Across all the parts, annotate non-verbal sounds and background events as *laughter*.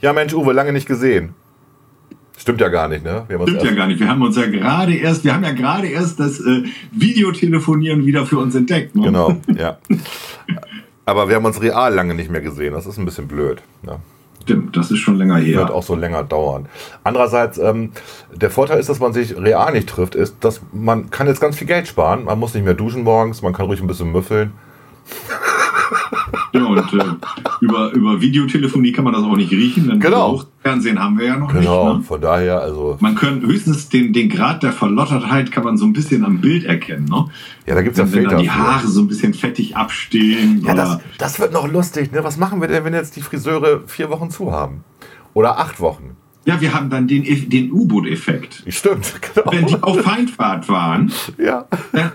Ja, Mensch, Uwe, lange nicht gesehen. Stimmt ja gar nicht, ne? Stimmt ja gar nicht. Wir haben uns ja gerade erst, wir haben ja gerade erst das äh, Videotelefonieren wieder für uns entdeckt. Ne? Genau, *laughs* ja. Aber wir haben uns real lange nicht mehr gesehen. Das ist ein bisschen blöd. Ne? Stimmt, das ist schon länger her. Wird auch so länger dauern. Andererseits, ähm, der Vorteil ist, dass man sich real nicht trifft, ist, dass man kann jetzt ganz viel Geld sparen. Man muss nicht mehr duschen morgens, man kann ruhig ein bisschen müffeln. Ja, und äh, über, über Videotelefonie kann man das auch nicht riechen, denn genau. Fernsehen haben wir ja noch genau, nicht. Genau, ne? von daher, also. Man kann höchstens den, den Grad der Verlottertheit kann man so ein bisschen am Bild erkennen, ne? Ja, da gibt es ja Filter. Wenn die Haare so ein bisschen fettig abstehen. Ja, das, das wird noch lustig, ne? Was machen wir denn, wenn jetzt die Friseure vier Wochen zu haben? Oder acht Wochen? Ja, wir haben dann den, den U-Boot-Effekt. Stimmt, *laughs* genau. Wenn die auf Feindfahrt waren, ja. dann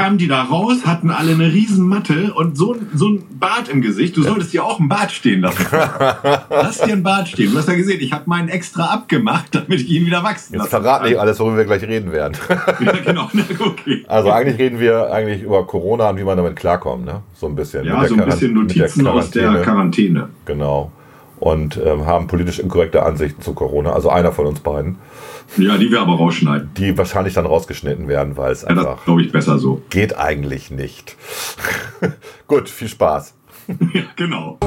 kamen die da raus, hatten alle eine riesen Matte und so, so ein Bart im Gesicht. Du solltest dir auch ein Bart stehen lassen. *laughs* Lass dir ein Bart stehen. Du hast ja gesehen, ich habe meinen extra abgemacht, damit ich ihn wieder wachsen lasse. Jetzt verrat nicht alles, worüber wir gleich reden werden. *laughs* *laughs* ja, genau. Okay. Also eigentlich reden wir eigentlich über Corona und wie man damit klarkommt, ne? So ein bisschen. Ja, so ein bisschen Notizen aus der Quarantäne. Genau. Und ähm, haben politisch inkorrekte Ansichten zu Corona. Also einer von uns beiden. Ja, die wir aber rausschneiden. Die wahrscheinlich dann rausgeschnitten werden, weil es ja, einfach. glaube ich, besser so. Geht eigentlich nicht. *laughs* Gut, viel Spaß. *laughs* ja, genau.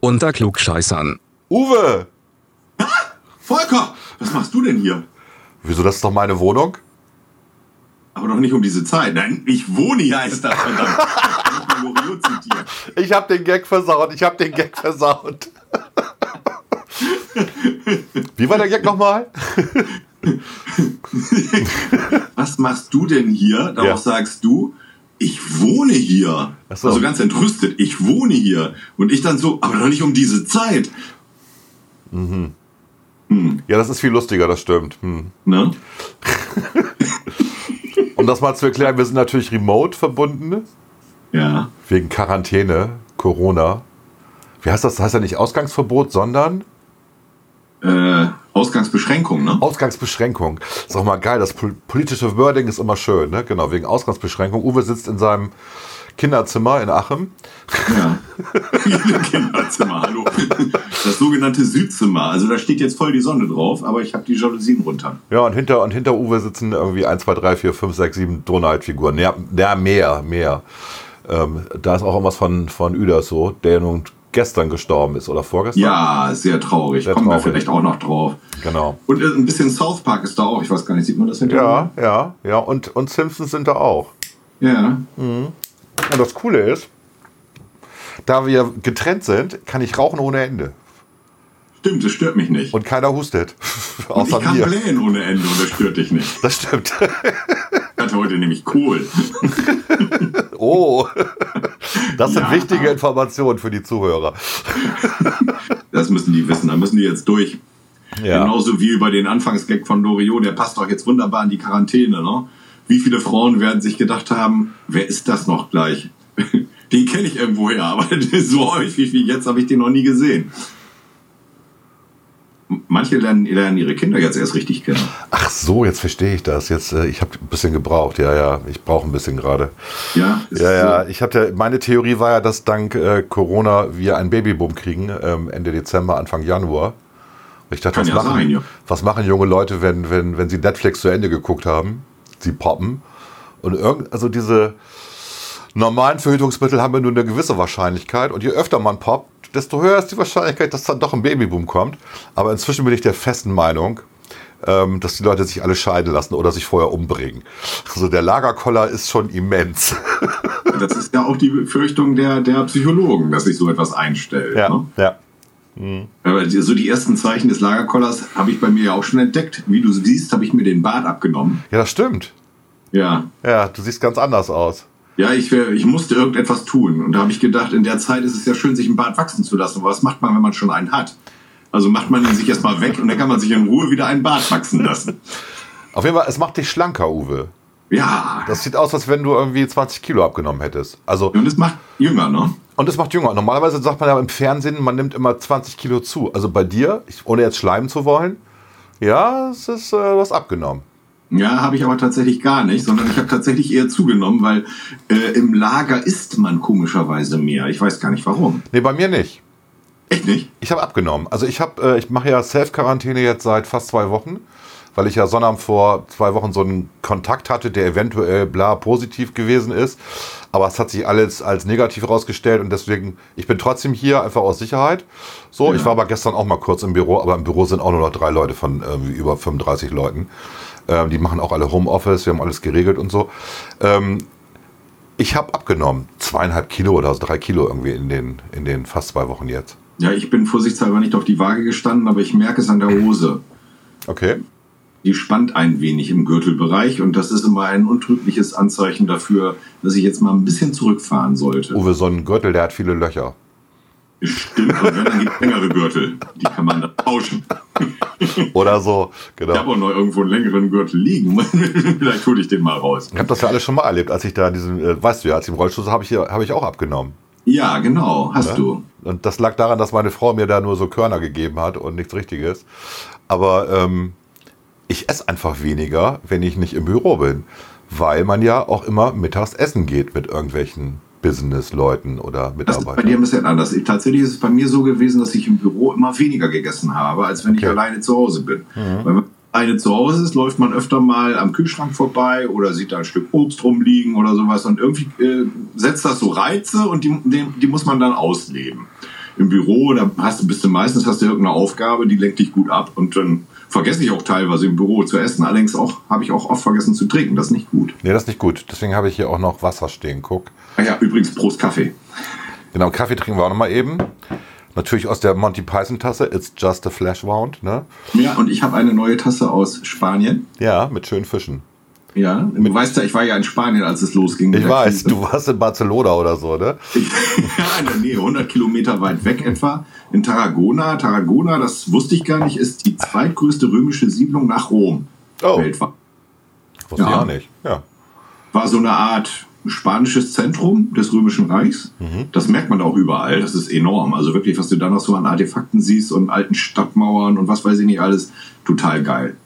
Unter Klugscheißern. Uwe! *laughs* Volker! Was machst du denn hier? Wieso, das ist doch meine Wohnung? Aber doch nicht um diese Zeit. Nein, ich wohne hier, heißt das verdammt. ich hab den Gag versaut, ich hab den Gag versaut. Wie war der Gag nochmal? *laughs* Was machst du denn hier? Darauf ja. sagst du, ich wohne hier. So. Also ganz entrüstet, ich wohne hier. Und ich dann so, aber doch nicht um diese Zeit. Mhm. Hm. Ja, das ist viel lustiger, das stimmt. Hm. Ne? *laughs* um das mal zu erklären, wir sind natürlich remote verbunden. Ja. Wegen Quarantäne, Corona. Wie heißt das? Das heißt ja nicht Ausgangsverbot, sondern äh, Ausgangsbeschränkung, ne? Ausgangsbeschränkung. Ist auch mal geil. Das politische Wording ist immer schön, ne? Genau, wegen Ausgangsbeschränkung. Uwe sitzt in seinem Kinderzimmer in Aachen. Ja. *laughs* Kinderzimmer, hallo. Das sogenannte Südzimmer. Also da steht jetzt voll die Sonne drauf, aber ich habe die Jalousien runter. Ja, und hinter, und hinter Uwe sitzen irgendwie 1, 2, 3, 4, 5, 6, 7 Donald-Figuren. Ja, mehr, mehr. Ähm, da ist auch irgendwas von, von Udas so, der nun gestern gestorben ist oder vorgestern. Ja, sehr traurig. Sehr Kommen traurig. wir vielleicht auch noch drauf. Genau. Und ein bisschen South Park ist da auch. Ich weiß gar nicht, sieht man das hinter Ja, ja, ja. Und, und Simpsons sind da auch. Ja. Mhm. Und das Coole ist, da wir getrennt sind, kann ich rauchen ohne Ende. Stimmt, das stört mich nicht. Und keiner hustet. Und *laughs* ich kann mir. blähen ohne Ende und das stört dich nicht. Das stimmt. Ich hatte heute nämlich Kohl. *laughs* das sind ja. wichtige Informationen für die Zuhörer. *laughs* Das müssen die wissen, da müssen die jetzt durch. Ja. Genauso wie über den Anfangsgag von Loriot, der passt doch jetzt wunderbar in die Quarantäne. Ne? Wie viele Frauen werden sich gedacht haben, wer ist das noch gleich? *laughs* Den kenne ich irgendwoher, aber *laughs* so häufig wie jetzt habe ich den noch nie gesehen manche lernen, lernen ihre Kinder jetzt erst richtig kennen. Ach so, jetzt verstehe ich das. Jetzt, äh, ich habe ein bisschen gebraucht. Ja, ja, ich brauche ein bisschen gerade. Ja, ja, ja. So? Ich hatte, meine Theorie war ja, dass dank äh, Corona wir einen Babyboom kriegen ähm, Ende Dezember, Anfang Januar. Ich dachte, was, ja machen, sein, ja. was machen junge Leute, wenn, wenn, wenn sie Netflix zu Ende geguckt haben? Sie poppen. Und irgend, also diese normalen Verhütungsmittel haben ja nur eine gewisse Wahrscheinlichkeit. Und je öfter man poppt, desto höher ist die Wahrscheinlichkeit, dass dann doch ein Babyboom kommt. Aber inzwischen bin ich der festen Meinung, ähm, dass die Leute sich alle scheiden lassen oder sich vorher umbringen. Also der Lagerkoller ist schon immens. *laughs* Das ist ja auch die Befürchtung der, der Psychologen, dass sich so etwas einstellt. Ja, ne? ja. Mhm. Aber so die ersten Zeichen des Lagerkollers habe ich bei mir ja auch schon entdeckt. Wie du siehst, habe ich mir den Bart abgenommen. Ja, das stimmt. Ja. Ja, du siehst ganz anders aus. Ja, ich, ich musste irgendetwas tun. Und da habe ich gedacht, in der Zeit ist es ja schön, sich einen Bart wachsen zu lassen. Aber was macht man, wenn man schon einen hat? Also macht man ihn sich erstmal weg und dann kann man sich in Ruhe wieder einen Bart wachsen lassen. *laughs* Auf jeden Fall, es macht dich schlanker, Uwe. Ja. Das sieht aus, als wenn du irgendwie 20 Kilo abgenommen hättest. Also, und es macht jünger, ne? Und es macht jünger. Normalerweise sagt man ja im Fernsehen, man nimmt immer 20 Kilo zu. Also bei dir, ohne jetzt schleimen zu wollen, ja, es ist äh, was abgenommen. Ja, habe ich aber tatsächlich gar nicht, sondern ich habe tatsächlich eher zugenommen, weil äh, im Lager isst man komischerweise mehr. Ich weiß gar nicht warum. Nee, bei mir nicht. Echt nicht? Ich habe abgenommen. Also ich habe, äh, ich mache ja Self-Quarantäne jetzt seit fast zwei Wochen, weil ich ja Sonnabend vor zwei Wochen so einen Kontakt hatte, der eventuell bla positiv gewesen ist. Aber es hat sich alles als negativ herausgestellt und deswegen, ich bin trotzdem hier, einfach aus Sicherheit. So, ja. ich war aber gestern auch mal kurz im Büro, aber im Büro sind auch nur noch drei Leute von irgendwie über 35 Leuten. Ähm, die machen auch alle Homeoffice, wir haben alles geregelt und so. Ähm, ich habe abgenommen, zweieinhalb Kilo oder drei Kilo irgendwie in den, in den fast zwei Wochen jetzt. Ja, ich bin vorsichtshalber nicht auf die Waage gestanden, aber ich merke es an der Hose. Okay. Die spannt ein wenig im Gürtelbereich und das ist immer ein untrügliches Anzeichen dafür, dass ich jetzt mal ein bisschen zurückfahren sollte. Uwe, so ein Gürtel, der hat viele Löcher. Stimmt, und wenn, dann gibt es längere Gürtel. Die kann man dann tauschen. Oder so, genau. Ich habe auch noch irgendwo einen längeren Gürtel liegen. *laughs* Vielleicht hole ich den mal raus. Ich habe das ja alles schon mal erlebt, als ich da diesen, äh, weißt du ja, als ich im Rollstuhl habe ich, hab ich auch abgenommen. Ja, genau, hast ja? du. Und das lag daran, dass meine Frau mir da nur so Körner gegeben hat und nichts Richtiges. Aber ähm, ich esse einfach weniger, wenn ich nicht im Büro bin. Weil man ja auch immer mittags essen geht mit irgendwelchen Business-Leuten oder Mitarbeitern. Das ist bei dir ein bisschen anders. Tatsächlich ist es bei mir so gewesen, dass ich im Büro immer weniger gegessen habe, als wenn ich okay. alleine zu Hause bin. Mhm. Weil man alleine zu Hause ist, läuft man öfter mal am Kühlschrank vorbei oder sieht da ein Stück Obst rumliegen oder sowas und irgendwie äh, setzt das so Reize und die, die, die muss man dann ausleben. Im Büro, da hast du, bist du meistens hast du irgendeine Aufgabe, die lenkt dich gut ab und dann vergesse ich auch teilweise im Büro zu essen. Allerdings auch habe ich auch oft vergessen zu trinken. Das ist nicht gut. Nee, das ist nicht gut. Deswegen habe ich hier auch noch Wasser stehen. Guck. Ah ja, übrigens Prost Kaffee. Genau, Kaffee trinken wir auch noch mal eben. Natürlich aus der Monty Python Tasse. It's just a flash wound, ne? Ja, und ich habe eine neue Tasse aus Spanien. Ja, mit schönen Fischen. Ja, du mit weißt ja, ich war ja in Spanien, als es losging. Ich weiß, du warst in Barcelona oder so, ne? *laughs* ja, in der Nähe, 100 Kilometer weit weg etwa, in Tarragona. Tarragona, das wusste ich gar nicht, ist die zweitgrößte römische Siedlung nach Rom oh. weltweit. Wusste ja. ich auch nicht, ja. War so eine Art spanisches Zentrum des Römischen Reichs. Mhm. Das merkt man auch überall, das ist enorm. Also wirklich, was du da noch so an Artefakten siehst und alten Stadtmauern und was weiß ich nicht alles, total geil.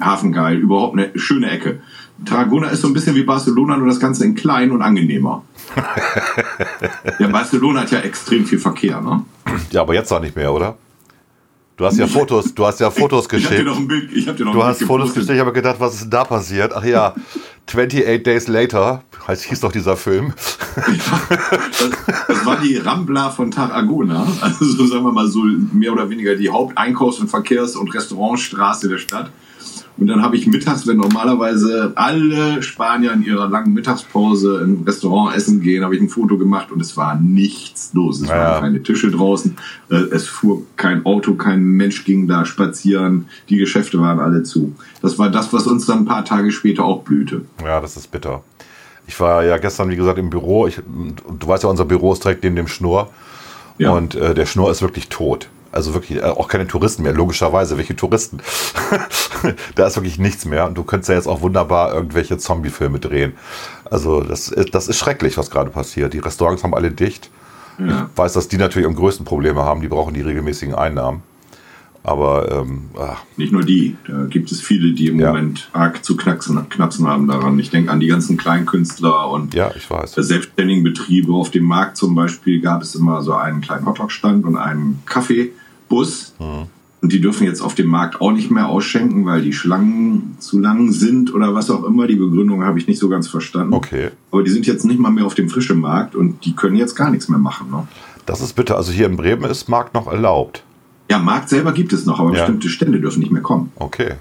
Hafengeil, überhaupt eine schöne Ecke. Tarragona ist so ein bisschen wie Barcelona, nur das Ganze in klein und angenehmer. *laughs* ja, Barcelona hat ja extrem viel Verkehr, ne? Ja, aber jetzt auch nicht mehr, oder? Du hast ja Fotos, du hast ja Fotos geschickt. Ich hab dir noch ein Bild, ich hab dir noch du hast Fotos geschickt, ich habe gedacht, was ist denn da passiert? Ach ja, *laughs* 28 Days Later, heißt hieß doch dieser Film. das, das, war die Rambla von Tarragona, also so sagen wir mal so mehr oder weniger die Haupteinkaufs- und Verkehrs- und Restaurantstraße der Stadt. Und dann habe ich mittags, wenn normalerweise alle Spanier in ihrer langen Mittagspause im Restaurant essen gehen, habe ich ein Foto gemacht und es war nichts los. Es ja. waren keine Tische draußen, äh, es fuhr kein Auto, kein Mensch ging da spazieren, die Geschäfte waren alle zu. Das war das, was uns dann ein paar Tage später auch blühte. Ja, das ist bitter. Ich war ja gestern, wie gesagt, im Büro. Ich, du weißt ja, unser Büro ist direkt neben dem Schnur. Ja. Und äh, der Schnur ist wirklich tot. Also wirklich äh, auch keine Touristen mehr, logischerweise. Welche Touristen? *laughs* da ist wirklich nichts mehr. Und du könntest ja jetzt auch wunderbar irgendwelche Zombie-Filme drehen. Also das ist, das ist schrecklich, was gerade passiert. Die Restaurants haben alle dicht. Ja. Ich weiß, dass die natürlich am größten Probleme haben. Die brauchen die regelmäßigen Einnahmen. Aber ähm, ach. nicht nur die, da gibt es viele, die im ja. Moment arg zu knacksen, knapsen haben daran. Ich denke an die ganzen Kleinkünstler und ja, ich weiß. selbstständigen Betriebe. Auf dem Markt zum Beispiel gab es immer so einen kleinen Hotdog-Stand und einen Kaffee. Bus. Mhm. Und die dürfen jetzt auf dem Markt auch nicht mehr ausschenken, weil die Schlangen zu lang sind oder was auch immer. Die Begründung habe ich nicht so ganz verstanden. Okay. Aber die sind jetzt nicht mal mehr auf dem frischen Markt und die können jetzt gar nichts mehr machen. Ne? Das ist bitte. Also hier in Bremen ist Markt noch erlaubt. Ja, Markt selber gibt es noch, aber ja. bestimmte Stände dürfen nicht mehr kommen. Okay.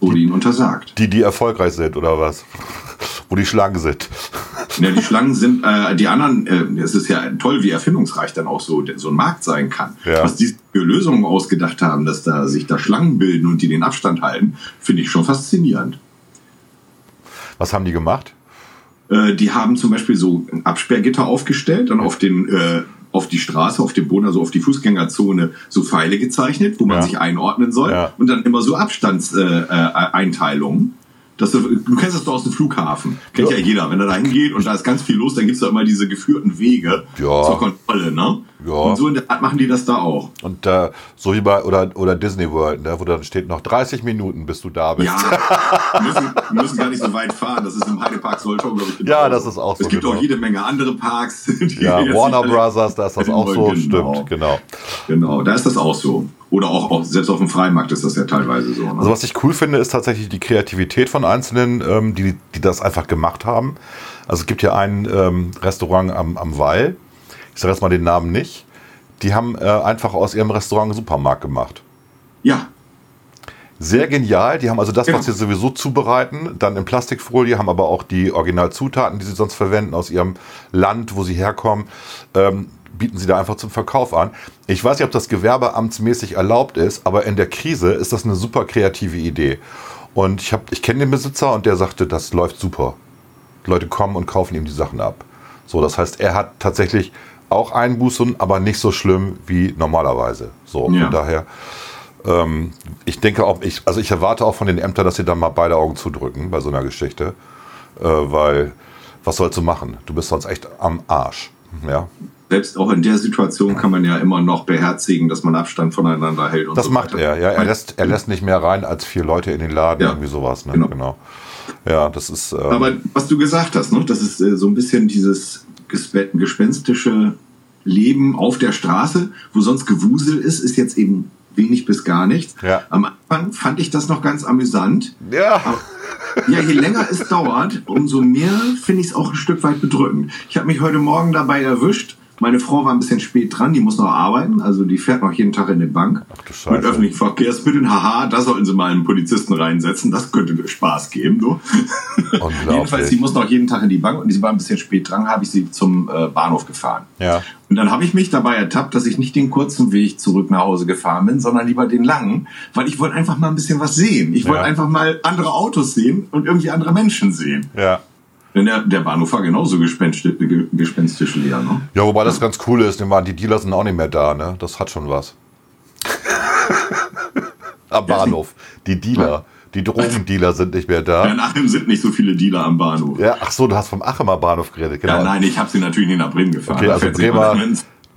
Wurde ihnen untersagt. Die, die erfolgreich sind oder was? *laughs* Wo die Schlangen sind. *laughs* Ja, die Schlangen sind, äh, die anderen, äh, es ist ja toll, wie erfindungsreich dann auch so, so ein Markt sein kann. Ja. Was die für Lösungen ausgedacht haben, dass da sich da Schlangen bilden und die den Abstand halten, finde ich schon faszinierend. Was haben die gemacht? Äh, die haben zum Beispiel so ein Absperrgitter aufgestellt, dann auf den äh, auf die Straße, auf dem Boden, also auf die Fußgängerzone so Pfeile gezeichnet, wo man ja. sich einordnen soll ja. und dann immer so Abstandseinteilungen. Äh, dass du, du kennst das doch aus dem Flughafen. Kennt ja, ja jeder. Wenn er da hingeht und da ist ganz viel los, dann gibt's da immer diese geführten Wege ja. zur Kontrolle, ne? Ja. Und so in der Art machen die das da auch. Und äh, so wie bei oder, oder Disney World, ne, wo dann steht noch 30 Minuten, bis du da bist. Ja, wir *laughs* müssen, müssen gar nicht so weit fahren. Das ist im Heidepark Soltau, glaube ich. Genau. Ja, das ist auch so. Es gibt genau. auch jede Menge andere Parks. *laughs* ja, Warner Brothers, da ist das auch so. Genau. Stimmt, genau. Genau, da ist das auch so. Oder auch, auch selbst auf dem Freimarkt ist das ja teilweise so. Ne? Also was ich cool finde, ist tatsächlich die Kreativität von Einzelnen, ähm, die, die das einfach gemacht haben. Also es gibt ja ein ähm, Restaurant am, am Wall, ich sage jetzt mal den Namen nicht, die haben äh, einfach aus ihrem Restaurant einen Supermarkt gemacht. Ja. Sehr genial. Die haben also das, genau. was sie sowieso zubereiten, dann in Plastikfolie, haben aber auch die Originalzutaten, die sie sonst verwenden aus ihrem Land, wo sie herkommen. Ähm, bieten sie da einfach zum Verkauf an. Ich weiß nicht, ob das gewerbeamtsmäßig erlaubt ist, aber in der Krise ist das eine super kreative Idee. Und ich, ich kenne den Besitzer und der sagte, das läuft super. Leute kommen und kaufen ihm die Sachen ab. So, das heißt, er hat tatsächlich auch Einbußen, aber nicht so schlimm wie normalerweise. So, ja. von daher, ähm, ich denke auch, ich, also ich erwarte auch von den Ämtern, dass sie dann mal beide Augen zudrücken bei so einer Geschichte, äh, weil was sollst du machen? Du bist sonst echt am Arsch. Ja selbst auch in der Situation kann man ja immer noch beherzigen, dass man Abstand voneinander hält. Und das so macht weiter. er, ja. Er lässt, er lässt nicht mehr rein als vier Leute in den Laden, ja, irgendwie sowas. Ne? Genau. genau. Ja, das ist. Ähm Aber was du gesagt hast, ne? das ist äh, so ein bisschen dieses gespenstische Leben auf der Straße, wo sonst Gewusel ist, ist jetzt eben wenig bis gar nichts. Ja. Am Anfang fand ich das noch ganz amüsant. Ja. Aber, ja, je länger es dauert, umso mehr finde ich es auch ein Stück weit bedrückend. Ich habe mich heute Morgen dabei erwischt, meine Frau war ein bisschen spät dran, die muss noch arbeiten, also die fährt noch jeden Tag in die Bank. Ach. Mit öffentlichen Verkehrsmitteln, haha, da sollten sie mal einen Polizisten reinsetzen, das könnte Spaß geben, du. *laughs* Jedenfalls, sie muss noch jeden Tag in die Bank und sie war ein bisschen spät dran, habe ich sie zum äh, Bahnhof gefahren. Ja. Und dann habe ich mich dabei ertappt, dass ich nicht den kurzen Weg zurück nach Hause gefahren bin, sondern lieber den langen, weil ich wollte einfach mal ein bisschen was sehen. Ich wollte ja. einfach mal andere Autos sehen und irgendwie andere Menschen sehen. Ja. Denn der, der Bahnhof war genauso gespenstisch, gespenstisch leer, ne? Ja, wobei das ganz cool ist, die Dealer sind auch nicht mehr da, ne? Das hat schon was. *laughs* am Bahnhof. Die Dealer. Die Drogendealer sind nicht mehr da. Ja, in Achim sind nicht so viele Dealer am Bahnhof. Ja, ach so, du hast vom Achemer Bahnhof geredet, genau. Ja, nein, ich habe sie natürlich nicht nach Bremen gefahren. Okay, also Bremer,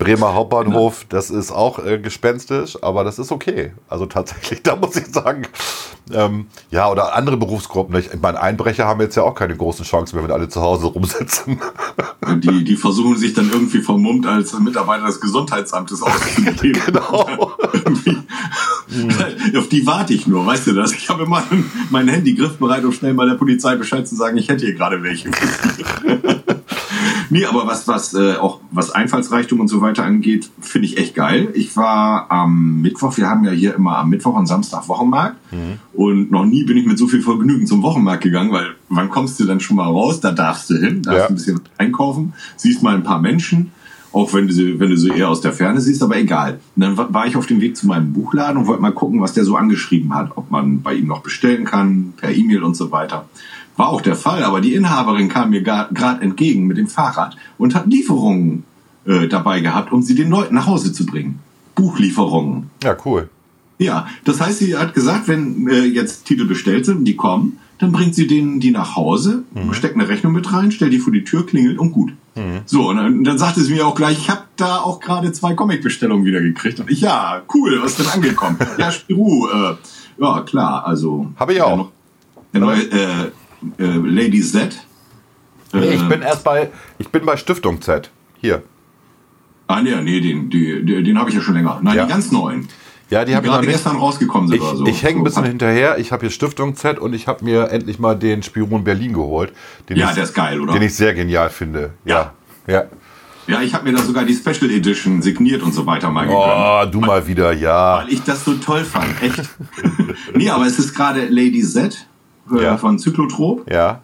Bremer Hauptbahnhof, das ist auch äh, gespenstisch, aber das ist okay. Also tatsächlich, *laughs* da muss ich sagen, ähm, ja, oder andere Berufsgruppen. Ich meine, Einbrecher haben jetzt ja auch keine großen Chancen mehr, wenn alle zu Hause rumsitzen. *laughs* Die, die versuchen sich dann irgendwie vermummt als Mitarbeiter des Gesundheitsamtes auszugeben. *laughs* genau. Auf die warte ich nur, weißt du das? Ich habe immer mein Handy griffbereit, um schnell mal der Polizei Bescheid zu sagen, ich hätte hier gerade welche. Nee, aber was, was äh, auch was Einfallsreichtum und so weiter angeht, finde ich echt geil. Ich war am Mittwoch, wir haben ja hier immer am Mittwoch und Samstag Wochenmarkt. Mhm. Und noch nie bin ich mit so viel Vergnügen zum Wochenmarkt gegangen, weil wann kommst du dann schon mal raus? Da darfst du hin, darfst ja. ein bisschen einkaufen, siehst mal ein paar Menschen auch wenn du sie, wenn du sie eher aus der Ferne siehst, aber egal. Und dann war ich auf dem Weg zu meinem Buchladen und wollte mal gucken, was der so angeschrieben hat, ob man bei ihm noch bestellen kann, per E-Mail und so weiter. War auch der Fall, aber die Inhaberin kam mir gerade entgegen mit dem Fahrrad und hat Lieferungen äh, dabei gehabt, um sie den Leuten nach Hause zu bringen. Buchlieferungen. Ja, cool. Ja, das heißt, sie hat gesagt, wenn äh, jetzt Titel bestellt sind und die kommen, dann bringt sie denen die nach Hause, mhm. steckt eine Rechnung mit rein, stellt die vor die Tür, klingelt und gut. Mhm. So, und dann, dann sagte sie mir auch gleich, ich habe da auch gerade zwei Comic-Bestellungen wieder gekriegt. Und ich, ja, cool, was ist denn angekommen? *laughs* ja, Spirou, äh, ja, klar, also. Habe ich auch. Der neue, äh, äh, Lady Z. Nee, ich äh, bin erst bei, ich bin bei Stiftung Z. Hier. Ah, nee, nee, den, den, den habe ich ja schon länger. Nein, ja. die ganz neuen. Ja, die, die habe ich noch nicht. gestern rausgekommen sind ich, oder so. Ich hänge ein bisschen hinterher. Ich habe hier Stiftung Z und ich habe mir endlich mal den Spion Berlin geholt. ja, ich, der ist geil, oder? Den ich sehr genial finde. Ja. Ja. Ja, ja ich habe mir da sogar die Special Edition signiert und so weiter mal gegönnt. Oh, du mal wieder, ja. Weil ich das so toll fand, echt. *laughs* nee, aber es ist gerade Lady Z äh, ja. von Zyklotrop. Ja.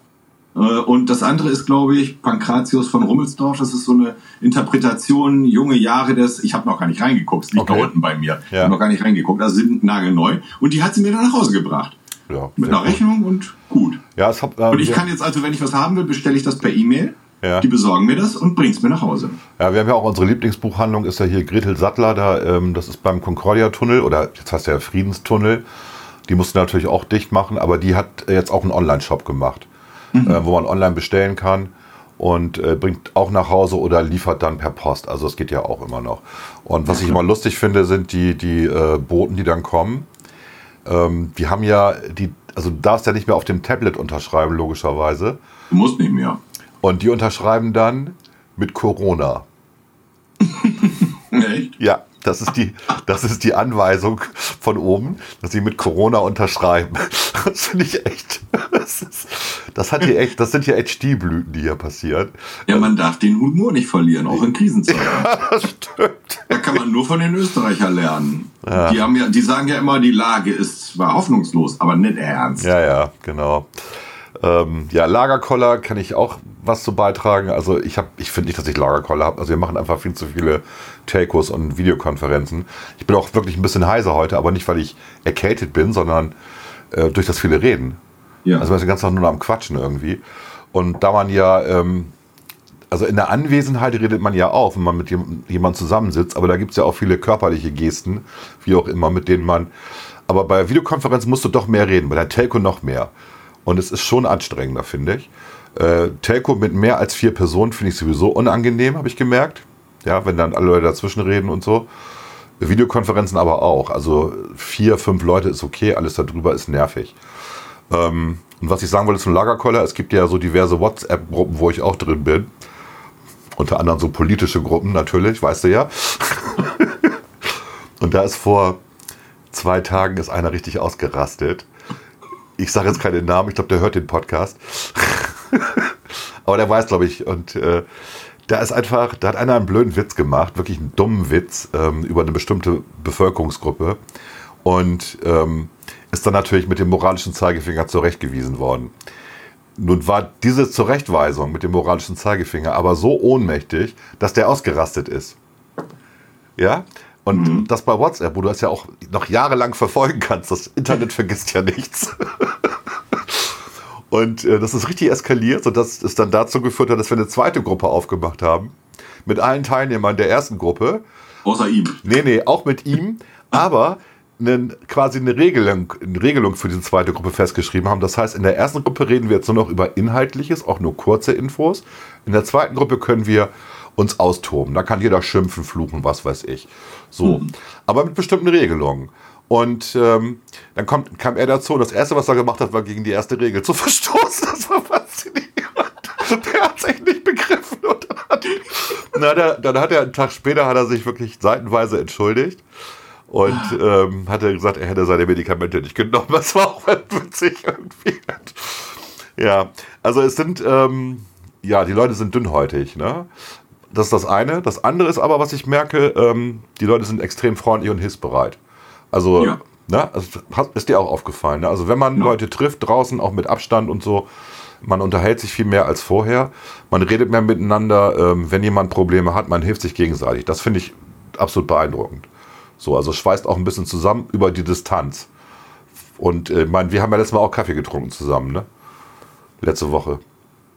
Äh, und das andere ist, glaube ich, Pankratius von Rummelsdorf. Das ist so eine Interpretation, junge Jahre des, ich habe noch gar nicht reingeguckt, es liegt okay. da unten bei mir. Ja. Ich habe noch gar nicht reingeguckt, also sind nagelneu. Und die hat sie mir dann nach Hause gebracht. Ja, Mit einer gut. Rechnung und gut. Ja, es hat, äh, und ich kann jetzt also, wenn ich was haben will, bestelle ich das per E-Mail. Ja. Die besorgen mir das und bringen es mir nach Hause. Ja, wir haben ja auch unsere Lieblingsbuchhandlung, ist ja hier Gretel Sattler, da, ähm, das ist beim Concordia-Tunnel oder jetzt heißt der Friedenstunnel. Die musste natürlich auch dicht machen, aber die hat jetzt auch einen Online-Shop gemacht, mhm. äh, wo man online bestellen kann und äh, bringt auch nach Hause oder liefert dann per Post. Also es geht ja auch immer noch. Und was ich immer lustig finde, sind die, die äh, Boten, die dann kommen. Ähm, die haben ja, die, also du darfst ja nicht mehr auf dem Tablet unterschreiben, logischerweise. Du musst nicht mehr. Und die unterschreiben dann mit Corona. *laughs* Echt? Ja. Das ist die, das ist die Anweisung von oben, dass sie mit Corona unterschreiben. Das finde ich echt. Das, ist, das, hat hier echt, das sind hier echt Stilblüten, die hier passieren. Ja, man darf den Humor nicht verlieren, auch in Krisenzeiten. Ja, das stimmt. Da kann man nur von den Österreichern lernen. Ja. Die, haben ja, die sagen ja immer, die Lage ist zwar hoffnungslos, aber nicht ernst. Ja, ja, genau. Ähm, ja, Lagerkoller kann ich auch was zu beitragen. Also ich habe, ich finde nicht, dass ich Lagerkoller habe. Also wir machen einfach viel zu viele Telcos und Videokonferenzen. Ich bin auch wirklich ein bisschen heiser heute, aber nicht, weil ich erkältet bin, sondern äh, durch das viele Reden. Ja. Also wir sind den ganzen Tag nur am Quatschen irgendwie. Und da man ja, ähm, also in der Anwesenheit redet man ja auch, wenn man mit jemandem zusammensitzt, aber da gibt es ja auch viele körperliche Gesten, wie auch immer, mit denen man. Aber bei Videokonferenzen musst du doch mehr reden, bei der Telco noch mehr. Und es ist schon anstrengender, finde ich. Äh, Telco mit mehr als vier Personen finde ich sowieso unangenehm, habe ich gemerkt. Ja, wenn dann alle Leute dazwischen reden und so. Videokonferenzen aber auch. Also vier, fünf Leute ist okay, alles darüber ist nervig. Ähm, und was ich sagen wollte zum Lagerkoller, es gibt ja so diverse WhatsApp-Gruppen, wo ich auch drin bin. Unter anderem so politische Gruppen natürlich, weißt du ja. *laughs* und da ist vor zwei Tagen ist einer richtig ausgerastet ich sage jetzt keinen Namen, ich glaube, der hört den Podcast. *laughs* Aber der weiß, glaube ich. Und äh, da ist einfach, da hat einer einen blöden Witz gemacht, wirklich einen dummen Witz ähm, über eine bestimmte Bevölkerungsgruppe. Und ähm, ist dann natürlich mit dem moralischen Zeigefinger zurechtgewiesen worden. Nun war diese Zurechtweisung mit dem moralischen Zeigefinger aber so ohnmächtig, dass der ausgerastet ist. Ja? Und mhm. das bei WhatsApp, wo du das ja auch noch jahrelang verfolgen kannst. Das Internet vergisst ja nichts. *laughs* Und äh, das ist richtig eskaliert, sodass es dann dazu geführt hat, dass wir eine zweite Gruppe aufgemacht haben. Mit allen Teilnehmern der ersten Gruppe. Außer ihm. Nee, nee, auch mit ihm. Aber einen, quasi eine Regelung, eine Regelung für diese zweite Gruppe festgeschrieben haben. Das heißt, in der ersten Gruppe reden wir jetzt nur noch über Inhaltliches, auch nur kurze Infos. In der zweiten Gruppe können wir uns austoben. Da kann jeder schimpfen, fluchen, was weiß ich. So. Mhm. Aber mit bestimmten Regelungen. Und ähm, dann kommt, kam er dazu und das Erste, was er gemacht hat, war gegen die erste Regel zu *laughs* verstoßen. Das war faszinierend. Der hat es echt nicht begriffen. Und dann, hat, na, der, dann hat er einen Tag später hat er sich wirklich seitenweise entschuldigt und ähm, hat er gesagt, er hätte seine Medikamente nicht genommen. Das war auch witzig irgendwie. Ja, also es sind, ähm, ja, die Leute sind dünnhäutig. Ne? Das ist das eine. Das andere ist aber, was ich merke, ähm, die Leute sind extrem freundlich und hilfsbereit. Also, ja. ne, ist dir auch aufgefallen. Ne? Also wenn man ja. Leute trifft draußen, auch mit Abstand und so, man unterhält sich viel mehr als vorher. Man redet mehr miteinander. Ähm, wenn jemand Probleme hat, man hilft sich gegenseitig. Das finde ich absolut beeindruckend. So, also schweißt auch ein bisschen zusammen über die Distanz. Und äh, mein, wir haben ja letztes Mal auch Kaffee getrunken zusammen, ne? Letzte Woche.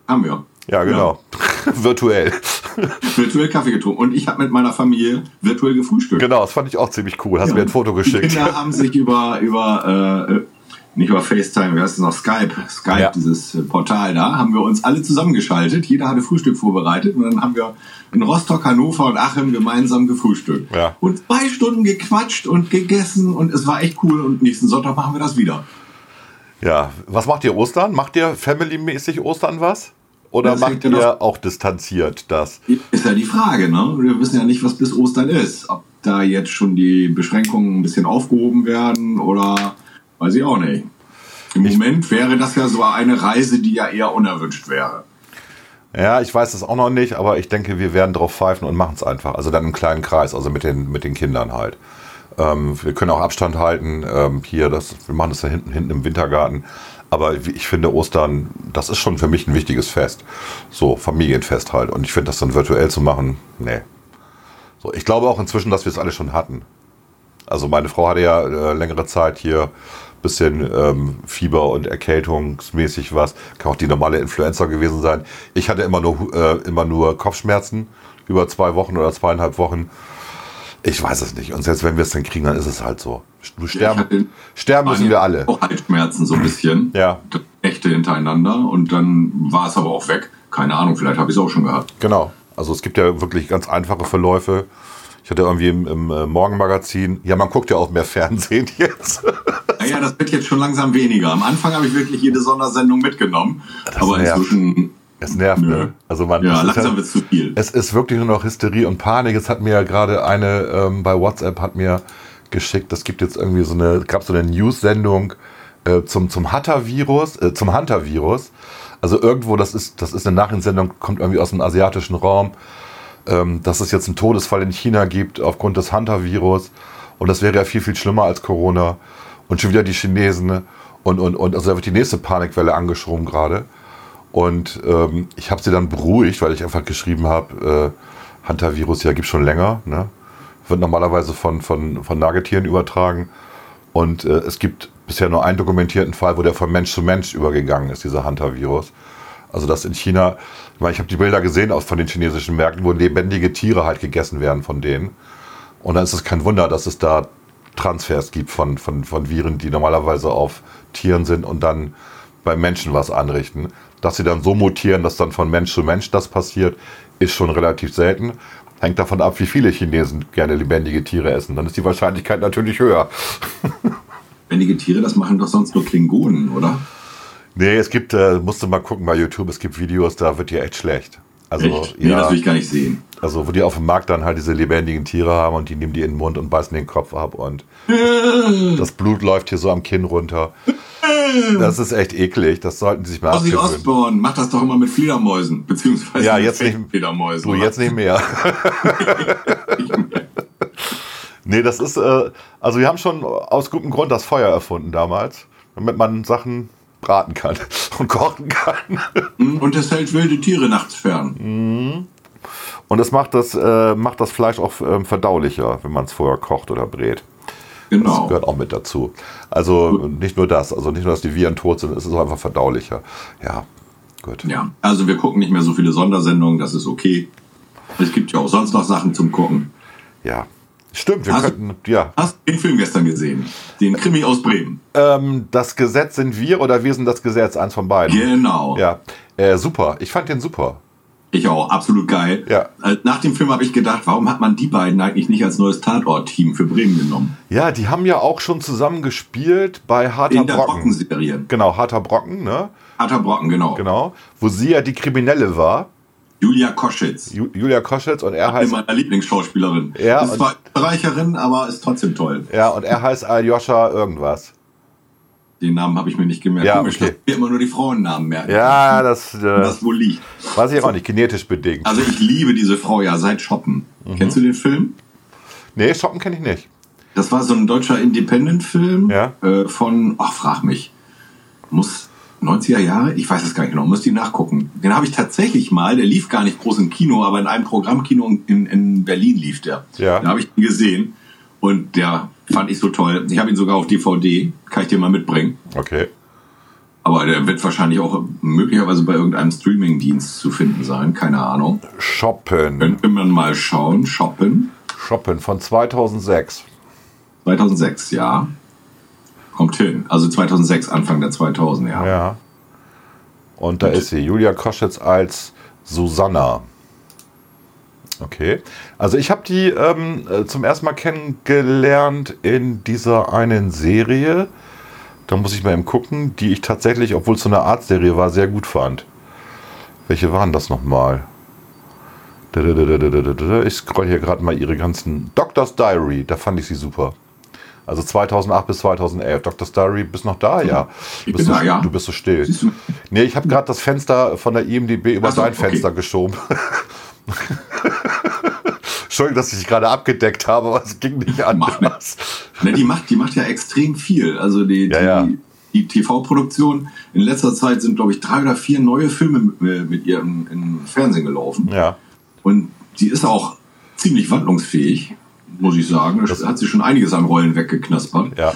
Haben wir. Ja, genau. Ja. *laughs* Virtuell. *laughs* virtuell Kaffee getrunken. Und ich habe mit meiner Familie virtuell gefrühstückt. Genau, das fand ich auch ziemlich cool. Hast ja. mir ein Foto geschickt. Die Kinder haben sich über, über äh, nicht über FaceTime, wie heißt es noch, Skype, Skype, ja. dieses äh, Portal da, haben wir uns alle zusammengeschaltet. Jeder hatte Frühstück vorbereitet und dann haben wir in Rostock, Hannover und Achim gemeinsam gefrühstückt. Ja. Und zwei Stunden gequatscht und gegessen und es war echt cool und nächsten Sonntag machen wir das wieder. Ja, was macht ihr Ostern? Macht ihr family-mäßig Ostern was? Oder das macht ihr auch distanziert das? Ist ja die Frage, ne? Wir wissen ja nicht, was bis Ostern ist. Ob da jetzt schon die Beschränkungen ein bisschen aufgehoben werden oder weiß ich auch nicht. Im ich Moment wäre das ja so eine Reise, die ja eher unerwünscht wäre. Ja, ich weiß es auch noch nicht, aber ich denke, wir werden drauf pfeifen und machen es einfach. Also dann im kleinen Kreis, also mit den, mit den Kindern halt. Ähm, wir können auch Abstand halten. Ähm, hier, das, wir machen das da hinten, hinten im Wintergarten. Aber ich finde Ostern, das ist schon für mich ein wichtiges Fest. So, Familienfest halt. Und ich finde das dann virtuell zu machen, nee. So, ich glaube auch inzwischen, dass wir es alle schon hatten. Also meine Frau hatte ja äh, längere Zeit hier ein bisschen ähm, Fieber und erkältungsmäßig was. Kann auch die normale Influenza gewesen sein. Ich hatte immer nur, äh, immer nur Kopfschmerzen über zwei Wochen oder zweieinhalb Wochen. Ich weiß es nicht. Und selbst wenn wir es dann kriegen, dann ist es halt so. Du sterben, sterben müssen wir alle. Auch Halsschmerzen so ein bisschen. *laughs* ja. Nächte hintereinander und dann war es aber auch weg. Keine Ahnung, vielleicht habe ich es auch schon gehabt. Genau. Also es gibt ja wirklich ganz einfache Verläufe. Ich hatte irgendwie im, im äh, Morgenmagazin, ja, man guckt ja auch mehr *laughs* Fernsehen jetzt. Naja, das wird jetzt schon langsam weniger. Am Anfang habe ich wirklich jede Sondersendung mitgenommen. Das aber nervt. inzwischen. Es nervt, ne? Also man, ja, langsam halt, wird es zu viel. Es ist wirklich nur noch Hysterie und Panik. Es hat mir ja gerade eine ähm, bei WhatsApp hat mir geschickt, es gibt jetzt irgendwie so eine, gab so eine News-Sendung äh, zum, zum Hunter-Virus, äh, zum Hunter-Virus. Also irgendwo, das ist, das ist eine Nachrichtensendung, kommt irgendwie aus dem asiatischen Raum, ähm, dass es jetzt einen Todesfall in China gibt aufgrund des Hunter-Virus. Und das wäre ja viel, viel schlimmer als Corona. Und schon wieder die Chinesen. Ne? Und, und, und also da wird die nächste Panikwelle angeschoben gerade. Und ähm, ich habe sie dann beruhigt, weil ich einfach geschrieben habe, äh, Hunter-Virus, ja, gibt schon länger. Ne? Wird normalerweise von, von, von Nagetieren übertragen. Und äh, es gibt bisher nur einen dokumentierten Fall, wo der von Mensch zu Mensch übergegangen ist, dieser Hunter-Virus. Also dass in China, ich habe die Bilder gesehen aus von den chinesischen Märkten, wo lebendige Tiere halt gegessen werden von denen. Und dann ist es kein Wunder, dass es da Transfers gibt von, von, von Viren, die normalerweise auf Tieren sind und dann beim Menschen was anrichten. Dass sie dann so mutieren, dass dann von Mensch zu Mensch das passiert, ist schon relativ selten. Hängt davon ab, wie viele Chinesen gerne lebendige Tiere essen. Dann ist die Wahrscheinlichkeit natürlich höher. *laughs* Lebendige Tiere, das machen doch sonst nur Klingonen, oder? Nee, es gibt, äh, musst du mal gucken bei YouTube, es gibt Videos, da wird dir echt schlecht. Also, echt? Nee, ja, das will ich gar nicht sehen. Also, wo die auf dem Markt dann halt diese lebendigen Tiere haben und die nehmen die in den Mund und beißen den Kopf ab und *laughs* das Blut läuft hier so am Kinn runter. Das ist echt eklig, das sollten sie sich mal Ozzy Osbourne macht das doch immer mit Fledermäusen, beziehungsweise ja, jetzt nicht, Fledermäusen. Du, jetzt nicht mehr. *laughs* nee, das ist, äh, also wir haben schon aus gutem Grund das Feuer erfunden damals, damit man Sachen braten kann *laughs* und kochen kann. Mhm, und es hält wilde Tiere nachts fern. Mhm. Und es macht das, äh, macht das Fleisch auch äh, verdaulicher, wenn man es vorher kocht oder brät. Genau. Das gehört auch mit dazu. Also gut. nicht nur das, also nicht nur, dass die Viren tot sind, es ist auch einfach verdaulicher. Ja, gut. Ja, also wir gucken nicht mehr so viele Sondersendungen, das ist okay. Es gibt ja auch sonst noch Sachen zum Gucken. Ja, Stimmt, wir hast, könnten, ja. Hast du den Film gestern gesehen? Den Krimi aus Bremen. Ähm, das Gesetz sind wir oder wir sind das Gesetz, eins von beiden. Genau. Ja, äh, super. Ich fand den super. Ich auch, absolut geil. Ja. Äh, nach dem Film habe ich gedacht, warum hat man die beiden eigentlich nicht als neues Tatort-Team für Bremen genommen? Ja, die haben ja auch schon zusammen gespielt bei Harter In der Brocken. Brocken genau, Harter Brocken, ne? Harter Brocken, genau. Genau, wo sie ja die Kriminelle war. Julia Koschitz. Ju Julia Koschitz und er Eine heißt. meiner Lieblingsschauspielerin. Ja, ist zwar Österreicherin, aber ist trotzdem toll. Ja, und er heißt Aljoscha irgendwas. Den Namen habe ich mir nicht gemerkt. Ja, Komisch, okay. dass immer nur die Frauennamen merken. Ja, das. Äh, das wohl liegt. Weiß ich auch nicht, genetisch bedingt. Also ich liebe diese Frau ja seit Shoppen. Mhm. Kennst du den Film? Nee, Shoppen kenne ich nicht. Das war so ein deutscher Independent-Film ja? äh, von, ach, frag mich. Muss 90er Jahre? Ich weiß es gar nicht genau, müsst ihr nachgucken. Den habe ich tatsächlich mal, der lief gar nicht groß im Kino, aber in einem Programmkino in, in Berlin lief der. Ja. Da habe ich ihn gesehen und der fand ich so toll. Ich habe ihn sogar auf DVD, kann ich dir mal mitbringen. Okay. Aber der wird wahrscheinlich auch möglicherweise bei irgendeinem Streamingdienst zu finden sein, keine Ahnung. Shoppen. Könnte man mal schauen. Shoppen. Shoppen von 2006. 2006, ja. Kommt hin. Also 2006, Anfang der 2000, ja. Ja. Und da Und ist sie, Julia Koschitz als Susanna. Okay. Also ich habe die ähm, äh, zum ersten Mal kennengelernt in dieser einen Serie. Da muss ich mal eben gucken, die ich tatsächlich, obwohl es so eine Art-Serie war, sehr gut fand. Welche waren das nochmal? Ich scroll hier gerade mal ihre ganzen. Doctor's Diary, da fand ich sie super. Also 2008 bis 2011. Dr. Starry, bist noch da? Ja. Ich bin da, ja. Du bist so still. Du? Nee, ich habe gerade das Fenster von der IMDB über so, dein okay. Fenster geschoben. *laughs* Entschuldigung, dass ich gerade abgedeckt habe, aber es ging nicht anders. Ne, die, macht, die macht ja extrem viel. Also die, ja, ja. die, die TV-Produktion. In letzter Zeit sind, glaube ich, drei oder vier neue Filme mit ihr im, im Fernsehen gelaufen. Ja. Und die ist auch ziemlich wandlungsfähig muss ich sagen. Das hat sich schon einiges an Rollen weggeknaspert. Ja.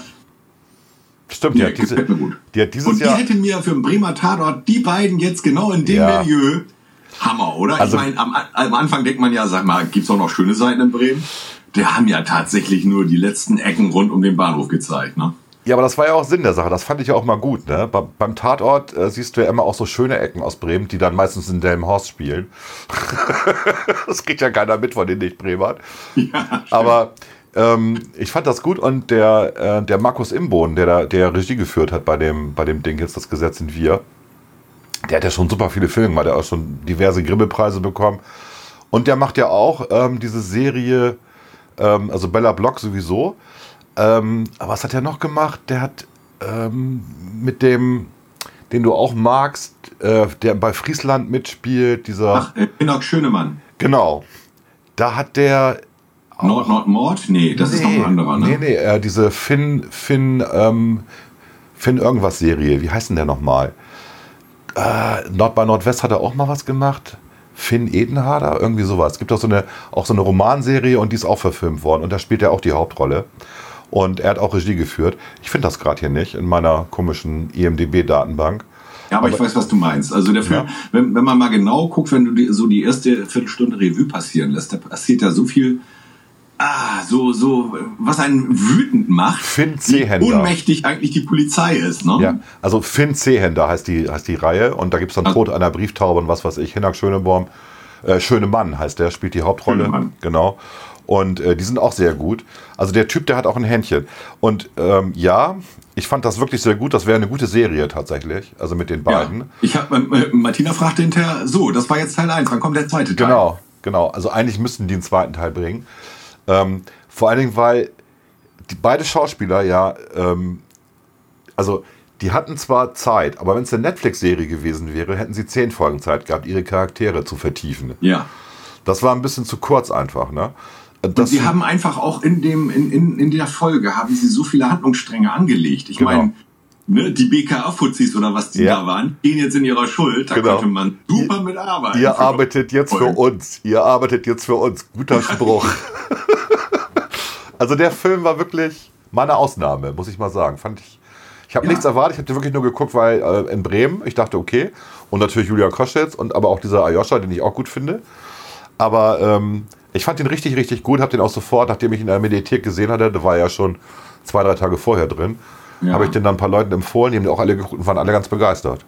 Stimmt, ja. Diese, mir gut. Die hat dieses Und die Jahr hätten mir für den Bremer Tatort die beiden jetzt genau in dem ja. Milieu. Hammer, oder? Also, ich meine, am, am, Anfang denkt man ja, sag mal, gibt es auch noch schöne Seiten in Bremen? der haben ja tatsächlich nur die letzten Ecken rund um den Bahnhof gezeigt, ne? Ja, aber das war ja auch Sinn der Sache. Das fand ich ja auch mal gut. Ne? Be beim Tatort äh, siehst du ja immer auch so schöne Ecken aus Bremen, die dann meistens in Delmenhorst spielen. *laughs* das geht ja keiner mit von den nicht Bremern. *laughs* Ja, aber ähm, ich fand das gut und der, äh, der Markus Imbohn, der da der Regie geführt hat bei dem, bei dem Ding jetzt das Gesetz sind wir, der hat ja schon super viele Filme, der hat auch schon diverse Grimme-Preise bekommen. Und der macht ja auch ähm, diese Serie, ähm, also Bella Block sowieso. Ähm, aber was hat er noch gemacht? Der hat ähm, mit dem, den du auch magst, äh, der bei Friesland mitspielt, dieser. Ach, Pinnock Schönemann. Genau. Da hat der. Nord, Nord, Mord? Nee, das nee, ist noch ein anderer, ne? Nee, nee, äh, diese Finn, Finn, ähm, Finn irgendwas Serie. Wie heißt denn der nochmal? Äh, Nord bei Nordwest hat er auch mal was gemacht. Finn Edenharder, irgendwie sowas. Es gibt auch so eine, auch so eine Romanserie und die ist auch verfilmt worden und da spielt er auch die Hauptrolle. Und er hat auch Regie geführt. Ich finde das gerade hier nicht in meiner komischen IMDB-Datenbank. Ja, aber, aber, ich weiß, was du meinst. Also der Film, ja. wenn, wenn man mal genau guckt, wenn du die, so die erste Viertelstunde Revue passieren lässt, da passiert ja so viel, ah, so, so, was einen wütend macht. Finn Zehender. Wie ohnmächtig eigentlich die Polizei ist, ne? Ja, also Finn Zehender heißt die, heißt die Reihe und da gibt es dann also, Tod einer Brieftaube und was weiß ich, Hinak Schöneborn. Äh, Schöne Mann heißt der, spielt die Hauptrolle. Genau. Und äh, die sind auch sehr gut. Also der Typ, der hat auch ein Händchen. Und ähm, ja, ich fand das wirklich sehr gut. Das wäre eine gute Serie tatsächlich. Also mit den beiden. Ja, ich hab, äh, Martina fragte hinterher, so, das war jetzt Teil 1, wann kommt der zweite Teil? Genau, genau. Also eigentlich müssten die einen zweiten Teil bringen. Ähm, vor allen Dingen, weil die beide Schauspieler ja, ähm, also die hatten zwar Zeit, aber wenn es eine Netflix-Serie gewesen wäre, hätten sie zehn Folgen Zeit gehabt, ihre Charaktere zu vertiefen. Ja. Das war ein bisschen zu kurz einfach, ne? Das und sie haben einfach auch in, dem, in, in, in der Folge haben sie so viele Handlungsstränge angelegt. Ich genau. meine, ne, die BKA-Fuzis oder was die ja. da waren, gehen jetzt in ihrer Schuld. Da genau. könnte man super mit arbeiten. Ihr arbeitet jetzt für uns. Ihr arbeitet jetzt für uns. Guter Spruch. *laughs* also der Film war wirklich meine Ausnahme, muss ich mal sagen. Fand ich. Ich habe ja. nichts erwartet. Ich habe wirklich nur geguckt, weil äh, in Bremen. Ich dachte, okay. Und natürlich Julia Koschitz und aber auch dieser Ayosha, den ich auch gut finde. Aber ähm, ich fand ihn richtig, richtig gut. Habe den auch sofort, nachdem ich ihn in der Mediathek gesehen hatte, da war er ja schon zwei, drei Tage vorher drin, ja. habe ich den dann ein paar Leuten empfohlen, die haben den auch alle geguckt und waren alle ganz begeistert.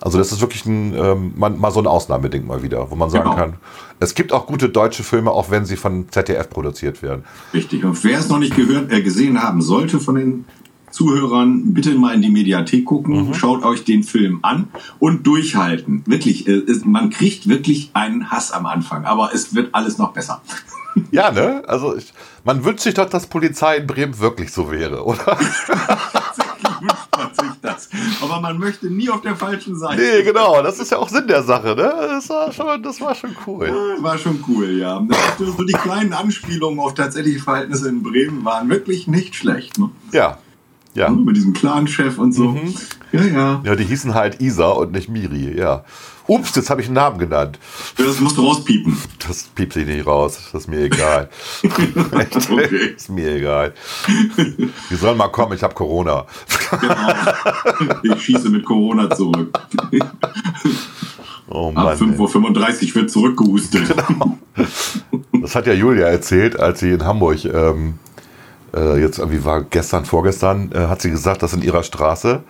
Also das ist wirklich ein, ähm, mal, so ein Ausnahmeding mal wieder, wo man sagen genau. kann, es gibt auch gute deutsche Filme, auch wenn sie von ZDF produziert werden. Richtig. Und wer es noch nicht gehört, äh, gesehen haben sollte von den Zuhörern bitte mal in die Mediathek gucken, mhm. schaut euch den Film an und durchhalten. Wirklich, äh, man kriegt wirklich einen Hass am Anfang, aber es wird alles noch besser. *laughs* Ja, ne? Also ich, man wünscht sich doch, dass Polizei in Bremen wirklich so wäre, oder? *laughs* *laughs* Tatsächlich wünscht man sich das. Aber man möchte nie auf der falschen Seite. Nee, genau. Das ist ja auch Sinn der Sache, ne? Das war schon, das war schon cool. War schon cool, ja. So die kleinen Anspielungen auf tatsächliche Verhältnisse in Bremen waren wirklich nicht schlecht. Ne? Ja, ja. Mit diesem Clan-Chef und so. Mhm. Ja, ja. Ja, die hießen halt Isa und nicht Miri, ja. Ups, jetzt habe ich einen Namen genannt. Das musst du rauspiepen. Das piepst ich nicht raus. Das ist mir egal. *laughs* *laughs* okay. ist mir egal. Die sollen mal kommen, ich habe Corona. genau. Ich schieße mit Corona zurück. Oh Mann, Ab 5.35 Uhr wird zurückgehustet. Genau. Das hat ja Julia erzählt, als sie in Hamburg ähm, äh, jetzt irgendwie war gestern, vorgestern, äh, hat sie gesagt, dass in ihrer Straße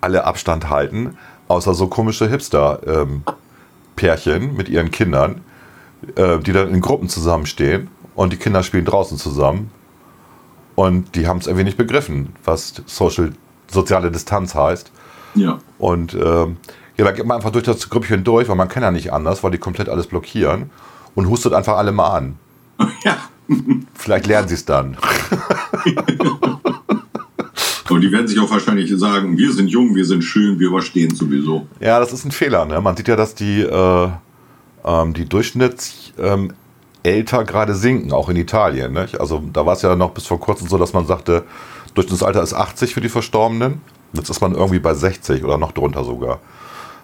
alle Abstand halten, außer so komische Hipster-Pärchen ähm, mit ihren Kindern, äh, die dann in Gruppen zusammenstehen und die Kinder spielen draußen zusammen. Und die haben es irgendwie nicht begriffen, was Social, soziale Distanz heißt. Ja. Und ähm, ja, da geht man einfach durch das Grüppchen durch, weil man kann ja nicht anders, weil die komplett alles blockieren und hustet einfach alle mal an. *laughs* Ja. Vielleicht lernen sie es dann. *laughs* Und die werden sich auch wahrscheinlich sagen, wir sind jung, wir sind schön, wir überstehen sowieso. Ja, das ist ein Fehler. Ne? Man sieht ja, dass die, äh, ähm, die Durchschnittsalter ähm, gerade sinken, auch in Italien. Nicht? Also da war es ja noch bis vor kurzem so, dass man sagte, Durchschnittsalter ist 80 für die Verstorbenen. Jetzt ist man irgendwie bei 60 oder noch drunter sogar.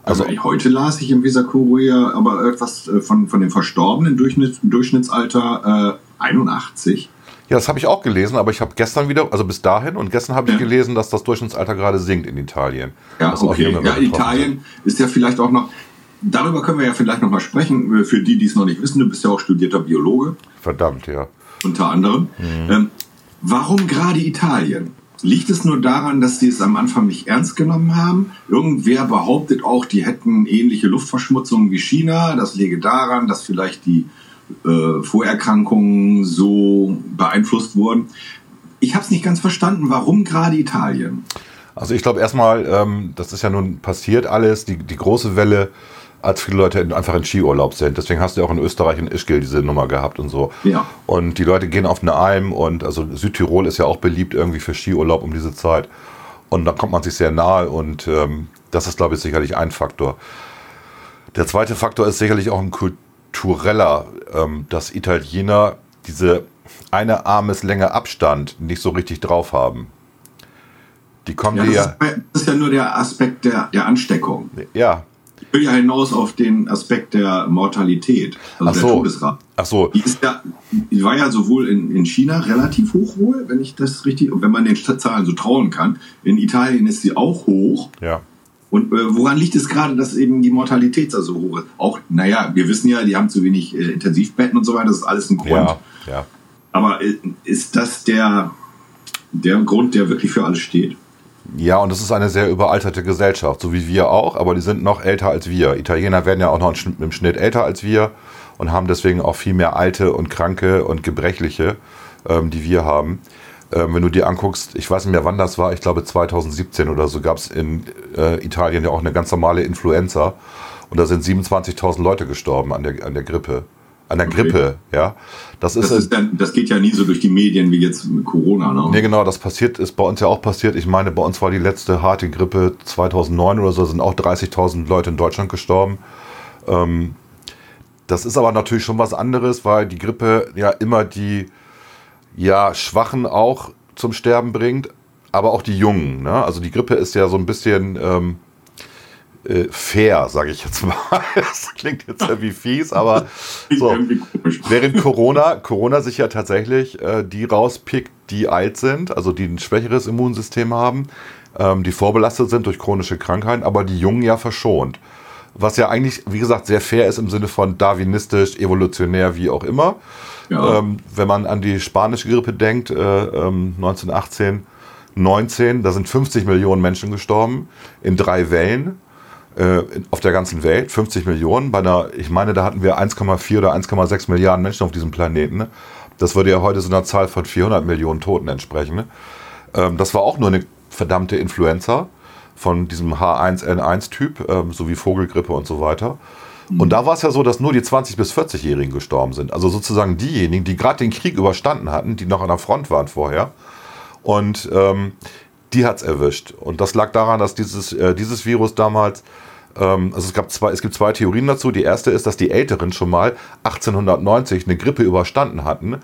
Also, also heute las ich im Visa Kurier aber etwas äh, von, von dem verstorbenen Durchschnitts, Durchschnittsalter äh, 81. Ja, das habe ich auch gelesen, aber ich habe gestern wieder, also bis dahin und gestern habe ich ja. gelesen, dass das Durchschnittsalter gerade sinkt in Italien. Ja, okay. Ja, Italien sind. ist ja vielleicht auch noch, darüber können wir ja vielleicht noch mal sprechen, für die, die es noch nicht wissen, du bist ja auch studierter Biologe. Verdammt, ja. Unter anderem. Mhm. Ähm, warum gerade Italien? Liegt es nur daran, dass sie es am Anfang nicht ernst genommen haben? Irgendwer behauptet auch, die hätten ähnliche Luftverschmutzungen wie China. Das läge daran, dass vielleicht die äh, Vorerkrankungen so beeinflusst wurden. Ich habe es nicht ganz verstanden. Warum gerade Italien? Also ich glaube erstmal, ähm, das ist ja nun passiert alles, die, die große Welle, als viele Leute in, einfach in Skiurlaub sind. Deswegen hast du auch in Österreich in Ischgl diese Nummer gehabt und so. Ja. Und die Leute gehen auf eine Alm und also Südtirol ist ja auch beliebt irgendwie für Skiurlaub um diese Zeit. Und dann kommt man sich sehr nahe und ähm, das ist, glaube ich, sicherlich ein Faktor. Der zweite Faktor ist sicherlich auch ein kultureller, ähm, dass Italiener diese eine Armeslänge Abstand nicht so richtig drauf haben. Die kommen ja, das, ja ist, das ist ja nur der Aspekt der, der Ansteckung. Ja. Ich will ja hinaus auf den Aspekt der Mortalität, also Ach der so. Todesrate. Ach so. Die, ist ja, die war ja sowohl in, in China relativ hoch wohl, wenn ich das richtig, wenn man den Zahlen so trauen kann. In Italien ist sie auch hoch. Ja. Und äh, woran liegt es gerade, dass eben die Mortalität so hoch ist? Auch, naja, wir wissen ja, die haben zu wenig äh, Intensivbetten und so weiter, das ist alles ein Grund. Ja, ja. Aber äh, ist das der, der Grund, der wirklich für alles steht? Ja, und das ist eine sehr überalterte Gesellschaft, so wie wir auch, aber die sind noch älter als wir. Italiener werden ja auch noch im Schnitt älter als wir und haben deswegen auch viel mehr alte und kranke und gebrechliche, ähm, die wir haben. Ähm, wenn du dir anguckst, ich weiß nicht mehr, wann das war, ich glaube 2017 oder so, gab es in äh, Italien ja auch eine ganz normale Influenza und da sind 27.000 Leute gestorben an der, an der Grippe an der okay. Grippe, ja. Das, ist, das, ist dann, das geht ja nie so durch die Medien wie jetzt mit Corona, ne? Nee, genau, das passiert, ist bei uns ja auch passiert. Ich meine, bei uns war die letzte harte Grippe 2009 oder so, sind auch 30.000 Leute in Deutschland gestorben. Ähm, das ist aber natürlich schon was anderes, weil die Grippe ja immer die ja, Schwachen auch zum Sterben bringt, aber auch die Jungen. Ne? Also die Grippe ist ja so ein bisschen ähm, äh, fair, sage ich jetzt mal. *laughs* Das klingt jetzt irgendwie fies, aber so. während Corona, Corona sich ja tatsächlich äh, die rauspickt, die alt sind, also die ein schwächeres Immunsystem haben, ähm, die vorbelastet sind durch chronische Krankheiten, aber die Jungen ja verschont. Was ja eigentlich, wie gesagt, sehr fair ist im Sinne von darwinistisch, evolutionär, wie auch immer. Ja. Ähm, wenn man an die spanische Grippe denkt, äh, ähm, 1918, 19, da sind 50 Millionen Menschen gestorben in drei Wellen äh, auf der ganzen Welt, 50 Millionen. Bei einer, ich meine, da hatten wir 1,4 oder 1,6 Milliarden Menschen auf diesem Planeten. Ne? Das würde ja heute so einer Zahl von 400 Millionen Toten entsprechen. Ne? Ähm, das war auch nur eine verdammte Influenza von diesem H1N1-Typ, ähm, so wie Vogelgrippe und so weiter. Und da war es ja so, dass nur die 20- bis 40-Jährigen gestorben sind. Also sozusagen diejenigen, die gerade den Krieg überstanden hatten, die noch an der Front waren vorher. Und ähm, die hat es erwischt. Und das lag daran, dass dieses, äh, dieses Virus damals, ähm, also es, gab zwei, es gibt zwei Theorien dazu. Die erste ist, dass die Älteren schon mal 1890 eine Grippe überstanden hatten,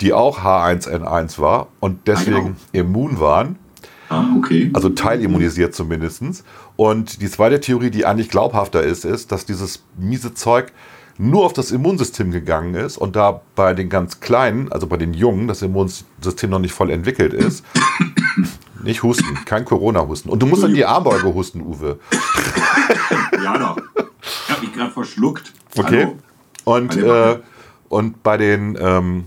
die auch H1N1 war und deswegen immun waren. Ah, okay. Also teilimmunisiert zumindest. Und die zweite Theorie, die eigentlich glaubhafter ist, ist, dass dieses miese Zeug nur auf das Immunsystem gegangen ist und da bei den ganz Kleinen, also bei den Jungen, das Immunsystem noch nicht voll entwickelt ist, *coughs* nicht husten, kein Corona-Husten. Und du musst an die Armbeuge husten, Uwe. *laughs* ja, doch. Ich habe mich gerade verschluckt. Okay. Hallo. Und, äh, und bei den, ähm,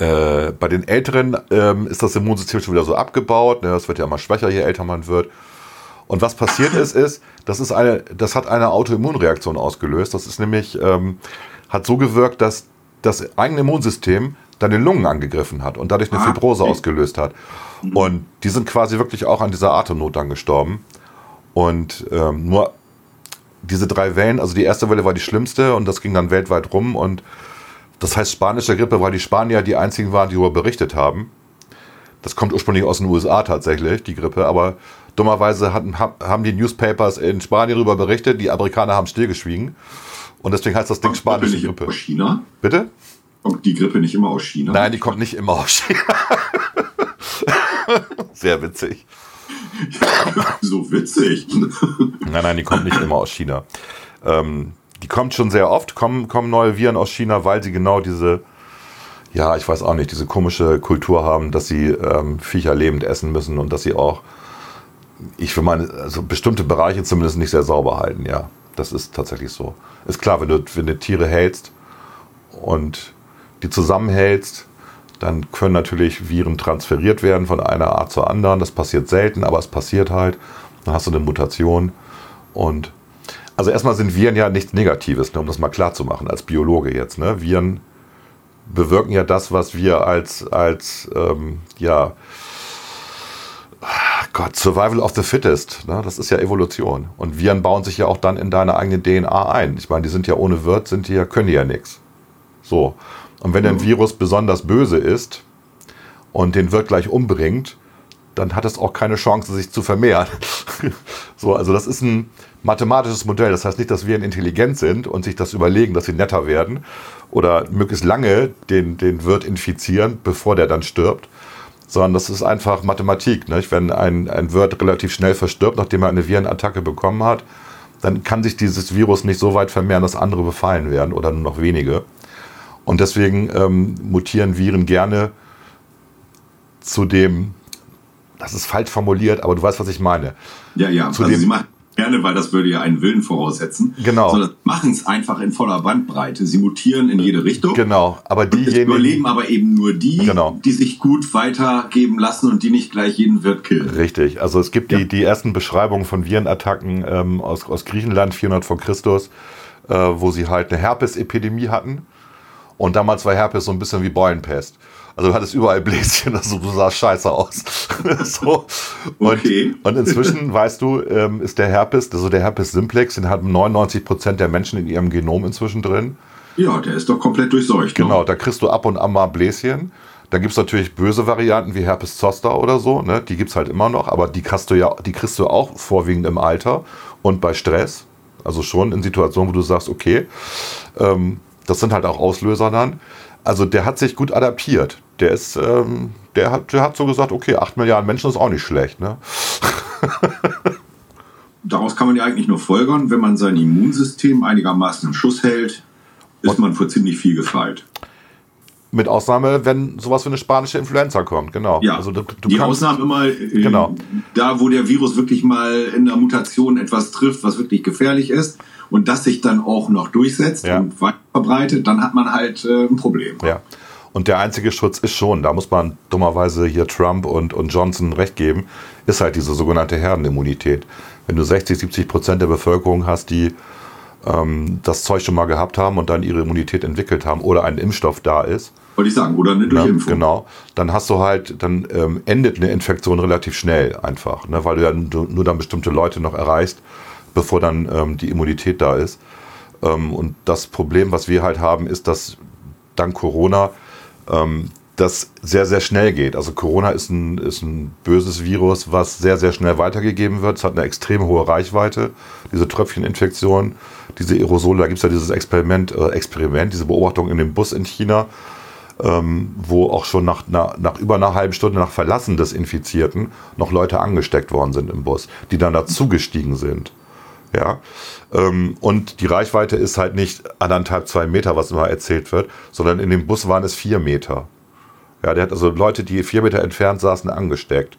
äh, bei den Älteren ähm, ist das Immunsystem schon wieder so abgebaut. Ne? Das wird ja immer schwächer, je älter man wird. Und was passiert ist, ist, das, ist eine, das hat eine Autoimmunreaktion ausgelöst. Das ist nämlich, ähm, hat so gewirkt, dass das eigene Immunsystem deine Lungen angegriffen hat und dadurch eine ah, Fibrose ausgelöst hat. Mhm. Und die sind quasi wirklich auch an dieser Atemnot dann gestorben. Und ähm, nur diese drei Wellen, also die erste Welle war die schlimmste und das ging dann weltweit rum. Und das heißt spanische Grippe, weil die Spanier die einzigen waren, die darüber berichtet haben. Das kommt ursprünglich aus den USA tatsächlich, die Grippe, aber dummerweise hatten, haben die Newspapers in Spanien darüber berichtet, die Amerikaner haben stillgeschwiegen. Und deswegen heißt das Ding spanische Grippe. Aus China? Bitte? Kommt die Grippe nicht immer aus China? Nein, die kommt nicht immer aus China. *laughs* Sehr witzig. *laughs* so witzig. nein, nein, die kommt nicht immer aus China. Ähm, die kommt schon sehr oft, kommen, kommen neue Viren aus China, weil sie genau diese, ja, ich weiß auch nicht, diese komische Kultur haben, dass sie ähm, Viecher lebend essen müssen und dass sie auch, ich will meine, also bestimmte Bereiche zumindest nicht sehr sauber halten, ja. Das ist tatsächlich so. Ist klar, wenn du, wenn du Tiere hältst und die zusammenhältst, Dann können natürlich Viren transferiert werden von einer Art zur anderen. Das passiert selten, aber es passiert halt. Dann hast du eine Mutation. Und also erstmal sind Viren ja nichts Negatives, ne, um das mal klar zu machen, als Biologe jetzt. Ne? Viren bewirken ja das, was wir als, als ähm, ja, Gott, Survival of the Fittest, ne? das ist ja Evolution. Und Viren bauen sich ja auch dann in deine eigene DNA ein. Ich meine, die sind ja ohne Wirt, sind die ja, können die ja nichts. So. Und wenn ein mhm. Virus besonders böse ist und den Wirt gleich umbringt, dann hat es auch keine Chance, sich zu vermehren. *laughs* so, also das ist ein mathematisches Modell. Das heißt nicht, dass Viren intelligent sind und sich das überlegen, dass sie netter werden oder möglichst lange den, den Wirt infizieren, bevor der dann stirbt, sondern das ist einfach Mathematik. Nicht? Wenn ein, ein Wirt relativ schnell verstirbt, nachdem er eine Virenattacke bekommen hat, dann kann sich dieses Virus nicht so weit vermehren, dass andere befallen werden oder nur noch wenige. Und deswegen ähm, mutieren Viren gerne zu dem, das ist falsch formuliert, aber du weißt, was ich meine. Ja, ja, zu also dem, sie machen gerne, weil das würde ja einen Willen voraussetzen. Genau. Sondern machen es einfach in voller Bandbreite. Sie mutieren in jede Richtung. Genau. Aber diejenigen. überleben aber eben nur die, genau. die sich gut weitergeben lassen und die nicht gleich jeden Wirt killen. Richtig. Also es gibt ja. die, die ersten Beschreibungen von Virenattacken ähm, aus, aus Griechenland, 400 vor Christus, äh, wo sie halt eine Herpesepidemie hatten. Und damals war Herpes so ein bisschen wie Beulenpest. Also du hattest überall Bläschen, *laughs* also du sahst scheiße aus. *laughs* so. und, okay. und inzwischen, *laughs* weißt du, ähm, ist der Herpes, also der Herpes simplex, den haben 99 Prozent der Menschen in ihrem Genom inzwischen drin. Ja, der ist doch komplett durchseucht. Ne? Genau, ne? da kriegst du ab und an mal Bläschen. Da gibt es natürlich böse Varianten wie Herpes zoster oder so, ne? die gibt es halt immer noch, aber die kriegst, du ja, die kriegst du auch vorwiegend im Alter und bei Stress. Also schon in Situationen, wo du sagst, okay, ähm, das sind halt auch Auslöser dann. Also der hat sich gut adaptiert. Der ist, ähm, der hat, der hat so gesagt, okay, 8 Milliarden Menschen ist auch nicht schlecht, ne? *laughs* Daraus kann man ja eigentlich nur folgern, wenn man sein Immunsystem einigermaßen im Schuss hält, ist Und man vor ziemlich viel gefeit. Mit Ausnahme, wenn sowas wie eine spanische Influenza kommt, genau. Ja, also du, du die Ausnahmen immer äh, genau. da, wo der Virus wirklich mal in der Mutation etwas trifft, was wirklich gefährlich ist und das sich dann auch noch durchsetzt ja. und weit verbreitet, dann hat man halt äh, ein Problem. Ja. Und der einzige Schutz ist schon, da muss man dummerweise hier Trump und, und Johnson recht geben, ist halt diese sogenannte Herdenimmunität. Wenn du 60, 70 Prozent der Bevölkerung hast, die ähm, das Zeug schon mal gehabt haben und dann ihre Immunität entwickelt haben oder ein Impfstoff da ist. Wollte ich sagen, oder eine Durchimpfung. Genau, dann hast du halt, dann ähm, endet eine Infektion relativ schnell einfach, ne, weil du ja nur dann bestimmte Leute noch erreichst bevor dann ähm, die Immunität da ist. Ähm, und das Problem, was wir halt haben, ist, dass dank Corona ähm, das sehr, sehr schnell geht. Also Corona ist ein, ist ein böses Virus, was sehr, sehr schnell weitergegeben wird. Es hat eine extrem hohe Reichweite, diese Tröpfcheninfektion, diese Aerosole. Da gibt es ja dieses Experiment, äh, Experiment, diese Beobachtung in dem Bus in China, ähm, wo auch schon nach, nach, nach, über einer halben Stunde nach Verlassen des Infizierten noch Leute angesteckt worden sind im Bus, die dann dazugestiegen sind. Ja. Ähm, und die Reichweite ist halt nicht anderthalb, zwei Meter, was immer erzählt wird, sondern in dem Bus waren es vier Meter. Ja, der hat also Leute, die vier Meter entfernt saßen, angesteckt.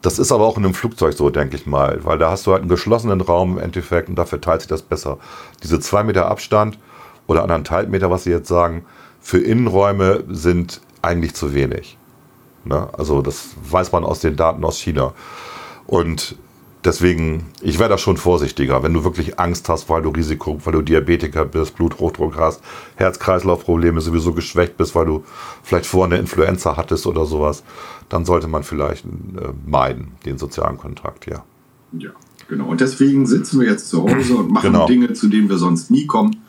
Das ist aber auch in einem Flugzeug so, denke ich mal, weil da hast du halt einen geschlossenen Raum im Endeffekt und da verteilt sich das besser. Diese zwei Meter Abstand oder anderthalb Meter, was Sie jetzt sagen, für Innenräume sind eigentlich zu wenig. Ne? Also das weiß man aus den Daten aus China. Und deswegen, ich wäre da schon vorsichtiger, wenn du wirklich Angst hast, weil du Risiko, weil du Diabetiker bist, Bluthochdruck hast, Herz-Kreislauf-Probleme, sowieso geschwächt bist, weil du vielleicht vorher eine Influenza hattest oder sowas, dann sollte man vielleicht äh, meiden, den sozialen Kontakt, ja. Ja, genau. Und deswegen sitzen wir jetzt zu Hause und machen genau. Dinge, zu denen wir sonst nie kommen.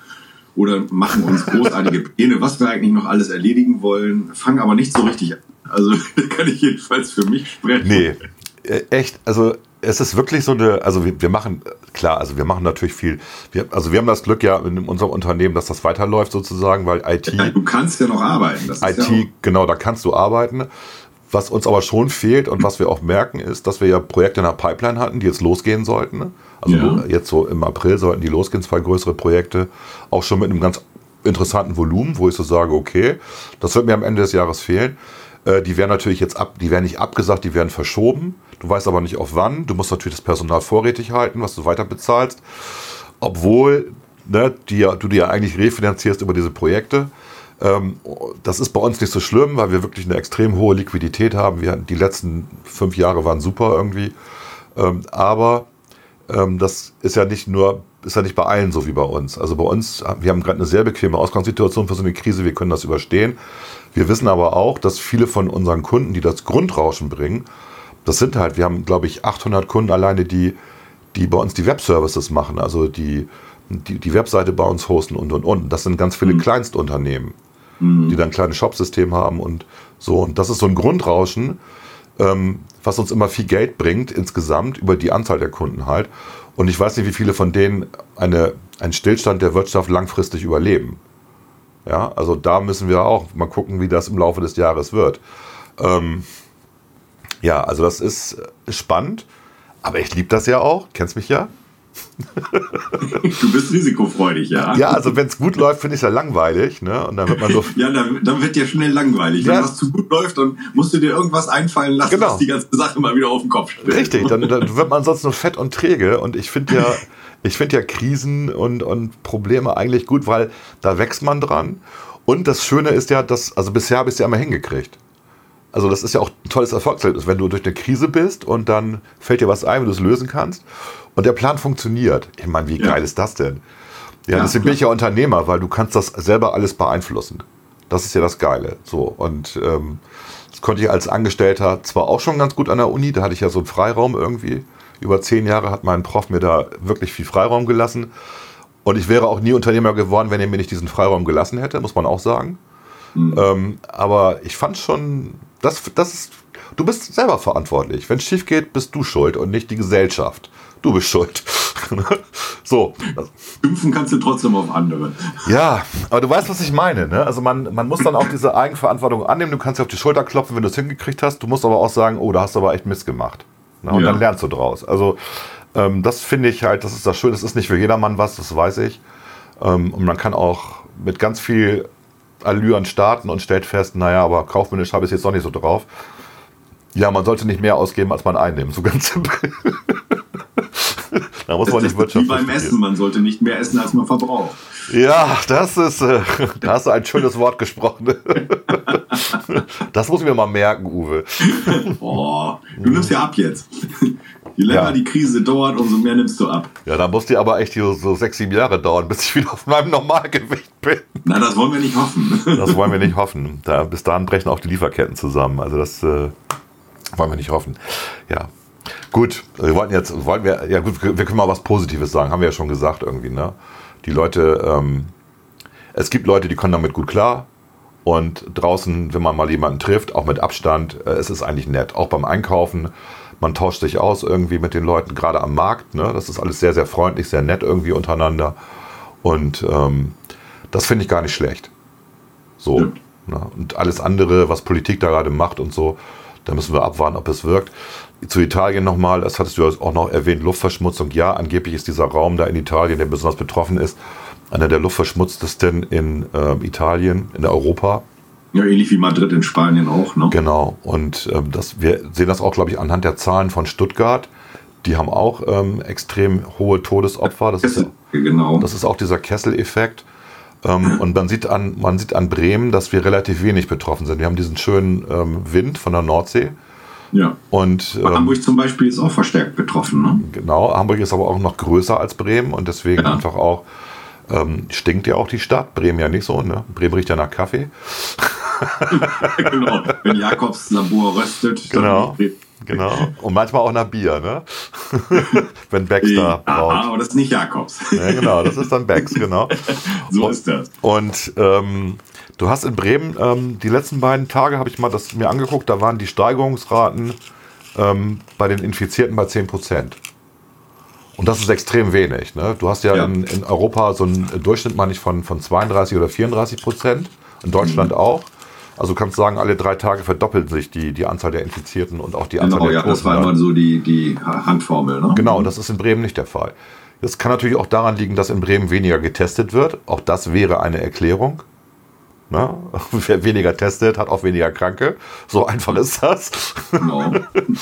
Oder machen uns großartige Pläne, was wir eigentlich noch alles erledigen wollen, fangen aber nicht so richtig an. Also *laughs* kann ich jedenfalls für mich sprechen. Nee, äh, echt, also es ist wirklich so eine, also wir, wir, machen, klar, also wir machen natürlich viel. Wir, also wir haben das Glück ja in unserem Unternehmen, dass das weiterläuft sozusagen, weil IT. Ja, du kannst ja noch arbeiten. IT, ja genau, da kannst du arbeiten. Was uns aber schon fehlt und was wir auch merken, ist, dass wir ja Projekte in der Pipeline hatten, die jetzt losgehen sollten. Also ja. jetzt so im April sollten die losgehen, zwei größere Projekte, auch schon mit einem ganz interessanten Volumen, wo ich so sage, okay, das wird mir am Ende des Jahres fehlen. Äh, die werden natürlich jetzt ab, die werden nicht abgesagt, die werden verschoben. Du weißt aber nicht auf wann. Du musst natürlich das Personal vorrätig halten, was du weiter bezahlst. Obwohl ne, die, du dir eigentlich refinanzierst über diese Projekte. Ähm, das ist bei uns nicht so schlimm, weil wir wirklich eine extrem hohe Liquidität haben. Wir, die letzten fünf Jahre waren super irgendwie. Ähm, aber ähm, das ist ja nicht nur, ist ja nicht bei allen so wie bei uns. Also bei uns, wir haben gerade eine sehr bequeme Ausgangssituation für so eine Krise, wir können das überstehen. Wir wissen aber auch, dass viele von unseren Kunden, die das Grundrauschen bringen, das sind halt, wir haben, glaube ich, 800 Kunden alleine, die, die bei uns die Webservices machen, also die, die, die Webseite bei uns hosten und, und, und. Das sind ganz viele mhm. Kleinstunternehmen, mhm. die dann kleine Shopsysteme haben und so. Und das ist so ein Grundrauschen, ähm, was uns immer viel Geld bringt insgesamt über die Anzahl der Kunden halt. Und ich weiß nicht, wie viele von denen eine, einen Stillstand der Wirtschaft langfristig überleben. Ja, also da müssen wir auch mal gucken, wie das im Laufe des Jahres wird. Ähm, ja, also das ist spannend, aber ich liebe das ja auch, kennst mich ja. Du bist risikofreudig, ja. Ja, also wenn es gut läuft, finde ich es ja langweilig. Ne? Und dann wird man so *laughs* ja, dann, dann wird dir schnell langweilig. Ja. Wenn was zu gut läuft, dann musst du dir irgendwas einfallen lassen, genau. was die ganze Sache mal wieder auf den Kopf stellt. Richtig, dann, dann wird man sonst nur fett und träge. Und ich finde ja, *laughs* ich finde ja Krisen und, und Probleme eigentlich gut, weil da wächst man dran. Und das Schöne ist ja, dass, also bisher habe ich es ja immer hingekriegt. Also das ist ja auch ein tolles Erfolgserlebnis, wenn du durch eine Krise bist und dann fällt dir was ein, wenn du es lösen kannst. Und der Plan funktioniert. Ich meine, wie ja. geil ist das denn? Ja, ja deswegen bin ich ja Unternehmer, weil du kannst das selber alles beeinflussen. Das ist ja das Geile. So und ähm, das konnte ich als Angestellter zwar auch schon ganz gut an der Uni, da hatte ich ja so einen Freiraum irgendwie. Über zehn Jahre hat mein Prof mir da wirklich viel Freiraum gelassen. Und ich wäre auch nie Unternehmer geworden, wenn er mir nicht diesen Freiraum gelassen hätte, muss man auch sagen. Mhm. Ähm, aber ich fand schon, das, das ist, du bist selber verantwortlich. Wenn es schief geht, bist du schuld und nicht die Gesellschaft du bist schuld. *laughs* so. Impfen kannst du trotzdem auf andere. Ja, aber du weißt, was ich meine. Ne? Also man, man muss dann auch diese Eigenverantwortung annehmen. Du kannst dir auf die Schulter klopfen, wenn du es hingekriegt hast. Du musst aber auch sagen, oh, da hast du aber echt Mist gemacht. Ne? Und ja. dann lernst du draus. Also ähm, das finde ich halt, das ist das Schöne. Das ist nicht für jedermann was, das weiß ich. Ähm, und man kann auch mit ganz viel Allüren starten und stellt fest, naja, aber kaufmännisch habe ich es jetzt doch nicht so drauf. Ja, man sollte nicht mehr ausgeben, als man einnimmt. So ganz simpel. *laughs* da muss man nicht wirtschaftlich. Wie beim Essen, man sollte nicht mehr essen, als man verbraucht. Ja, das ist, äh, da hast du ein schönes Wort gesprochen. *laughs* das muss ich mir mal merken, Uwe. *laughs* Oh, du nimmst ja ab jetzt. Je länger ja. die Krise dauert, umso mehr nimmst du ab. Ja, dann muss die aber echt so, so sechs, sieben Jahre dauern, bis ich wieder auf meinem Normalgewicht bin. Na, das wollen wir nicht hoffen. *laughs* Das wollen wir nicht hoffen. Da, bis dahin brechen auch die Lieferketten zusammen. Also das äh, wollen wir nicht hoffen. Ja, Gut, wir wollten jetzt, wollen wir, ja gut, wir können mal was Positives sagen, haben wir ja schon gesagt irgendwie, ne? Die Leute, ähm, es gibt Leute, die kommen damit gut klar. Und draußen, wenn man mal jemanden trifft, auch mit Abstand, äh, es ist eigentlich nett. Auch beim Einkaufen, man tauscht sich aus irgendwie mit den Leuten, gerade am Markt. Ne? Das ist alles sehr, sehr freundlich, sehr nett irgendwie untereinander. Und ähm, das finde ich gar nicht schlecht. So. Ja. Ne? Und alles andere, was Politik da gerade macht und so, da müssen wir abwarten, ob es wirkt. Zu Italien nochmal, das hattest du auch noch erwähnt, Luftverschmutzung. Ja, angeblich ist dieser Raum da in Italien, der besonders betroffen ist, einer der luftverschmutztesten in äh, Italien, in Europa. Ja, ähnlich wie Madrid in Spanien auch, ne? Genau. Und ähm, das, wir sehen das auch, glaube ich, anhand der Zahlen von Stuttgart. Die haben auch ähm, extrem hohe Todesopfer. Das Kessel, ist, genau. Das ist auch dieser Kessel-Effekt. Ähm, und man sieht, an, man sieht an Bremen, dass wir relativ wenig betroffen sind. Wir haben diesen schönen ähm, Wind von der Nordsee. Ja. Und, ähm, Hamburg zum Beispiel ist auch verstärkt betroffen. Ne? Genau, Hamburg ist aber auch noch größer als Bremen und deswegen ja. einfach auch ähm, stinkt ja auch die Stadt. Bremen ja nicht so, ne? Bremen riecht ja nach Kaffee. *laughs* genau, wenn Jakobs Labor röstet. Genau. Genau. Und manchmal auch nach Bier, ne? *laughs* Wenn Becks da braut. aber das ist nicht Jakobs. ja, genau, das ist dann Becks, genau. *laughs* so ist das. Und ähm, Du hast in Bremen ähm, die letzten beiden Tage, habe ich mal das mir angeguckt, da waren die Steigerungsraten ähm, bei den Infizierten bei 10 Prozent. Und das ist extrem wenig. Ne? Du hast ja, ja. In, in, Europa so einen Durchschnitt, meine ich, von, von 32 oder 34 Prozent. In Deutschland mhm. auch. Also du kannst sagen, alle drei Tage verdoppelt sich die, die Anzahl der Infizierten und auch die Anzahl genau, der ja, Das war immer so die, die Handformel. Ne? Genau, und das ist in Bremen nicht der Fall. Das kann natürlich auch daran liegen, dass in Bremen weniger getestet wird. Auch das wäre eine Erklärung. Ne? *laughs* Wer weniger testet, hat auch weniger Kranke. So *laughs* einfach ist das. Genau.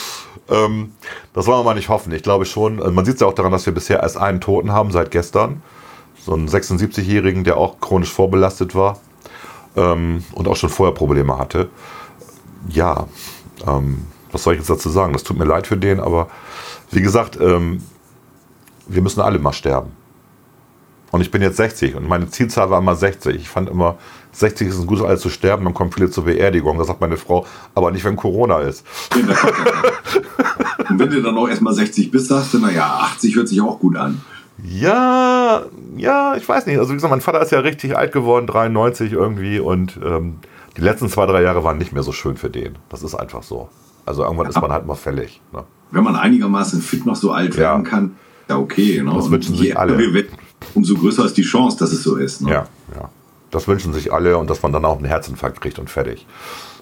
*laughs* ähm, das wollen wir mal nicht hoffen. Ich glaube schon, also man sieht es ja auch daran, dass wir bisher erst einen Toten haben seit gestern. So einen 76-Jährigen, der auch chronisch vorbelastet war. ähm, und auch schon vorher Probleme hatte. Ja, ähm, was soll ich jetzt dazu sagen? Das tut mir leid für den, aber wie gesagt, ähm, wir müssen alle mal sterben. Und ich bin jetzt 60 und meine Zielzahl war immer 60. Ich fand immer, 60 ist ein gutes Alter zu sterben, dann kommen viele zur Beerdigung. Da sagt meine Frau, aber nicht, wenn Corona ist. und wenn du dann auch erstmal 60 bist, sagst du, naja, 80 hört sich auch gut an. Ja, ja, ich weiß nicht. Also wie gesagt, mein Vater ist ja richtig alt geworden, 93 irgendwie. Und ähm, die letzten zwei, drei Jahre waren nicht mehr so schön für den. Das ist einfach so. Also irgendwann ist man halt mal fällig. Ne? Wenn man einigermaßen fit noch so alt werden kann, ja okay. Ne? Das wünschen sich alle. Umso größer ist die Chance, dass es so ist. Ne? Ja, ja. Das wünschen sich alle und dass man dann auch einen Herzinfarkt kriegt und fertig.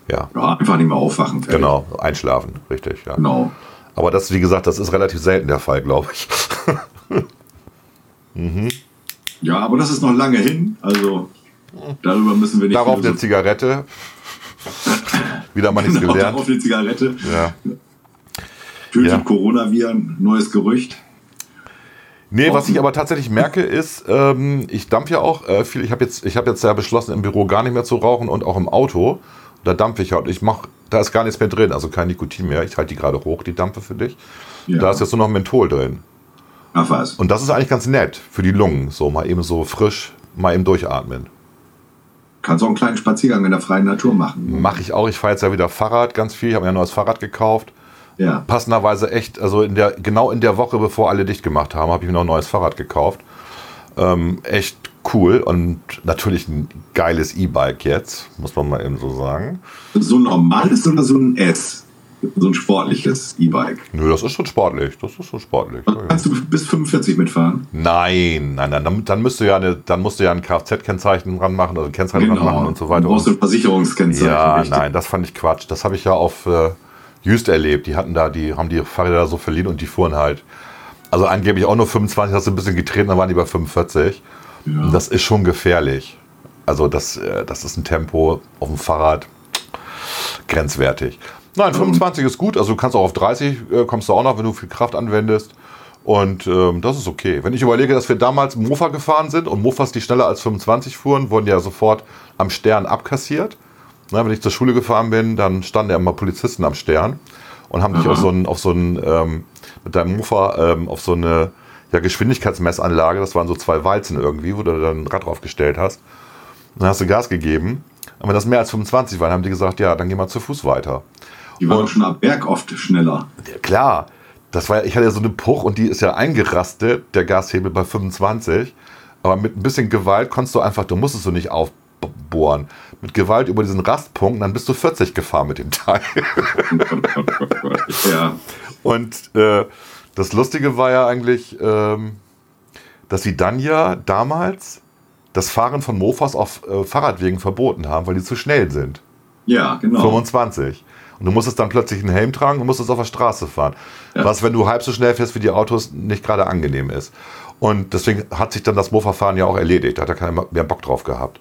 Ja. ja einfach nicht mehr aufwachen. Fertig. Genau, einschlafen, richtig. Ja. Genau. Aber das, wie gesagt, das ist relativ selten der Fall, glaube ich. *laughs* mhm. Ja, aber das ist noch lange hin. Also darüber müssen wir nicht. Darauf eine Zigarette. *laughs* Wieder mal nichts genau, gelernt. Darauf eine Zigarette. Ja. Tötet ja. Coronaviren, neues Gerücht. Nee, was ich aber tatsächlich merke, ist, ähm, ich dampfe ja auch äh, viel. Ich habe jetzt, hab jetzt ja beschlossen, im Büro gar nicht mehr zu rauchen und auch im Auto. Da dampfe ich ja und ich mache, da ist gar nichts mehr drin, also kein Nikotin mehr. Ich halte die gerade hoch, die Dampfe für dich. Ja. Da ist jetzt nur noch Menthol drin. Ach was. Und das ist eigentlich ganz nett für die Lungen, so mal eben so frisch, mal eben durchatmen. Kannst auch einen kleinen Spaziergang in der freien Natur machen. Mache ich auch. Ich fahre jetzt ja wieder Fahrrad ganz viel. Ich habe mir ja ein neues Fahrrad gekauft. Ja. Passenderweise echt, also in der, genau in der Woche, bevor alle dicht gemacht haben, habe ich mir noch ein neues Fahrrad gekauft. Ähm, echt cool und natürlich ein geiles E-Bike jetzt, muss man mal eben so sagen. So ein normales oder so ein S? So ein sportliches E-Bike. Nö, das ist schon sportlich. Das ist schon sportlich. Also kannst du bis 45 mitfahren? Nein, nein, nein. Dann, dann müsst du ja eine, dann musst du ja ein Kfz-Kennzeichen dran machen, also ein Kennzeichen genau. dran machen und so weiter. Du brauchst ein Versicherungskennzeichen. Ja, richtig. nein, das fand ich Quatsch. Das habe ich ja auf äh, Just erlebt. Die hatten da, die haben die Fahrräder so verliehen und die fuhren halt. Also angeblich auch nur 25, hast du ein bisschen getreten, dann waren die bei 45. Ja. Das ist schon gefährlich. Also das, äh, das ist ein Tempo auf dem Fahrrad grenzwertig. Nein, 25 ist gut. Also du kannst auch auf 30 äh, kommst du auch noch, wenn du viel Kraft anwendest. Und ähm, das ist okay. Wenn ich überlege, dass wir damals Mofa gefahren sind und Mofas, die schneller als 25 fuhren, wurden ja sofort am Stern abkassiert. Na, wenn ich zur Schule gefahren bin, dann standen ja immer Polizisten am Stern und haben dich auf so einen, auf so einen ähm, mit deinem Mofa ähm, auf so eine ja, Geschwindigkeitsmessanlage, das waren so zwei Walzen irgendwie, wo du dann ein Rad draufgestellt hast. dann hast du Gas gegeben. Und wenn das mehr als 25 war, dann haben die gesagt, ja, dann geh mal zu Fuß weiter. Die waren schon ab Berg oft schneller. Ja, klar. Das war, ich hatte ja so eine Puch und die ist ja eingerastet, der Gashebel bei 25. Aber mit ein bisschen Gewalt konntest du einfach, du musstest du nicht aufbohren mit Gewalt über diesen Rastpunkt, dann bist du 40 gefahren mit dem Teil. ja. Und äh, das Lustige war ja eigentlich, ähm, dass sie dann ja damals das Fahren von Mofas auf äh, Fahrradwegen verboten haben, weil die zu schnell sind. Ja, genau. 25. Und du musstest dann plötzlich einen Helm tragen und musstest auf der Straße fahren. Ja. Was, wenn du halb so schnell fährst wie die Autos, nicht gerade angenehm ist. Und deswegen hat sich dann das Mofa-Fahren ja auch erledigt. Da hat er keinen mehr Bock drauf gehabt.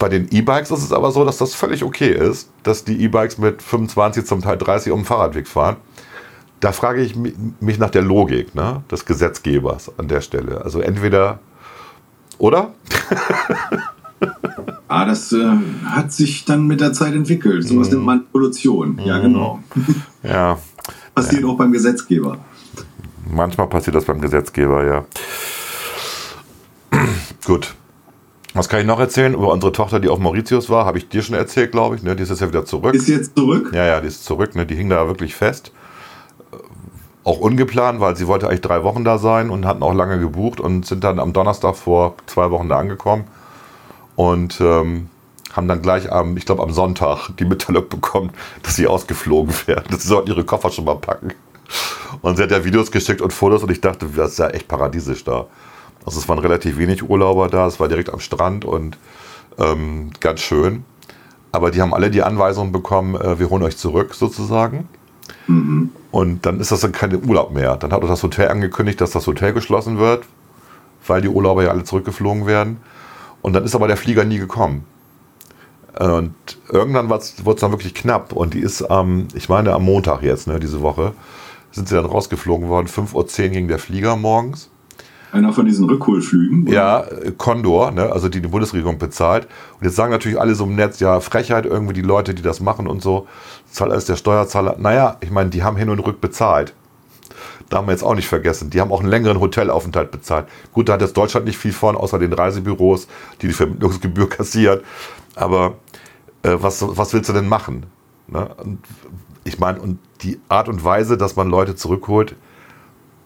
Bei den E-Bikes ist es aber so, dass das völlig okay ist, dass die E-Bikes mit 25, zum Teil 30 um den Fahrradweg fahren. Da frage ich mich nach der Logik ne, des Gesetzgebers an der Stelle. Also entweder, oder? *laughs* ah, das äh, hat sich dann mit der Zeit entwickelt. Sowas mm. nennt Manipulation. Ja, mhm. genau. Ja. *laughs* Passiert ja. auch beim Gesetzgeber. Manchmal passiert das beim Gesetzgeber, ja. *clears throat* Gut. Was kann ich noch erzählen über unsere Tochter, die auf Mauritius war? Habe ich dir schon erzählt, glaube ich. Ne? Die ist jetzt ja wieder zurück. Ist jetzt zurück? Ja, ja, die ist zurück. Ne? Die hing da wirklich fest. Auch ungeplant, weil sie wollte eigentlich drei Wochen da sein und hatten auch lange gebucht und sind dann am Donnerstag vor zwei Wochen da angekommen und ähm, haben dann gleich am, ich glaube am Sonntag die Mitteilung bekommen, dass sie ausgeflogen werden. *laughs* Sie sollten ihre Koffer schon mal packen. Und sie hat ja Videos geschickt und Fotos und ich dachte, das ist ja echt paradiesisch da. Also es waren relativ wenig Urlauber da, es war direkt am Strand und ähm, ganz schön. Aber die haben alle die Anweisung bekommen, äh, wir holen euch zurück sozusagen. Mhm. Und dann ist das dann kein Urlaub mehr. Dann hat das Hotel angekündigt, dass das Hotel geschlossen wird, weil die Urlauber ja alle zurückgeflogen werden. Und dann ist aber der Flieger nie gekommen. Und irgendwann wurde es dann wirklich knapp. Und die ist am, ich meine am Montag jetzt, ne, diese Woche, sind sie dann rausgeflogen worden. 5.10 Uhr ging der Flieger morgens. Einer von diesen Rückholflügen? Oder? Ja, Condor, ne, also die die Bundesregierung bezahlt. Und jetzt sagen natürlich alle so im Netz, ja, Frechheit irgendwie die Leute, die das machen und so. Zahlt alles der Steuerzahler. Naja, ich meine, die haben hin und rück bezahlt. Da haben wir jetzt auch nicht vergessen. Die haben auch einen längeren Hotelaufenthalt bezahlt. Gut, da hat jetzt Deutschland nicht viel von, außer den Reisebüros, die die Vermittlungsgebühr *laughs* kassieren. Aber äh, was, was willst du denn machen? Ne? ich meine, und die Art und Weise, dass man Leute zurückholt,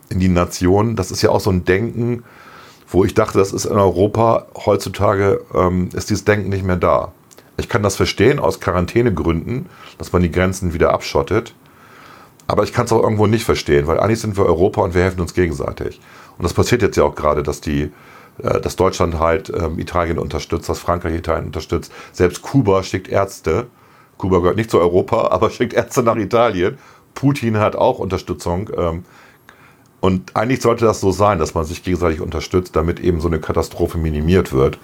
in die Nation. Das ist ja auch so ein Denken, wo ich dachte, das ist in Europa heutzutage, ähm, ist dieses Denken nicht mehr da. Ich kann das verstehen aus Quarantänegründen, dass man die Grenzen wieder abschottet. Aber ich kann es auch irgendwo nicht verstehen, weil eigentlich sind wir Europa und wir helfen uns gegenseitig. Und das passiert jetzt ja auch gerade, dass die, äh, dass Deutschland halt ähm, Italien unterstützt, dass Frankreich Italien unterstützt. Selbst Kuba schickt Ärzte. Kuba gehört nicht zu Europa, *laughs* aber schickt Ärzte nach Italien. Putin hat auch Unterstützung ähm, und eigentlich sollte das so sein, dass man sich gegenseitig unterstützt, damit eben so eine Katastrophe minimiert wird.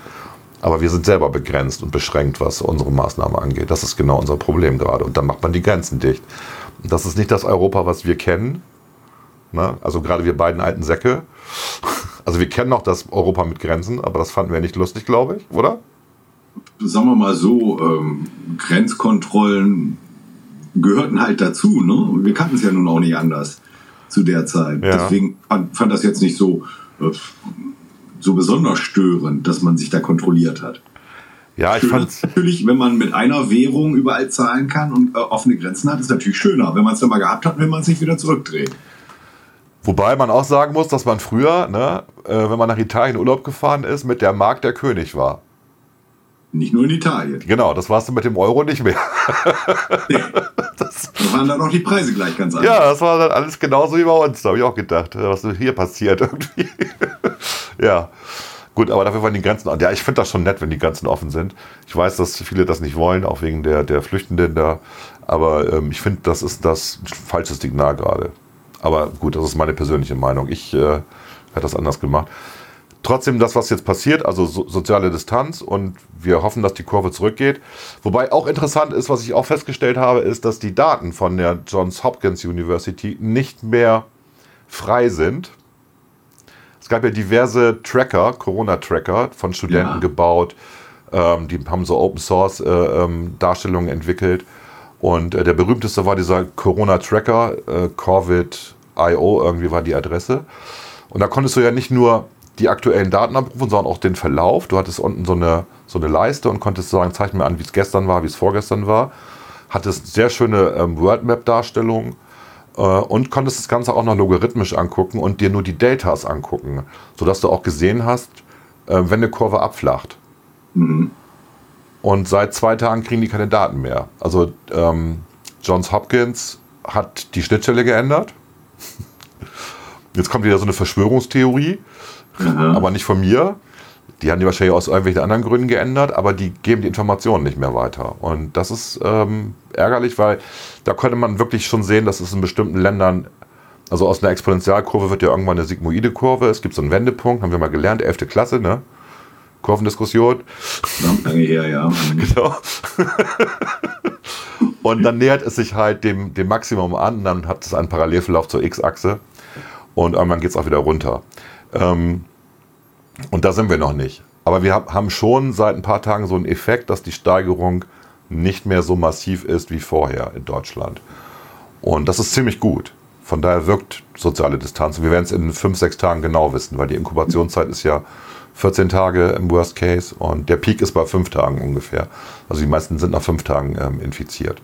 Aber wir sind selber begrenzt und beschränkt, was unsere Maßnahmen angeht. Das ist genau unser Problem gerade. Und dann macht man die Grenzen dicht. Das ist nicht das Europa, was wir kennen. Ne? Also gerade wir beiden alten Säcke. *laughs* Also wir kennen noch das Europa mit Grenzen, aber das fanden wir nicht lustig, glaube ich, oder? Sagen wir mal so, ähm, Grenzkontrollen gehörten halt dazu. Ne? Wir kannten es ja nun auch nicht anders zu der Zeit. Ja. Deswegen fand, das jetzt nicht so, äh, so besonders störend, dass man sich da kontrolliert hat. Ja, ich fand natürlich, wenn man mit einer Währung überall zahlen kann und äh, offene Grenzen hat, ist natürlich schöner. Wenn man es dann mal gehabt hat, will man es nicht wieder zurückdrehen. Wobei man auch sagen muss, dass man früher, ne, äh, wenn man nach Italien Urlaub gefahren ist, mit der Mark der König war. Nicht nur in Italien. Genau, das warst du mit dem Euro nicht mehr. nee. Das da waren dann auch die Preise gleich ganz anders. Ja, das war dann alles genauso wie bei uns. Da habe ich auch gedacht, was hier passiert irgendwie. *laughs* ja. Gut, aber dafür waren die Grenzen. Ja, ich finde das schon nett, wenn die Grenzen offen sind. Ich weiß, dass viele das nicht wollen, auch wegen der, der Flüchtenden da. Aber ähm, ich finde, das ist das falsche Signal gerade. Aber gut, das ist meine persönliche Meinung. Ich äh, hätte das anders gemacht trotzdem das, was jetzt passiert, also so, soziale Distanz und wir hoffen, dass die Kurve zurückgeht. Wobei auch interessant ist, was ich auch festgestellt habe, ist, dass die Daten von der Johns Hopkins University nicht mehr frei sind. Es gab ja diverse Tracker, Corona-Tracker von Studenten ja. gebaut. Ähm, die haben so Open Source äh, ähm, Darstellungen entwickelt. Und äh, der berühmteste war dieser Corona-Tracker, äh, Covid.io, irgendwie war die Adresse. Und da konntest du ja nicht nur die aktuellen Daten abrufen, sondern auch den Verlauf. Du hattest unten so eine, so eine Leiste und konntest sagen, zeig mir an, wie es gestern war, wie es vorgestern war. Hattest sehr schöne ähm, Worldmap-Darstellungen äh, und konntest das Ganze auch noch logarithmisch angucken und dir nur die Datas angucken, sodass du auch gesehen hast, äh, wenn eine Kurve abflacht. Mhm. Und seit zwei Tagen kriegen die keine Daten mehr. Also ähm, Johns Hopkins hat die Schnittstelle geändert. *laughs* Jetzt kommt wieder so eine Verschwörungstheorie mhm. aber nicht von mir. Die haben die wahrscheinlich aus irgendwelchen anderen Gründen geändert, aber die geben die Informationen nicht mehr weiter. Und das ist ähm, ärgerlich, weil da könnte man wirklich schon sehen, dass es in bestimmten Ländern, also aus einer Exponentialkurve wird ja irgendwann eine sigmoide Kurve. Es gibt so einen Wendepunkt, haben wir mal gelernt, 11. Klasse, ne? Kurvendiskussion. Lange her, ja. *laughs* genau. *laughs* und dann nähert es sich halt dem, dem Maximum an, dann hat es einen Parallelverlauf zur X-Achse und irgendwann geht es auch wieder runter. Ähm, und da sind wir noch nicht. Aber wir haben schon seit ein paar Tagen so einen Effekt, dass die Steigerung nicht mehr so massiv ist wie vorher in Deutschland. Und das ist ziemlich gut. Von daher wirkt soziale Distanz. Wir werden es in fünf, sechs Tagen genau wissen, weil die Inkubationszeit ist ja 14 Tage im Worst Case und der Peak ist bei fünf Tagen ungefähr. Also die meisten sind nach fünf Tagen ähm, infiziert.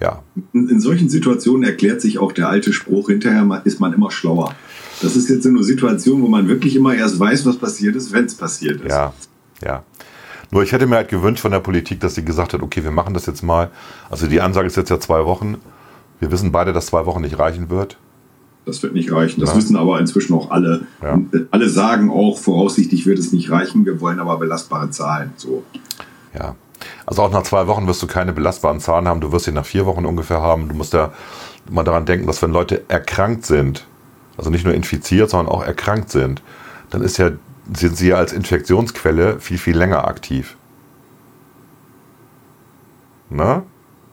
Ja. In solchen Situationen erklärt sich auch der alte Spruch, hinterher ist man immer schlauer. Das ist jetzt so eine Situation, wo man wirklich immer erst weiß, was passiert ist, wenn es passiert ist. Ja, ja. Nur ich hätte mir halt gewünscht von der Politik, dass sie gesagt hat, okay, wir machen das jetzt mal. Also die Ansage ist jetzt ja zwei Wochen. Wir wissen beide, dass zwei Wochen nicht reichen wird. Das wird nicht reichen. Das ja. wissen aber inzwischen auch alle. Ja. Alle sagen auch, voraussichtlich wird es nicht reichen. Wir wollen aber belastbare Zahlen. So. Ja. Also auch nach zwei Wochen wirst du keine belastbaren Zahlen haben. Du wirst sie nach vier Wochen ungefähr haben. Du musst ja mal daran denken, dass wenn Leute erkrankt sind, also nicht nur infiziert, sondern auch erkrankt sind, dann ist ja, sind sie ja als Infektionsquelle viel, viel länger aktiv. Na?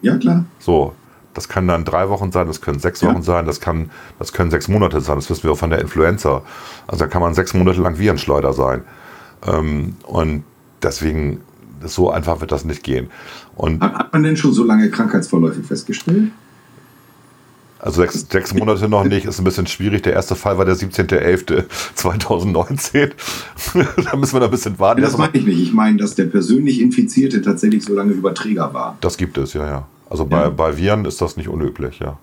Ja, klar. So. Das kann dann drei Wochen sein, das können sechs Wochen ja. sein, das, kann, das können sechs Monate sein. Das wissen wir auch von der Influenza. Also da kann man sechs Monate lang Virenschleuder sein. Ähm, und deswegen, so einfach wird das nicht gehen. Und hat man denn schon so lange Krankheitsverläufe festgestellt? Also sechs, sechs Monate noch nicht, ist ein bisschen schwierig. Der erste Fall war der 17.11.2019. *laughs* da müssen wir noch ein bisschen warten. Das meine ich nicht. Ich meine, dass der persönlich Infizierte tatsächlich so lange Überträger war. Das gibt es, ja, ja. Also bei, ja. bei Viren ist das nicht unüblich, ja.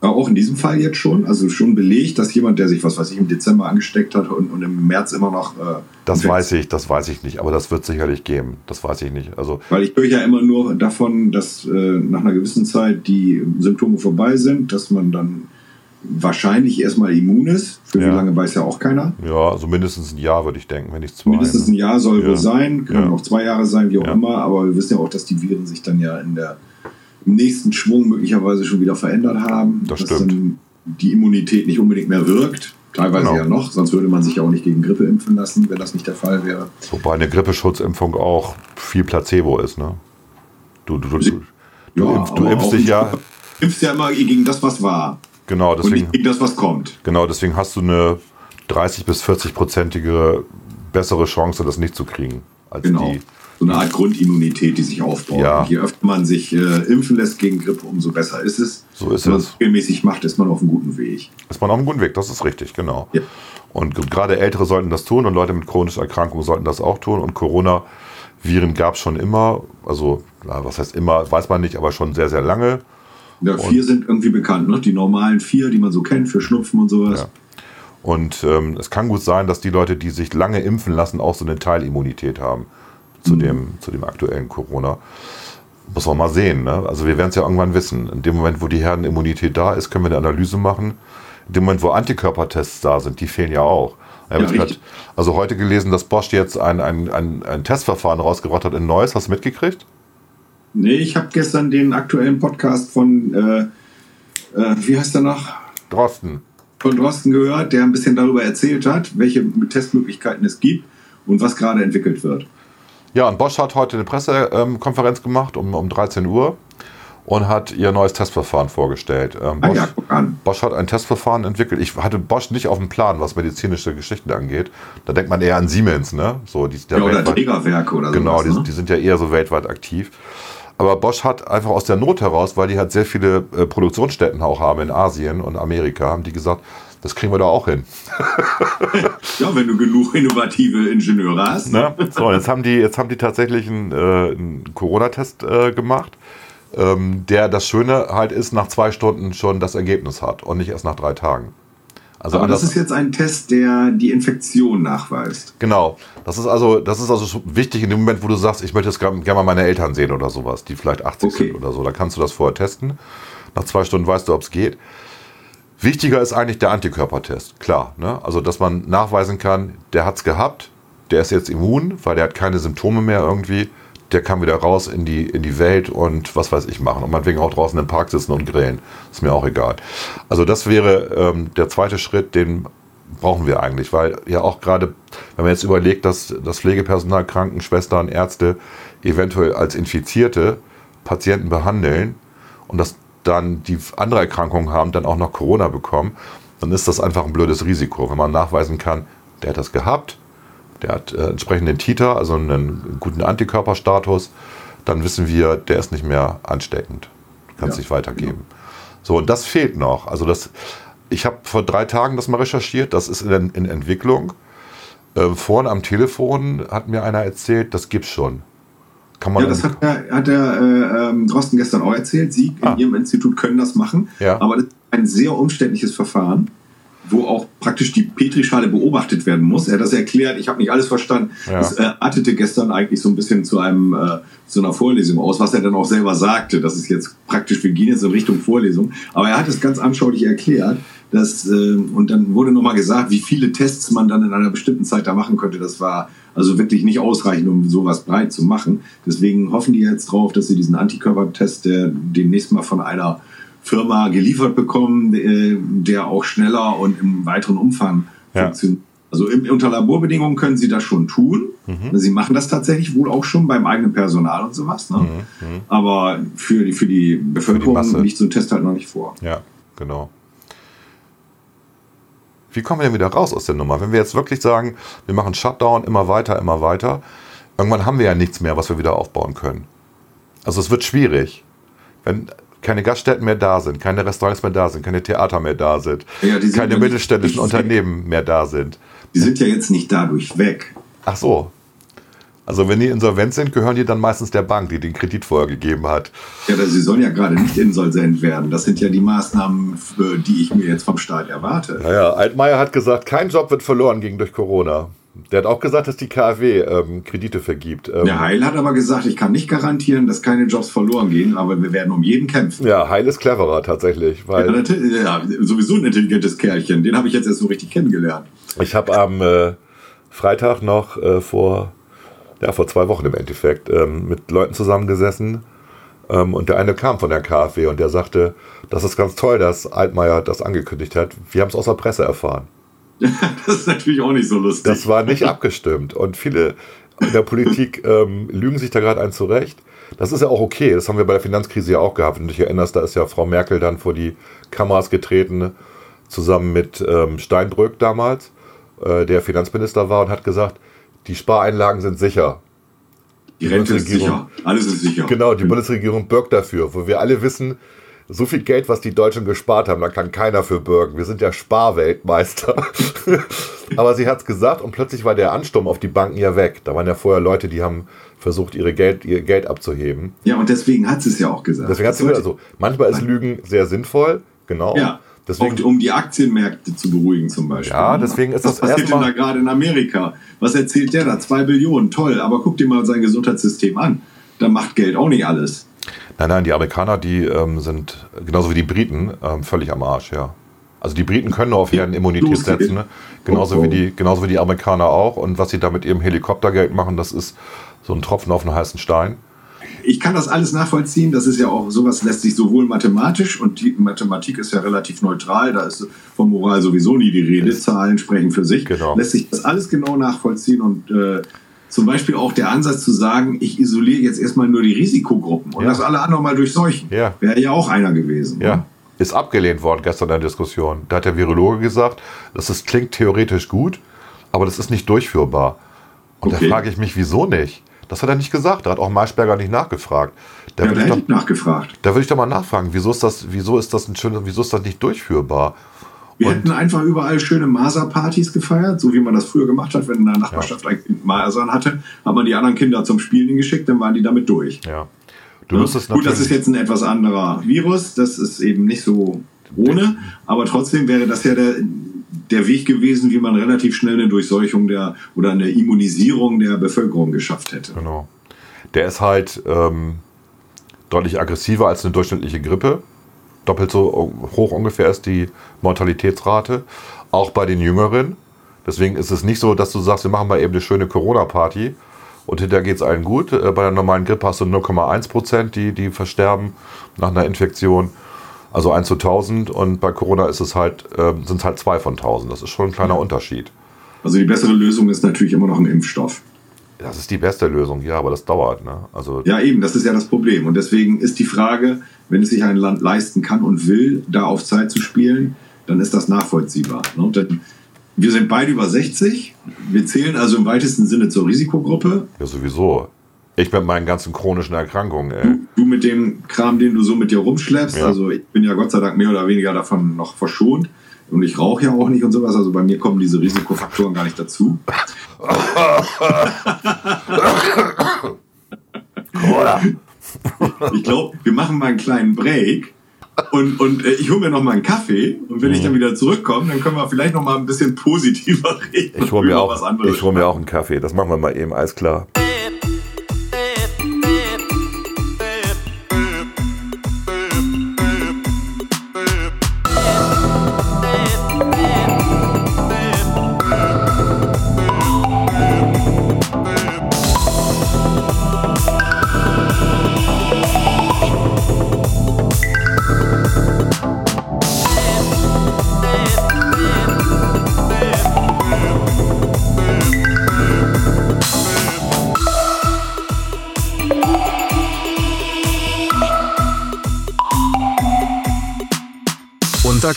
Auch in diesem Fall jetzt schon, also schon belegt, dass jemand, der sich, was weiß ich, im Dezember angesteckt hat und, und im März immer noch. Äh, das weiß ich, das weiß ich nicht, aber das wird sicherlich geben. Das weiß ich nicht. Also Weil ich höre ja immer nur davon, dass äh, nach einer gewissen Zeit die Symptome vorbei sind, dass man dann wahrscheinlich erstmal immun ist. Für ja. wie lange weiß ja auch keiner. Ja, also mindestens ein Jahr würde ich denken, wenn nicht zwei. Mindestens ein Jahr soll ja. wohl sein, können ja. auch zwei Jahre sein, wie auch immer, aber wir wissen ja auch, dass die Viren sich dann ja in der im nächsten Schwung möglicherweise schon wieder verändert haben. Das dass stimmt. dann die Immunität nicht unbedingt mehr wirkt. Teilweise genau. ja noch, sonst würde man sich ja auch nicht gegen Grippe impfen lassen, wenn das nicht der Fall wäre. Wobei eine Grippeschutzimpfung auch viel Placebo ist, ne? Du, du, du, du, du, ja, impf, du impfst dich ja. Du impfst ja immer gegen das, was war. Genau, deswegen. Und nicht gegen das, was kommt. Genau, deswegen hast du eine 30- bis 40-prozentige bessere Chance, das nicht zu kriegen, als genau. die so eine Art Grundimmunität, die sich aufbaut. Ja. je öfter man sich äh, impfen lässt gegen Grippe, umso besser ist es. So ist Wenn es. man regelmäßig macht, ist man auf einem guten Weg. Ist man auf einem guten Weg, das ist richtig, genau. Ja. Und gerade Ältere sollten das tun und Leute mit chronischen Erkrankungen sollten das auch tun. Und Corona-Viren gab es schon immer, also was heißt immer, weiß man nicht, aber schon sehr, sehr lange. Ja, vier und, sind irgendwie bekannt, ne? die normalen vier, die man so kennt für Schnupfen und sowas. Ja. Und ähm, es kann gut sein, dass die Leute, die sich lange impfen lassen, auch so eine Teilimmunität haben zu, mhm. dem, zu dem aktuellen Corona. Muss man mal sehen. Ne? Also wir werden es ja irgendwann wissen. In dem Moment, wo die Herdenimmunität da ist, können wir eine Analyse machen. In dem Moment, wo Antikörpertests da sind, die fehlen ja auch. Ja, grad, also heute gelesen, dass Bosch jetzt ein, ein, ein, ein Testverfahren rausgebracht hat in Neuss. Hast du mitgekriegt? Nee, ich habe gestern den aktuellen Podcast von, äh, äh, wie heißt der noch? Drosten. Von Drosten gehört, der ein bisschen darüber erzählt hat, welche Testmöglichkeiten es gibt und was gerade entwickelt wird. Ja, und Bosch hat heute eine Pressekonferenz gemacht um, um 13 Uhr und hat ihr neues Testverfahren vorgestellt. Ähm, Bosch, ah ja, Bosch, hat ein Testverfahren entwickelt. Ich hatte Bosch nicht auf dem Plan, was medizinische Geschichten angeht. Da denkt man eher an Siemens, ne? So, die, ja, oder Trägerwerke oder so. Genau, sowas, die, ne? die, sind ja eher so weltweit aktiv. Aber Bosch hat einfach aus der Not heraus, weil die halt sehr viele äh, Produktionsstätten auch haben in Asien und Amerika, haben die gesagt, das kriegen wir da auch hin. *laughs* ja, wenn du genug innovative Ingenieure hast. Ne? So, jetzt haben die, jetzt haben die tatsächlich einen, äh, einen Corona-Test äh, gemacht, ähm, der das Schöne halt ist, nach zwei Stunden schon das Ergebnis hat und nicht erst nach drei Tagen. Also Aber das ist jetzt ein Test, der die Infektion nachweist. Genau. Das ist also, das ist also wichtig in dem Moment, wo du sagst, ich möchte jetzt gerne mal meine Eltern sehen oder sowas, die vielleicht 80 okay. sind oder so. Da kannst du das vorher testen. Nach zwei Stunden weißt du, ob es geht. Wichtiger ist eigentlich der Antikörpertest, klar. Ne? Also, dass man nachweisen kann, der hat es gehabt, der ist jetzt immun, weil der hat keine Symptome mehr irgendwie. Der kann wieder raus in die, in die Welt und was weiß ich machen. Und meinetwegen auch draußen im Park sitzen und grillen. Ist mir auch egal. Also, das wäre ähm, der zweite Schritt, den brauchen wir eigentlich, weil ja auch gerade, wenn man jetzt überlegt, dass das Pflegepersonal, Krankenschwestern, Ärzte eventuell als Infizierte Patienten behandeln und das dann die andere Erkrankungen haben, dann auch noch Corona bekommen, dann ist das einfach ein blödes Risiko. Wenn man nachweisen kann, der hat das gehabt, der hat äh, entsprechenden Titer, also einen guten Antikörperstatus, dann wissen wir, der ist nicht mehr ansteckend. Kann es ja, nicht weitergeben. Genau. So, und das fehlt noch. Also das, ich habe vor drei Tagen das mal recherchiert, das ist in, in Entwicklung. Äh, vorhin am Telefon hat mir einer erzählt, das gibt's schon. Kann man ja, das hat der, hat der äh, ähm, Drosten gestern auch erzählt. Sie ah. in Ihrem Institut können das machen, ja. aber das ist ein sehr umständliches Verfahren, wo auch praktisch die Petrischale beobachtet werden muss. Er hat das erklärt, ich habe nicht alles verstanden. Ja. Es äh, artete gestern eigentlich so ein bisschen zu, einem, äh, zu einer Vorlesung aus, was er dann auch selber sagte. Das ist jetzt praktisch, wir gehen jetzt in Richtung Vorlesung. Aber er hat es ganz anschaulich erklärt. Dass, äh, und dann wurde nochmal gesagt, wie viele Tests man dann in einer bestimmten Zeit da machen könnte. Das war also wirklich nicht ausreichend, um sowas breit zu machen. Deswegen hoffen die jetzt drauf, dass sie diesen Antikörpertest, der demnächst mal von einer Firma geliefert bekommen, der auch schneller und im weiteren Umfang ja. funktioniert, Also unter Laborbedingungen können sie das schon tun. Mhm. Sie machen das tatsächlich wohl auch schon beim eigenen Personal und sowas. Ne? Mhm. mhm. Aber für die, für die Bevölkerung für die liegt so ein Test halt noch nicht vor. Ja, genau. Wie kommen wir denn wieder raus aus der Nummer? Wenn wir jetzt wirklich sagen, wir machen Shutdown immer weiter, immer weiter, irgendwann haben wir ja nichts mehr, was wir wieder aufbauen können. Also es wird schwierig. Wenn keine Gaststätten mehr da sind, keine Restaurants mehr da sind, keine Theater mehr da sind, ja, sind keine mittelständischen Unternehmen mehr da sind. Die sind ja jetzt nicht dadurch weg. Ach so. Also wenn die insolvent sind, gehören die dann meistens der Bank, die den Kredit vorher gegeben hat. Ja, sie sollen ja gerade nicht insolvent werden. Das sind ja die Maßnahmen, die ich mir jetzt vom Staat erwarte. Naja, Altmaier hat gesagt, kein Job wird verloren gegen durch Corona. Der hat auch gesagt, dass die KfW ähm, Kredite vergibt. Ähm, der Heil hat aber gesagt, ich kann nicht garantieren, dass keine Jobs verloren gehen, aber wir werden um jeden kämpfen. Ja, Heil ist cleverer tatsächlich. Weil ja, sowieso ein intelligentes Kerlchen. Den habe ich jetzt erst so richtig kennengelernt. Ich habe am äh, Freitag noch äh, vor ja, vor zwei Wochen im Endeffekt, ähm, mit Leuten zusammengesessen. Ähm, und der eine kam von der KfW und der sagte, das ist ganz toll, dass Altmaier das angekündigt hat. Wir haben es aus der Presse erfahren. *laughs* das ist natürlich auch nicht so lustig. Das war nicht abgestimmt. Und viele in der Politik *laughs* ähm, lügen sich da gerade ein zurecht. Das ist ja auch okay. Das haben wir bei der Finanzkrise ja auch gehabt. Wenn du dich erinnerst, da ist ja Frau Merkel dann vor die Kameras getreten, zusammen mit ähm, Steinbrück damals, äh, der Finanzminister war und hat gesagt, die Spareinlagen sind sicher. Die, die Rente ist sicher. Alles ist sicher. Genau, die Bundesregierung bürgt dafür, wo wir alle wissen, so viel Geld, was die Deutschen gespart haben, da kann keiner für bürgen. Wir sind ja Sparweltmeister. *laughs* Aber sie hat es gesagt und plötzlich war der Ansturm auf die Banken ja weg. Da waren ja vorher Leute, die haben versucht, ihre Geld, ihr Geld abzuheben. Ja, und deswegen hat sie es ja auch gesagt. Deswegen hat sie also manchmal ist Lügen sehr sinnvoll, genau. Ja. Deswegen, um die Aktienmärkte zu beruhigen zum Beispiel. Ja, deswegen ist das Was passiert denn da gerade in Amerika? Was erzählt der da? Zwei Billionen, toll. Aber guck dir mal sein Gesundheitssystem an. Da macht Geld auch nicht alles. Nein, nein, die Amerikaner, die ähm, sind genauso wie die Briten ähm, völlig am Arsch, ja. Also die Briten können nur auf ihren Immunität setzen, ne? genauso, oh, oh. Wie die, genauso wie die Amerikaner auch. Und was sie da mit ihrem Helikoptergeld machen, das ist so ein Tropfen auf einen heißen Stein ich kann das alles nachvollziehen. Das ist ja auch, sowas lässt sich sowohl mathematisch und die Mathematik ist ja relativ neutral. Da ist von Moral sowieso nie die Rede. Zahlen sprechen für sich. Genau. Lässt sich das alles genau nachvollziehen und äh, zum Beispiel auch der Ansatz zu sagen, ich isoliere jetzt erstmal nur die Risikogruppen und ja. lasse alle anderen mal durchseuchen. Ja. Wäre ja auch einer gewesen. Ja. Ne? Ist abgelehnt worden gestern in der Diskussion. Da hat der Virologe gesagt, dass es klingt theoretisch gut, aber das ist nicht durchführbar. Und okay. da frage ich mich, wieso nicht? Das hat er nicht gesagt. Da hat auch Maischberger nicht nachgefragt. Da ja, hätte ich nachgefragt. Da würde ich doch mal nachfragen, wieso ist das, wieso ist das ein schönes, wieso ist das nicht durchführbar? Wir und hätten einfach überall schöne Maserpartys gefeiert, so wie man das früher gemacht hat, wenn in der Nachbarschaft ja. ein Kind Masern hatte, hat man die anderen Kinder zum Spielen geschickt, dann waren die damit durch. Ja. Du ja? Gut, das ist jetzt ein etwas anderer Virus, das ist eben nicht so ohne, aber trotzdem wäre das ja der, der Weg gewesen, wie man relativ schnell eine Durchseuchung der oder eine Immunisierung der Bevölkerung geschafft hätte. Genau. Der ist halt ähm, deutlich aggressiver als eine durchschnittliche Grippe. Doppelt so hoch ungefähr ist die Mortalitätsrate. Auch bei den Jüngeren. Deswegen ist es nicht so, dass du sagst, wir machen mal eben eine schöne Corona-Party und hinterher geht es allen gut. Äh, bei der normalen Grippe hast du 0,1 Prozent, die, die versterben nach einer Infektion. Also 1 zu 1000 und bei Corona ist es halt, äh, sind es halt 2 von 1000. Das ist schon ein kleiner ja. Unterschied. Also die bessere Lösung ist natürlich immer noch ein Impfstoff. Das ist die beste Lösung, ja, aber das dauert. Ne? Also ja, eben, das ist ja das Problem. Und deswegen ist die Frage, wenn es sich ein Land leisten kann und will, da auf Zeit zu spielen, dann ist das nachvollziehbar. Ne? Denn wir sind beide über 60. Wir zählen also im weitesten Sinne zur Risikogruppe. Ja, sowieso. Ich mit meinen ganzen chronischen Erkrankungen, ey. Du, du, mit dem Kram, den du so mit dir rumschleppst. Ja. Also ich bin ja Gott sei Dank mehr oder weniger davon noch verschont. Und ich rauche ja auch nicht und sowas. Also bei mir kommen diese Risikofaktoren gar nicht dazu. *laughs* ich glaube, wir machen mal einen kleinen Break. Und, und äh, ich hole mir noch mal einen Kaffee und wenn mhm. ich dann wieder zurückkomme, dann können wir vielleicht noch mal ein bisschen positiver reden. Ich hole mir, auch, hol mir auch einen Kaffee. Das machen wir mal eben, alles klar.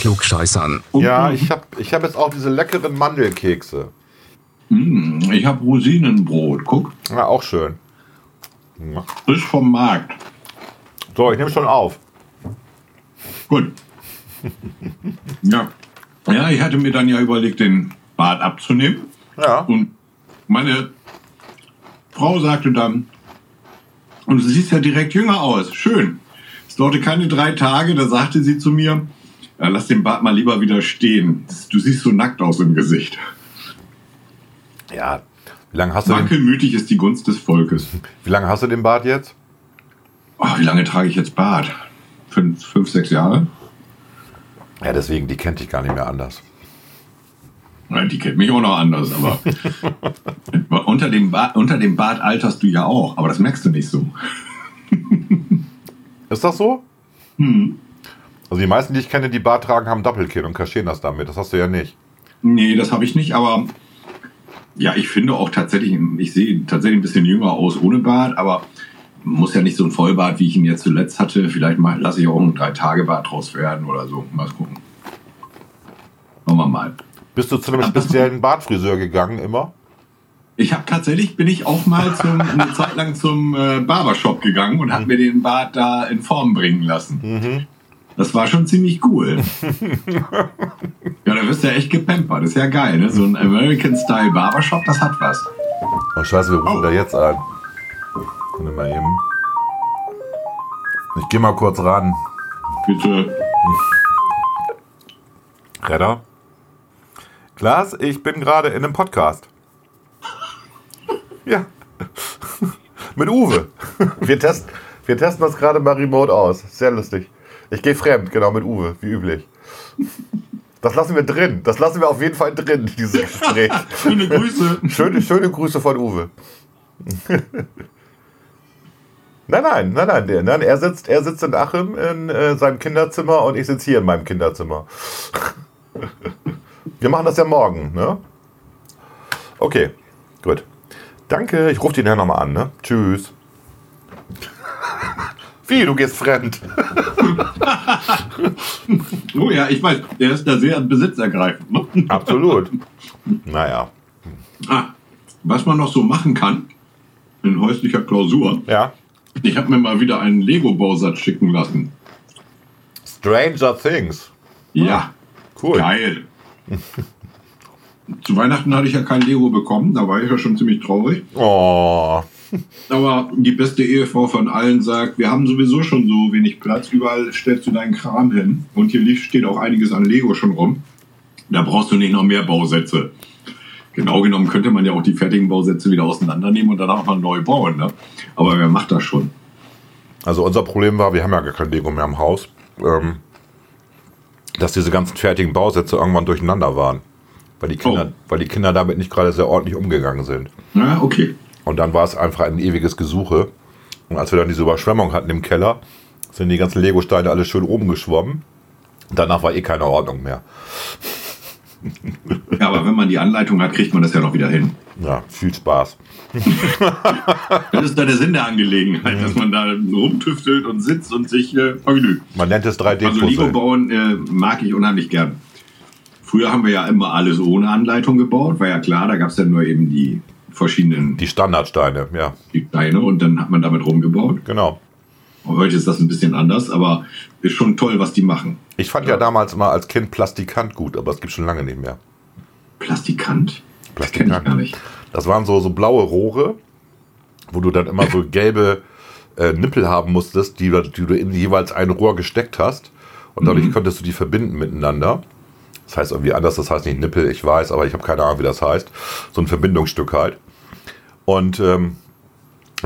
Klugscheißern. Ja, ich habe ich hab jetzt auch diese leckeren Mandelkekse. Mm, ich habe Rosinenbrot, guck. Ja, auch schön. Frisch vom Markt. So, ich nehme schon auf. Gut. ja. Ja, ich hatte mir dann ja überlegt, den Bart abzunehmen. Ja. Und meine Frau sagte dann, und du siehst ja direkt jünger aus. Schön. Es dauerte keine drei Tage, da sagte sie zu mir, ja, lass den Bart mal lieber wieder stehen. Du siehst so nackt aus im Gesicht. Ja. Wie lange hast du Wankelmütig ist die Gunst des Volkes. Wie lange hast du den Bart jetzt? Oh, wie lange trage ich jetzt Bart? Fünf, fünf, sechs Jahre? Ja, deswegen, die kennt dich gar nicht mehr anders. Nein, die kennt mich auch noch anders, aber *laughs* unter, dem Bart, unter dem Bart alterst du ja auch, aber das merkst du nicht so. Ist das so? Hm. Also die meisten, die ich kenne, die Bart tragen, haben Doppelkinn und kaschieren das damit. Das hast du ja nicht. Nee, das habe ich nicht, aber ja, ich finde auch tatsächlich, ich sehe tatsächlich ein bisschen jünger aus ohne Bart, aber muss ja nicht so ein Vollbart, wie ich ihn jetzt zuletzt hatte. Vielleicht mal lasse ich auch einen Drei-Tage-Bart draus werden oder so. Mal gucken. Schauen wir mal. Bist du zu einem speziellen Bartfriseur gegangen immer? Ich habe tatsächlich, bin ich auch mal zum, eine Zeit lang zum äh, Barbershop gegangen und habe mir den Bart da in Form bringen lassen. Mhm. Das war schon ziemlich cool. *laughs* ja, da wirst du ja echt gepampert. Das ist ja geil, ne? So ein American-Style Barbershop, das hat was. Oh, scheiße, wir rufen oh. da jetzt an. Warte mal eben. Ich geh mal kurz ran. Bitte. Redder? Klaas, ich bin gerade in einem Podcast. Ja. *laughs* Mit Uwe. Wir testen, wir testen das gerade mal remote aus. Sehr lustig. Ich gehe fremd, genau, mit Uwe, wie üblich. Das lassen wir drin. Das lassen wir auf jeden Fall drin, dieses Gespräch. *laughs* schöne Grüße. Schöne, schöne Grüße von Uwe. nein, nein, nein, nein, nein. Er sitzt, er sitzt in Achim in äh, seinem Kinderzimmer und ich sitze hier in meinem Kinderzimmer. wir machen das ja morgen, ne? Okay, gut. Danke, ich rufe den ja nochmal an, ne? Tschüss. Wie, du gehst fremd? *laughs* oh ja, ich weiß, der ist da sehr besitzergreifend. Ne? Absolut. Naja. Ah, was man noch so machen kann, in häuslicher Klausur. Ja. Ich habe mir mal wieder einen Lego-Bausatz schicken lassen. Stranger Things. Ja. Cool. Geil. Zu Weihnachten hatte ich ja kein Lego bekommen, da war ich ja schon ziemlich traurig. Oh. Aber die beste Ehefrau von allen sagt, wir haben sowieso schon so wenig Platz, überall stellst du deinen Kram hin. Und hier steht auch einiges an Lego schon rum. Da brauchst du nicht noch mehr Bausätze. Genau genommen könnte man ja auch die fertigen Bausätze wieder auseinandernehmen und dann auch mal neu bauen. Ne? Aber wer macht das schon? Also unser Problem war, wir haben ja gar kein Lego mehr im Haus, ähm, dass diese ganzen fertigen Bausätze irgendwann durcheinander waren. Weil die Kinder, oh. weil die Kinder damit nicht gerade sehr ordentlich umgegangen sind. Ja, okay. Und dann war es einfach ein ewiges Gesuche. Und als wir dann diese Überschwemmung hatten im Keller, sind die ganzen Lego-Steine alle schön oben geschwommen. Danach war eh keine Ordnung mehr. *laughs* Ja, aber wenn man die Anleitung hat, kriegt man das ja noch wieder hin. Ja, viel Spaß. *laughs* das ist da der Sinn der Angelegenheit, mhm. dass man da rumtüftelt und sitzt und sich äh, vergnügt. Man nennt es 3D-Puzzle. Also Lego bauen äh, mag ich unheimlich gern. Früher haben wir ja immer alles ohne Anleitung gebaut, war ja klar, da gab es ja nur eben die verschiedenen. Die Standardsteine, ja. Die Steine und dann hat man damit rumgebaut. Genau. Und heute ist das ein bisschen anders, aber ist schon toll, was die machen. Ich fand ja, ja damals mal als Kind Plastikant gut, aber es gibt schon lange nicht mehr. Plastikant? Plastikant. Das, gar nicht. das waren so, so blaue Rohre, wo du dann immer so *laughs* gelbe äh, Nippel haben musstest, die, die, du in jeweils ein Rohr gesteckt hast. Und dadurch mhm. konntest du die verbinden miteinander. Das heißt irgendwie anders, das heißt nicht Nippel, ich weiß, aber ich habe keine Ahnung, wie das heißt. So ein Verbindungsstück halt. Und ähm,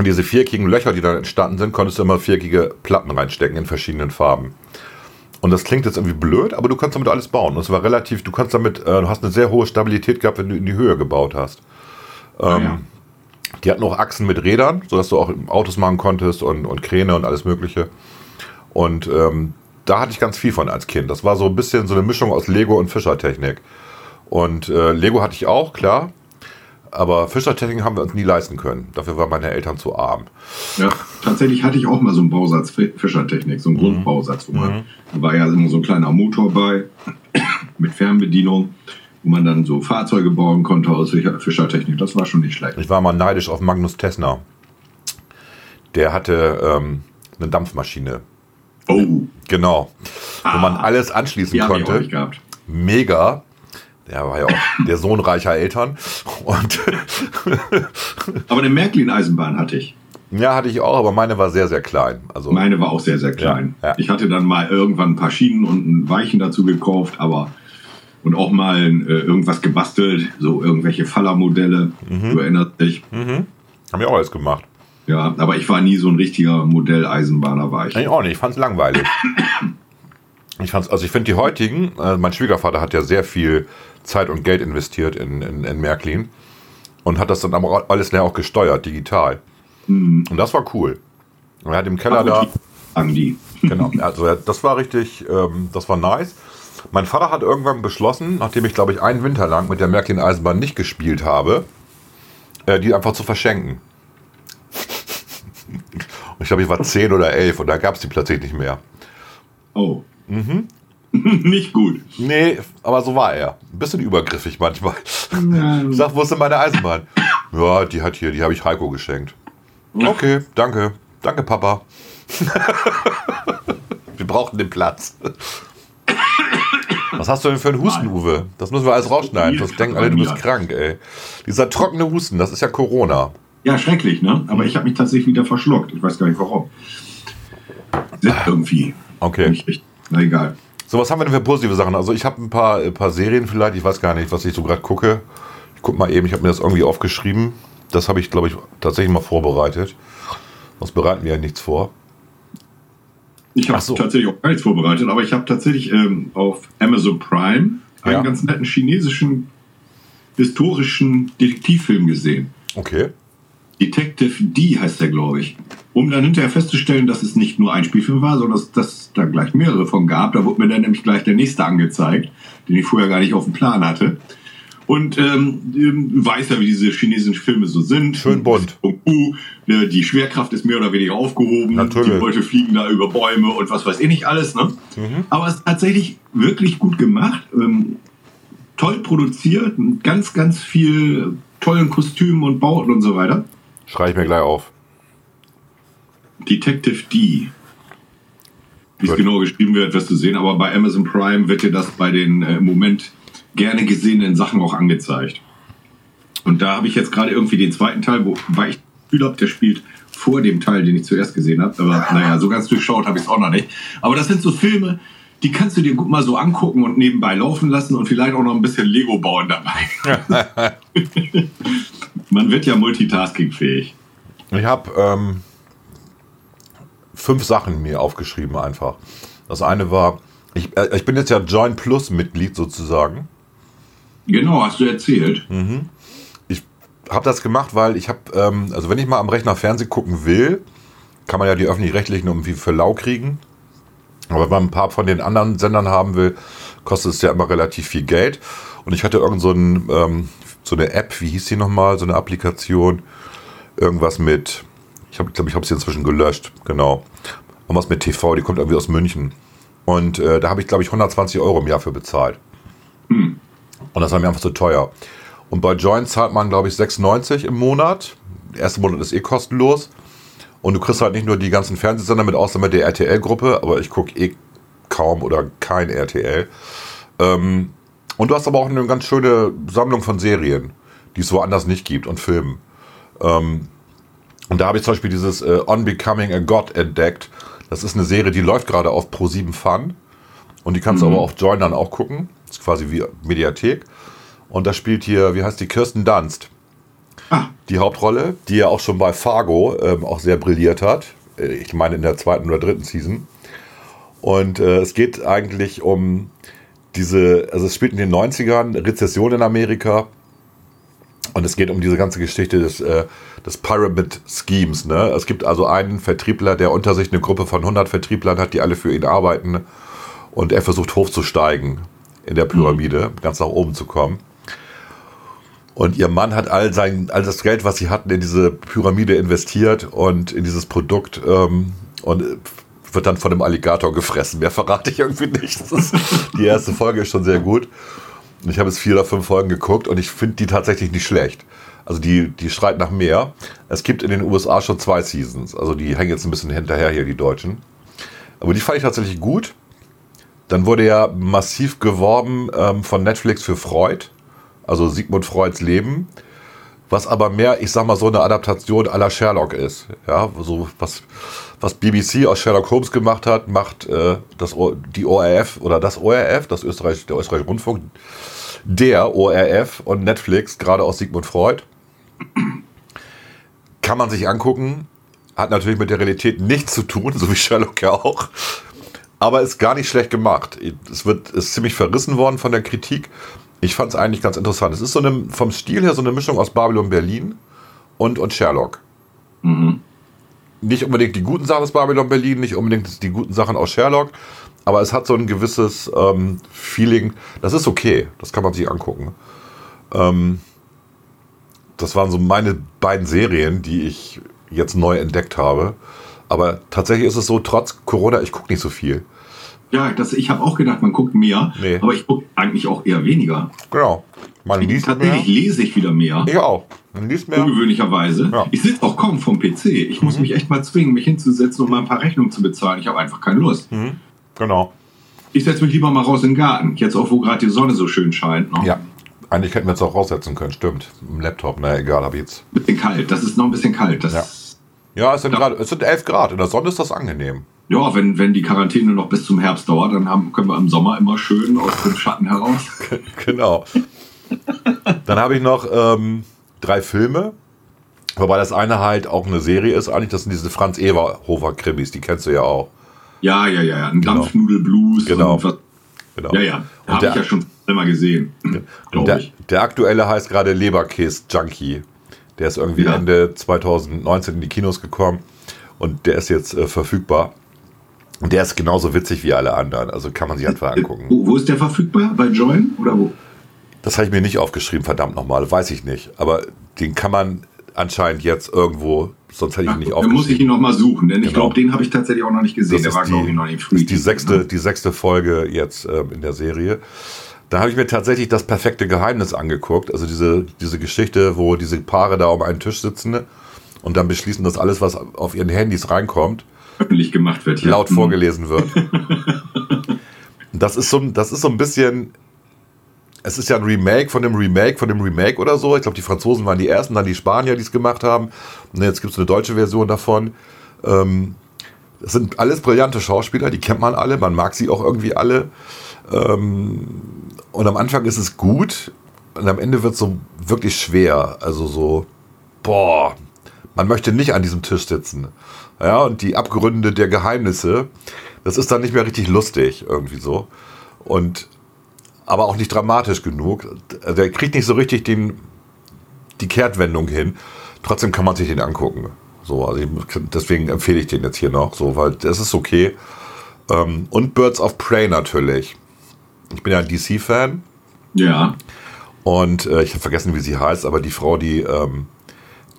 diese viereckigen Löcher, die dann entstanden sind, konntest du immer viereckige Platten reinstecken in verschiedenen Farben. Und das klingt jetzt irgendwie blöd, aber du kannst damit alles bauen. Und es war relativ, du kannst damit, äh, du hast eine sehr hohe Stabilität gehabt, wenn du in die Höhe gebaut hast. Ähm, ja. Die hatten auch Achsen mit Rädern, sodass du auch Autos machen konntest und, und Kräne und alles Mögliche. Und ähm, da hatte ich ganz viel von als Kind. Das war so ein bisschen so eine Mischung aus Lego und Fischertechnik. Und äh, Lego hatte ich auch, klar. aber Fischertechnik haben wir uns nie leisten können. Dafür waren meine Eltern zu arm. Ja, tatsächlich hatte ich auch mal so einen Bausatz Fischertechnik, so einen mhm. Grundbausatz. Wo man, mhm. Da war ja immer so ein kleiner Motor bei *coughs* mit Fernbedienung, wo man dann so Fahrzeuge bauen konnte aus Fischertechnik. Das war schon nicht schlecht. Ich war mal neidisch auf Magnus Tessner. Der hatte ähm, eine Dampfmaschine. Oh. Genau. Ah. Wo man alles anschließen konnte. Mega. Der war ja auch der Sohn reicher Eltern. Und *laughs* aber eine Märklin-Eisenbahn hatte ich. Ja, hatte ich auch, aber meine war sehr, sehr klein. Also, meine war auch sehr, sehr klein. Ja, ja. Ich hatte dann mal irgendwann ein paar Schienen und ein Weichen dazu gekauft, aber und auch mal äh, irgendwas gebastelt, so irgendwelche Fallermodelle. Mhm. Du erinnerst dich. Mhm. Haben wir auch alles gemacht. Ja, aber ich war nie so ein richtiger Modelleisenbahner, war ich. Ich auch nicht, ich fand es langweilig. *coughs* ich fand's, also ich finde die heutigen, äh, mein Schwiegervater hat ja sehr viel Zeit und Geld investiert in, in, in Märklin und hat das dann aber alles näher auch gesteuert, digital. Mhm. Und das war cool. Und er hat im Keller Ach, da. Die. *laughs* genau, also das war richtig, ähm, das war nice. Mein Vater hat irgendwann beschlossen, nachdem ich glaube ich einen Winter lang mit der Märklin Eisenbahn nicht gespielt habe, äh, die einfach zu verschenken. Und ich glaube, ich war zehn oder elf und da gab es die plötzlich nicht mehr. Oh. Mhm. *laughs* nicht gut. Nee, aber so war er. Ein bisschen übergriffig manchmal. Ich sag, wo ist denn meine Eisenbahn? Ja, die hat hier, die habe ich Heiko geschenkt. Okay, danke. Danke, Papa. *laughs* Wir brauchen den Platz. Was hast du denn für einen Husten, Uwe? Das müssen wir alles rausschneiden. Das denken alle, du bist krank, ey. Dieser trockene Husten, das ist ja Corona. Ja, schrecklich, ne? Aber ich habe mich tatsächlich wieder verschluckt. Ich weiß gar nicht warum. Irgendwie. Okay. Nicht Na egal. So, was haben wir denn für positive Sachen? Also ich habe ein paar, ein paar Serien vielleicht, ich weiß gar nicht, was ich so gerade gucke. Ich guck mal eben, ich habe mir das irgendwie aufgeschrieben. Das habe ich, glaube ich, tatsächlich mal vorbereitet. Sonst bereiten wir ja nichts vor. Ich habe so. tatsächlich auch gar nichts vorbereitet, aber ich habe tatsächlich ähm, auf Amazon Prime einen ja. ganz netten chinesischen historischen Detektivfilm gesehen. Okay. Detective D heißt der, glaube ich. Um dann hinterher festzustellen, dass es nicht nur ein Spielfilm war, sondern dass es da gleich mehrere von gab. Da wurde mir dann nämlich gleich der nächste angezeigt, den ich vorher gar nicht auf dem Plan hatte. Und ähm, ähm weiß ja, wie diese chinesischen Filme so sind. Schön bunt. Und, uh, die Schwerkraft ist mehr oder weniger aufgehoben. Natürlich. Die Leute fliegen da über Bäume und was weiß ich nicht alles. Ne? Mhm. Aber es ist tatsächlich wirklich gut gemacht. Ähm, toll produziert. Ganz, ganz viel tollen Kostümen und Bauten und so weiter. Schreibe ich mir gleich auf. Detective D. Wie es genau geschrieben wird, wirst du sehen, aber bei Amazon Prime wird dir das bei den äh, im Moment gerne gesehenen Sachen auch angezeigt. Und da habe ich jetzt gerade irgendwie den zweiten Teil, wo weil ich Gefühl habe, der spielt vor dem Teil, den ich zuerst gesehen habe. Aber naja, so ganz durchschaut habe ich es auch noch nicht. Aber das sind so Filme, die kannst du dir gut mal so angucken und nebenbei laufen lassen und vielleicht auch noch ein bisschen Lego bauen dabei. *laughs* *laughs* Man wird ja multitaskingfähig. Ich habe ähm, fünf Sachen mir aufgeschrieben einfach. Das eine war, ich, äh, ich bin jetzt ja Join Plus Mitglied sozusagen. Genau, hast du erzählt. Mhm. Ich habe das gemacht, weil ich habe, ähm, also wenn ich mal am Rechner Fernsehen gucken will, kann man ja die öffentlich-rechtlichen irgendwie für lau kriegen. Aber wenn man ein paar von den anderen Sendern haben will, kostet es ja immer relativ viel Geld. Und ich hatte irgend so, ein, ähm, so eine App, wie hieß die nochmal, so eine Applikation, irgendwas mit, ich glaube, ich, ich habe sie inzwischen gelöscht, genau. Irgendwas mit TV, die kommt irgendwie aus München. Und äh, da habe ich, glaube ich, 120 Euro im Jahr für bezahlt. Hm. Und das war mir einfach zu teuer. Und bei Join zahlt man, glaube ich, 6,90 im Monat. Der erste Monat ist eh kostenlos. Und du kriegst halt nicht nur die ganzen Fernsehsender mit, außer mit der RTL-Gruppe, aber ich gucke eh kaum oder kein RTL. Ähm, und du hast aber auch eine ganz schöne Sammlung von Serien, die es woanders nicht gibt und Filmen. Ähm, und da habe ich zum Beispiel dieses äh, On Becoming a God entdeckt. Das ist eine Serie, die läuft gerade auf Pro7 Fun. Und die kannst mhm. du aber auf Join dann auch gucken. Das ist quasi wie Mediathek. Und da spielt hier, wie heißt die, Kirsten Dunst. Ah. Die Hauptrolle, die ja auch schon bei Fargo ähm, auch sehr brilliert hat. Äh, ich meine in der zweiten oder dritten Season. Und äh, es geht eigentlich um diese, also es spielt in den 90ern, Rezession in Amerika. Und es geht um diese ganze Geschichte des, äh, des Pyramid Schemes. Ne? Es gibt also einen Vertriebler, der unter sich eine Gruppe von 100 Vertrieblern hat, die alle für ihn arbeiten. Und er versucht hochzusteigen in der Pyramide, mhm. ganz nach oben zu kommen. Und ihr Mann hat all sein, all das Geld, was sie hatten, in diese Pyramide investiert und in dieses Produkt ähm, und wird dann von einem Alligator gefressen. Mehr verrate ich irgendwie nicht. Die erste Folge ist schon sehr gut. Ich habe jetzt vier oder fünf Folgen geguckt und ich finde die tatsächlich nicht schlecht. Also die, die schreit nach mehr. Es gibt in den USA schon zwei Seasons. Also die hängen jetzt ein bisschen hinterher hier, die Deutschen. Aber die fand ich tatsächlich gut. Dann wurde ja massiv geworben ähm, von Netflix für Freud also Sigmund Freuds Leben, was aber mehr, ich sag mal, so eine Adaptation aller Sherlock ist. Ja, so was, was BBC aus Sherlock Holmes gemacht hat, macht äh, das, die ORF oder das ORF, das Österreich, der österreichische Rundfunk, der ORF und Netflix, gerade aus Sigmund Freud. Kann man sich angucken, hat natürlich mit der Realität nichts zu tun, so wie Sherlock ja auch. Aber ist gar nicht schlecht gemacht. Es wird, ist ziemlich verrissen worden von der Kritik. Ich fand es eigentlich ganz interessant. Es ist so eine, vom Stil her so eine Mischung aus Babylon Berlin und, und Sherlock. Mhm. Nicht unbedingt die guten Sachen aus Babylon Berlin, nicht unbedingt die guten Sachen aus Sherlock, aber es hat so ein gewisses ähm, Feeling. Das ist okay, das kann man sich angucken. Ähm, das waren so meine beiden Serien, die ich jetzt neu entdeckt habe. Aber tatsächlich ist es so, trotz Corona, ich gucke nicht so viel. Ja, das, ich habe auch gedacht, man guckt mehr, nee. aber ich gucke eigentlich auch eher weniger. Genau. Man liest Tatsächlich mehr. lese ich wieder mehr. Ich auch. Man liest mehr. Ungewöhnlicherweise. Ja. Ich sitze auch kaum vom PC. Ich muss mhm. mich echt mal zwingen, mich hinzusetzen und mal ein paar Rechnungen zu bezahlen. Ich habe einfach keine Lust. Mhm. Genau. Ich setze mich lieber mal raus in den Garten. Jetzt auch, wo gerade die Sonne so schön scheint. Ne? Ja. Eigentlich hätten wir es auch raussetzen können, stimmt. Im Laptop, na egal, habe ich jetzt. Bisschen kalt, das ist noch ein bisschen kalt. Das ja, ja es, sind grad, es sind 11 Grad. In der Sonne ist das angenehm ja, wenn, wenn die Quarantäne noch bis zum Herbst dauert, dann haben, können wir im Sommer immer schön aus dem Schatten heraus. *laughs* genau. dann habe ich noch ähm, drei Filme, wobei das eine halt auch eine Serie ist. Eigentlich, das sind diese Franz Eberhofer Krimis, die kennst du ja auch. Ja, ja, ja, ein genau. Dampfnudelblues. Genau. genau. Ja, ja, habe ich ja schon immer gesehen. *laughs* *laughs* Der, der, aktuelle heißt gerade Leberkäse Junkie. Der ist irgendwie ja. Ende 2019 in die Kinos gekommen und der ist jetzt äh, verfügbar. Und der ist genauso witzig wie alle anderen. Also kann man sich einfach angucken. Wo, wo ist der verfügbar? Bei Join oder wo? Das habe ich mir nicht aufgeschrieben, verdammt nochmal. Weiß ich nicht. Aber den kann man anscheinend jetzt irgendwo, sonst hätte ich ihn nicht aufgeschrieben. Dann muss ich ihn nochmal suchen, denn genau. ich glaube, den habe ich tatsächlich auch noch nicht gesehen. Das der war, glaube ich, noch nicht free. Die sechste, ne? die sechste Folge jetzt äh, in der Serie. Da habe ich mir tatsächlich das perfekte Geheimnis angeguckt. Also diese, diese Geschichte, wo diese Paare da um einen Tisch sitzen und dann beschließen, dass alles, was auf ihren Handys reinkommt, öffentlich gemacht wird. Ja. Laut mhm. vorgelesen wird. *laughs* das, ist so, das ist so ein bisschen. Es ist ja ein Remake von dem Remake von dem Remake oder so. Ich glaube, die Franzosen waren die ersten, dann die Spanier, die es gemacht haben. Und jetzt gibt es eine deutsche Version davon. Ähm, das sind alles brillante Schauspieler, die kennt man alle, man mag sie auch irgendwie alle. Ähm, und am Anfang ist es gut und am Ende wird es so wirklich schwer. Also so, boah, man möchte nicht an diesem Tisch sitzen. Ja, und die Abgründe der Geheimnisse, das ist dann nicht mehr richtig lustig, irgendwie so. Und aber auch nicht dramatisch genug. Also er kriegt nicht so richtig den, die Kehrtwendung hin. Trotzdem kann man sich den angucken. So, also ich, deswegen empfehle ich den jetzt hier noch, so, weil das ist okay. Ähm, und Birds of Prey natürlich. Ich bin ja ein DC-Fan. Ja. Und äh, ich habe vergessen, wie sie heißt, aber die Frau, die ähm,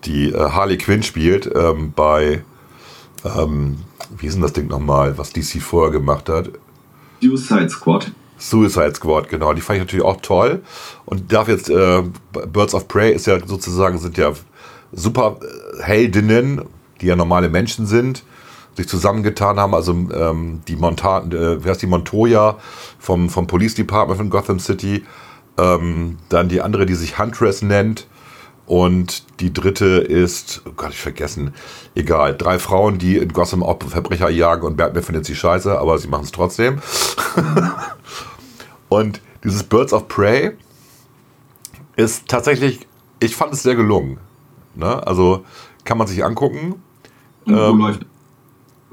die äh, Harley Quinn spielt ähm, bei, ähm, wie ist denn das Ding nochmal, was DC vorher gemacht hat? Suicide Squad. Suicide Squad, genau. Die fand ich natürlich auch toll. Und darf jetzt, äh, Birds of Prey ist ja sozusagen, sind ja super äh, Heldinnen, die ja normale Menschen sind, sich zusammengetan haben. Also ähm, die Montan, äh, wer ist die Montoya vom, vom Police Department von Gotham City. Ähm, dann die andere, die sich Huntress nennt. Und die dritte ist, oh Gott, ich vergessen, egal, drei Frauen, die in Gotham auch Verbrecher jagen und Batman findet sie scheiße, aber sie machen es trotzdem. *laughs* und dieses Birds of Prey ist tatsächlich, ich fand es sehr gelungen. Ne? Also kann man sich angucken. Und wo ähm, läuft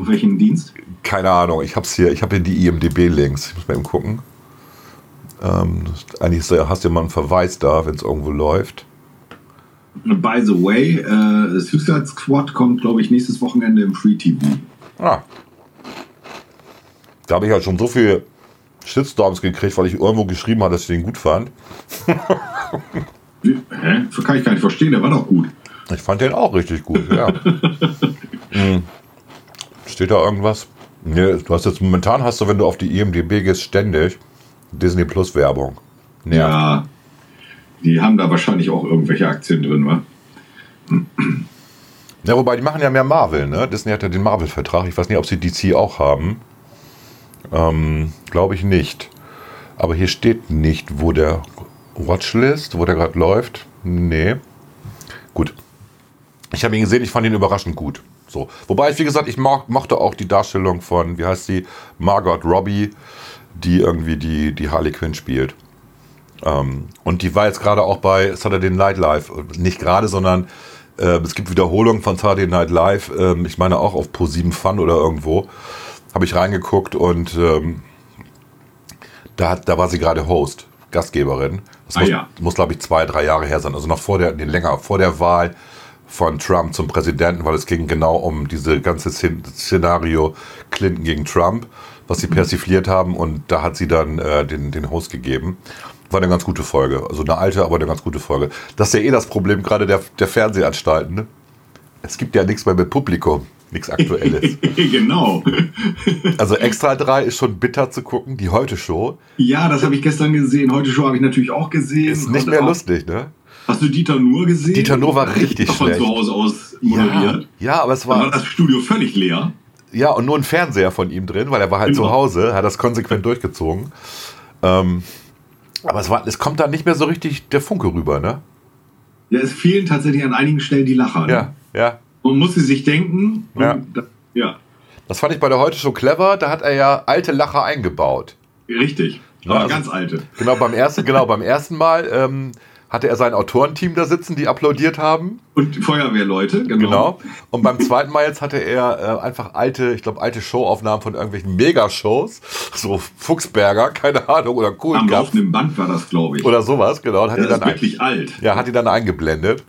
auf welchen Dienst? Keine Ahnung, ich habe hier, ich habe hier die IMDB-Links, ich muss mal eben gucken. Ähm, eigentlich hast du ja mal einen Verweis da, wenn es irgendwo läuft. By the way, äh, Suicide Squad kommt, glaube ich, nächstes Wochenende im Free TV. Ah. Da habe ich ja schon so viel Shitstorms gekriegt, weil ich irgendwo geschrieben habe, dass ich den gut fand. *laughs* Hä? Das kann ich gar nicht verstehen, der war doch gut. Ich fand den auch richtig gut, ja. *laughs* hm. Steht da irgendwas? Nee, du hast jetzt momentan hast du, wenn du auf die IMDB gehst, ständig Disney Plus Werbung. Nervt. Ja, die haben da wahrscheinlich auch irgendwelche Aktien drin, wa? Ja, wobei die machen ja mehr Marvel, ne? Disney hat ja den Marvel-Vertrag. Ich weiß nicht, ob sie DC auch haben. Ähm, Glaube ich nicht. Aber hier steht nicht, wo der Watchlist, wo der gerade läuft. Nee. Gut. Ich habe ihn gesehen, ich fand ihn überraschend gut. So. Wobei ich, wie gesagt, ich mochte auch die Darstellung von, wie heißt sie, Margot Robbie, die irgendwie die, die Harley Quinn spielt. Ähm, und die war jetzt gerade auch bei Saturday Night Live. Nicht gerade, sondern äh, es gibt Wiederholungen von Saturday Night Live. Ähm, ich meine auch auf Pro7 Fun oder irgendwo. Habe ich reingeguckt und ähm, da, da war sie gerade Host, Gastgeberin. Das ah, muss, ja. muss glaube ich, zwei, drei Jahre her sein. Also noch vor der, nee, länger, vor der Wahl von Trump zum Präsidenten, weil es ging genau um diese ganze Szenario Clinton gegen Trump, was sie mhm. persifliert haben und da hat sie dann äh, den, den Host gegeben. War eine ganz gute Folge. Also eine alte, aber eine ganz gute Folge. Das ist ja eh das Problem gerade der, der Fernsehanstalten. Ne? Es gibt ja nichts mehr mit Publikum. Nichts Aktuelles. *laughs* genau. also Extra 3 ist schon bitter zu gucken, die Heute-Show. Ja, das habe ich gestern gesehen. Heute-Show habe ich natürlich auch gesehen. Ist nicht mehr lustig, ne? Hast du Dieter Nur gesehen? Dieter Nur war richtig von schlecht. Von zu Hause aus moderiert. Ja, ja aber es war... Dann war das Studio völlig leer. Ja, und nur ein Fernseher von ihm drin, weil er war halt genau. zu Hause, hat das konsequent durchgezogen. Ähm, aber es, war, es kommt da nicht mehr so richtig der Funke rüber, ne? Ja, es fehlen tatsächlich an einigen Stellen die Lacher. Ne? Ja, ja. Man muss sie sich denken. Ja. Da, ja. Das fand ich bei der Heute schon clever. Da hat er ja alte Lacher eingebaut. Richtig. Aber also, ganz alte. Genau, beim ersten, genau, beim ersten Mal ähm, hatte er sein Autorenteam da sitzen, die applaudiert haben. Und Feuerwehrleute, genau. genau. Und beim zweiten Mal jetzt hatte er äh, einfach alte, ich glaube, alte Showaufnahmen von irgendwelchen Megashows. *laughs* So Fuchsberger, keine Ahnung, oder cool. Am laufenden Band war das, glaube ich. Oder sowas, genau. Und hat die dann ist wirklich ein, alt. Ja, hat die dann eingeblendet.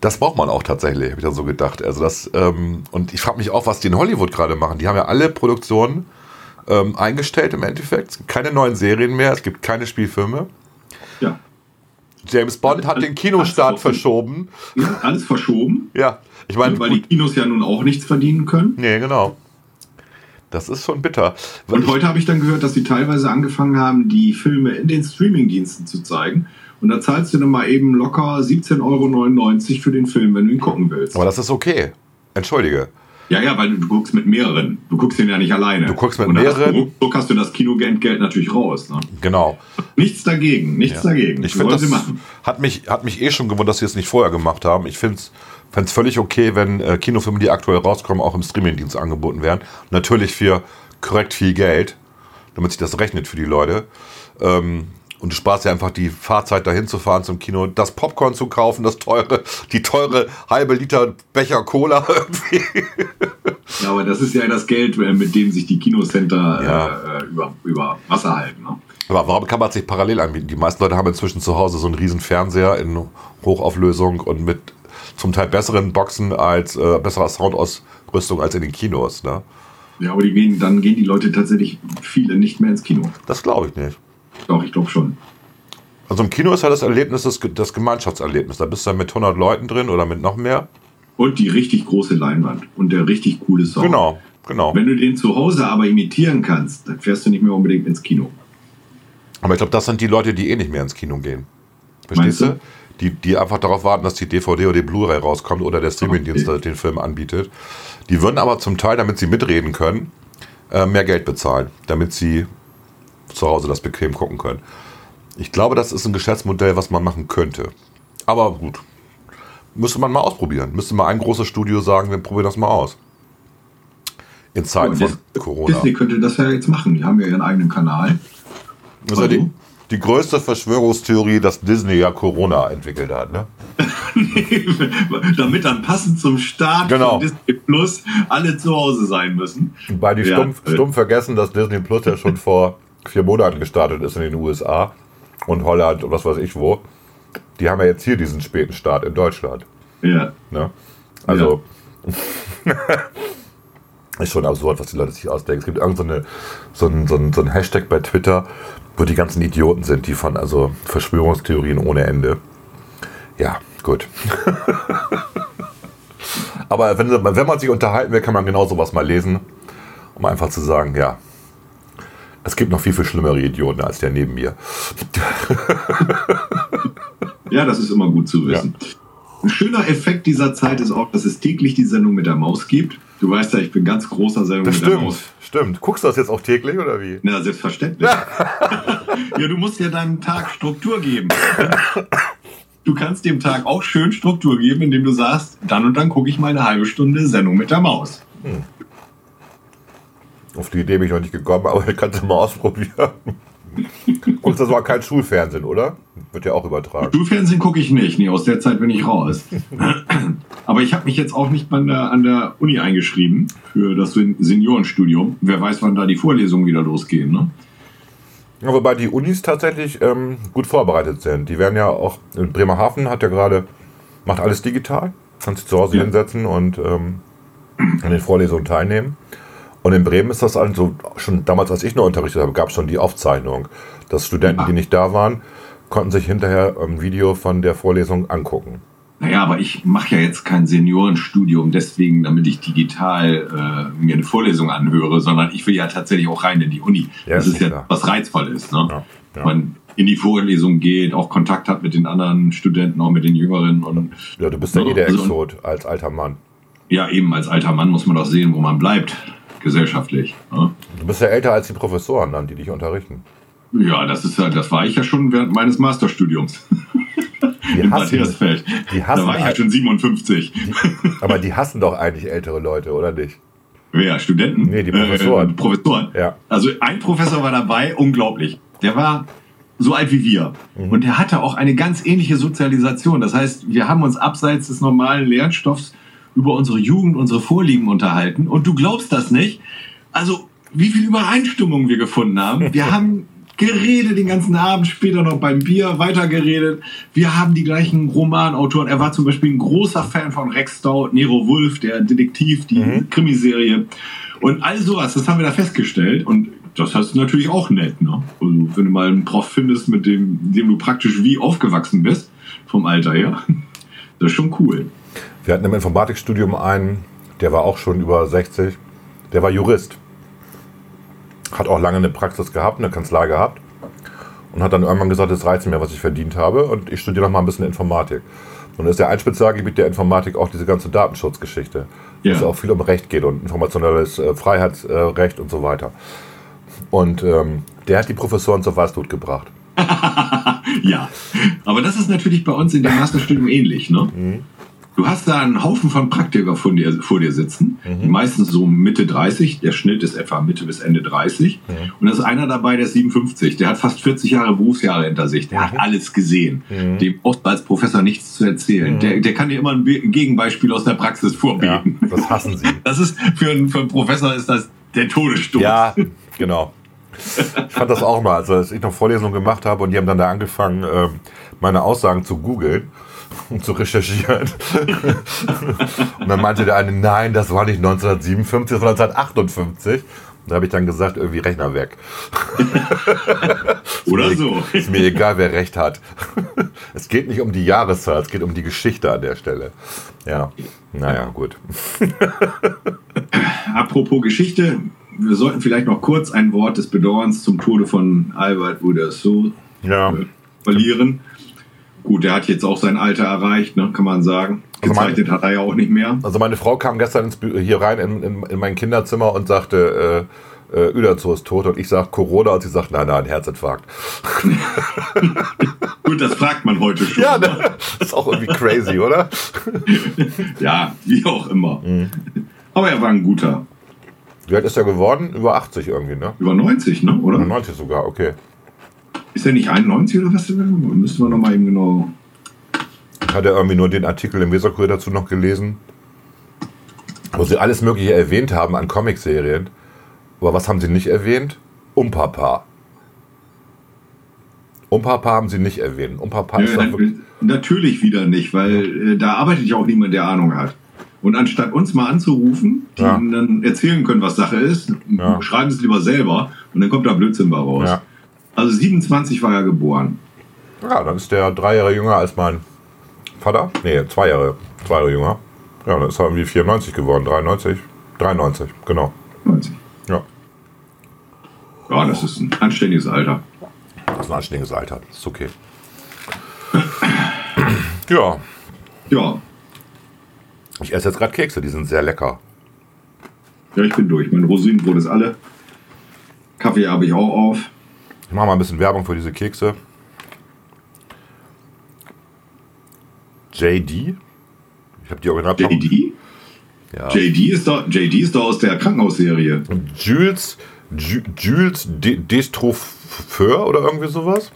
Das braucht man auch tatsächlich, habe ich dann so gedacht. Also das, ähm, und ich frage mich auch, was die in Hollywood gerade machen. Die haben ja alle Produktionen ähm, eingestellt im Endeffekt. Es gibt keine neuen Serien mehr, es gibt keine Spielfilme. Ja. James Bond hat den Kinostart verschoben. Ja, alles verschoben. Ja, ich meine. Weil die Kinos ja nun auch nichts verdienen können. Nee, genau. Das ist schon bitter. Und heute habe ich dann gehört, dass sie teilweise angefangen haben, die Filme in den Streamingdiensten zu zeigen. Und da zahlst du dann mal eben locker 17,99 Euro für den Film, wenn du ihn gucken willst. Aber das ist okay. Entschuldige. Ja, ja, weil du, guckst mit mehreren. Du guckst den ja nicht alleine. Du guckst mit und mehreren. So hast du das Kinogeld natürlich raus. Ne? Genau. Nichts dagegen, nichts ja. dagegen. Ich finde, das machen. Hat mich, hat mich eh schon gewundert, dass sie es nicht vorher gemacht haben. Ich finde es völlig okay, wenn äh, Kinofilme, die aktuell rauskommen, auch im Streamingdienst angeboten werden. Natürlich für korrekt viel Geld, damit sich das rechnet für die Leute. Ähm, und du sparst ja einfach die Fahrzeit dahin zu fahren zum Kino, das Popcorn zu kaufen, das teure, die teure halbe Liter Becher Cola *laughs* irgendwie. Ja, aber das ist ja das Geld, äh, mit dem sich die Kinocenter ja. äh, über, über Wasser halten. Ne? Aber warum kann man sich parallel anbieten? Die meisten Leute haben inzwischen zu Hause so einen riesen Fernseher in Hochauflösung und mit zum Teil besseren Boxen als äh, besserer Soundausrüstung als in den Kinos. Ne? Ja, aber die gehen, dann gehen die Leute tatsächlich viele nicht mehr ins Kino. Das glaube ich nicht. Doch, ich glaube schon. Also im Kino ist ja das Erlebnis das, das Gemeinschaftserlebnis. Da bist du dann mit 100 Leuten drin oder mit noch mehr. Und die richtig große Leinwand und der richtig coole Sound. Genau, genau. Wenn du den zu Hause aber imitieren kannst, dann fährst du nicht mehr unbedingt ins Kino. Aber ich glaube, das sind die Leute, die eh nicht mehr ins Kino gehen. Verstehst du? Die, die einfach darauf warten, dass die DVD oder die Blu-ray rauskommt oder der Streamingdienst okay. den Film anbietet. Die würden aber zum Teil, damit sie mitreden können, äh, mehr Geld bezahlen, damit sie zu Hause das bequem gucken können. Ich glaube, das ist ein Geschäftsmodell, was man machen könnte. Aber gut, müsste man mal ausprobieren. Müsste mal ein großes Studio sagen, wir probieren das mal aus. In Zeiten von Corona. Disney könnte das ja jetzt machen. Die haben ja ihren eigenen Kanal. Das ist ja die, die größte Verschwörungstheorie, dass Disney ja Corona entwickelt hat, ne? *laughs* Damit dann passend zum Start genau. von Disney Plus alle zu Hause sein müssen. Weil die ja. stumpf, stumpf vergessen, dass Disney Plus ja schon vor vier Monaten gestartet ist in den USA und Holland und was weiß ich wo. Die haben ja jetzt hier diesen späten Start in Deutschland. Ja. Ne? Also. Ja. *laughs* Ist schon absurd, was die Leute sich ausdenken. Es gibt irgendeine so, so, ein, so, ein, so ein Hashtag bei Twitter, wo die ganzen Idioten sind, die von also Verschwörungstheorien ohne Ende. Ja, gut. *laughs* Aber wenn, wenn man sich unterhalten will, kann man genau sowas mal lesen, um einfach zu sagen, ja, es gibt noch viel, viel schlimmere Idioten als der neben mir. ja, das ist immer gut zu wissen. Ja. Ein schöner Effekt dieser Zeit ist auch, dass es täglich die Sendung mit der Maus gibt. Du weißt ja, ich bin ganz großer Sendung das mit stimmt, der Maus. Stimmt. Guckst du das jetzt auch täglich oder wie? Na, selbstverständlich. *laughs* ja, du musst ja deinem Tag Struktur geben. Du kannst dem Tag auch schön Struktur geben, indem du sagst, dann und dann gucke ich mal eine halbe Stunde Sendung mit der Maus. Hm. Auf die Idee bin ich noch nicht gekommen, *laughs* aber ich kann es mal ausprobieren. Und das war kein Schulfernsehen, oder? Wird ja auch übertragen. Schulfernsehen gucke ich nicht. Nee, aus der Zeit bin ich raus. *clears throat* Aber ich habe mich jetzt auch nicht an der, an der Uni eingeschrieben für das Seniorenstudium. Wer weiß, wann da die Vorlesungen wieder losgehen, ne? Ja, wobei die Unis tatsächlich ähm, gut vorbereitet sind. Die werden ja auch, in Bremerhaven hat ja gerade, macht alles digital. Kannst dich zu Hause ja. hinsetzen und ähm, an den Vorlesungen teilnehmen. Und in Bremen ist das also schon damals, als ich noch unterrichtet habe, gab es schon die Aufzeichnung, dass Studenten, die nicht da waren, konnten sich hinterher ein Video von der Vorlesung angucken. Naja, aber ich mache ja jetzt kein Seniorenstudium deswegen, damit ich digital äh, mir eine Vorlesung anhöre, sondern ich will ja tatsächlich auch rein in die Uni. Ja, das ist ja klar. was reizvoll ist. Ne? Ja, ja. Man in die Vorlesung geht, auch Kontakt hat mit den anderen Studenten, auch mit den Jüngeren. Und, ja, du bist ja eh der also Exot als alter Mann. Ja, eben als alter Mann muss man doch sehen, wo man bleibt gesellschaftlich. Ne? Du bist ja älter als die Professoren dann, die dich unterrichten. Ja, das ist das war ich ja schon während meines Masterstudiums. Die *laughs* in hassen, Matthiasfeld. Die hassen da war ich ja schon 57. Die, aber die hassen doch eigentlich ältere Leute, oder nicht? Wer? Studenten? Nee, die Professoren. Äh, Professoren. Ja. Also ein Professor war dabei, unglaublich. Der war so alt wie wir. Mhm. Und der hatte auch eine ganz ähnliche Sozialisation. Das heißt, wir haben uns abseits des normalen Lernstoffs über unsere Jugend, unsere Vorlieben unterhalten. Und du glaubst das nicht. Also, wie viel Übereinstimmung wir gefunden haben. *laughs* Wir haben geredet den ganzen Abend, später noch beim Bier weitergeredet. Wir haben die gleichen Romanautoren. Er war zum Beispiel ein großer Fan von Rex Stout, Nero Wolf, der Detektiv, die mhm. Krimiserie. Und all sowas, das haben wir da festgestellt. Und das ist natürlich auch nett, ne? Also, wenn du mal einen Prof findest, mit dem, dem du praktisch wie aufgewachsen bist, vom Alter her, *laughs* das ist schon cool. Wir hatten im Informatikstudium einen, der war auch schon über 60, der war Jurist. Hat auch lange eine Praxis gehabt, eine Kanzlei gehabt. Und hat dann irgendwann gesagt, es reizt mir, was ich verdient habe. Und ich studiere noch mal ein bisschen Informatik. Und ist ja ein Spezialgebiet der Informatik auch diese ganze Datenschutzgeschichte. Ja. Wo es auch viel um Recht geht und informationelles äh, Freiheitsrecht und so weiter. Und ähm, der hat die Professoren zur Weißblut gebracht. *laughs* ja, aber das ist natürlich bei uns in dem Masterstudium ähnlich. Ne? Mhm. Du hast da einen Haufen von Praktiker vor dir, vor dir sitzen, mhm. meistens so Mitte 30, der Schnitt ist etwa Mitte bis Ende 30. Mhm. Und da ist einer dabei, der ist 57, der hat fast 40 Jahre Berufsjahre hinter sich, der mhm. hat alles gesehen, mhm. dem oft als Professor nichts zu erzählen. Mhm. Der, der kann dir immer ein Gegenbeispiel aus der Praxis vorbeten. Ja, das hassen sie. *laughs* Das ist für einen, für einen Professor ist das der Todesstoß. Ja, genau. Ich fand das auch mal, als ich noch Vorlesungen gemacht habe und die haben dann da angefangen, ähm, meine Aussagen zu googeln zu recherchieren. und dann meinte der eine, nein, das war nicht 1957, das war 1958. Und da habe ich dann gesagt, irgendwie Rechner weg. *laughs* *laughs* Oder ist so. Ist mir egal, wer recht hat. *laughs* es geht nicht um die Jahreszahl, es geht um die Geschichte an der Stelle. Ja, naja, gut. Apropos Geschichte, wir sollten vielleicht noch kurz ein Wort des Bedauerns zum Tode von Albert Uderso ja. Äh, verlieren. Gut, der hat jetzt auch sein Alter erreicht, ne, kann man sagen. Gezeichnet also hat er ja auch nicht mehr. Also meine Frau kam gestern ins, hier rein in, in, in, mein Kinderzimmer und sagte, äh, äh, Uderzo ist tot und ich sage Corona und sie sagt, nein, nein, Herzinfarkt. *laughs* Gut, das fragt man heute schon. Ja, ne? das ist auch irgendwie crazy, oder? *laughs* ja, wie auch immer. Mhm. Aber er war ein guter. Wie alt ist er geworden? Über 80 irgendwie, ne? Über 90, ne? Oder? Über 90 sogar, okay. Ist er nicht 91 oder was? Müssen wir nochmal eben genau. Hat er irgendwie nur den Artikel im Weserkurier dazu noch gelesen, wo sie alles Mögliche erwähnt haben an Comicserien. Aber was haben sie nicht erwähnt? Umpapa. Umpapa haben sie nicht erwähnt. Umpapa ja, ist wirklich natürlich wieder nicht, weil äh, da arbeitet ja auch niemand, der Ahnung hat. Und anstatt uns mal anzurufen, die ja. ihnen dann erzählen können, was Sache ist, ja. schreiben sie es lieber selber und dann kommt da Blödsinn bei raus. Ja. Also 27 war er geboren. Ja, dann ist der drei Jahre jünger als mein Vater. Nee, zwei Jahre, zwei Jahre jünger. Ja, dann ist er irgendwie 94 geworden, 93. 93, genau. 90. Ja. Ja, das ist ein anständiges Alter. Das ist ein anständiges Alter, das ist okay. *clears throat* ja. Ja. Ich esse jetzt gerade Kekse, die sind sehr lecker. Ja, ich bin durch. Mein Rosinenbrot ist alle. Kaffee habe ich auch auf. Ich mache mal ein bisschen Werbung für diese Kekse. JD. Ich habe die Original. JD? Ja. JD ist doch, JD ist doch aus der Krankenhausserie. Jules, Jules Destropheur oder irgendwie sowas?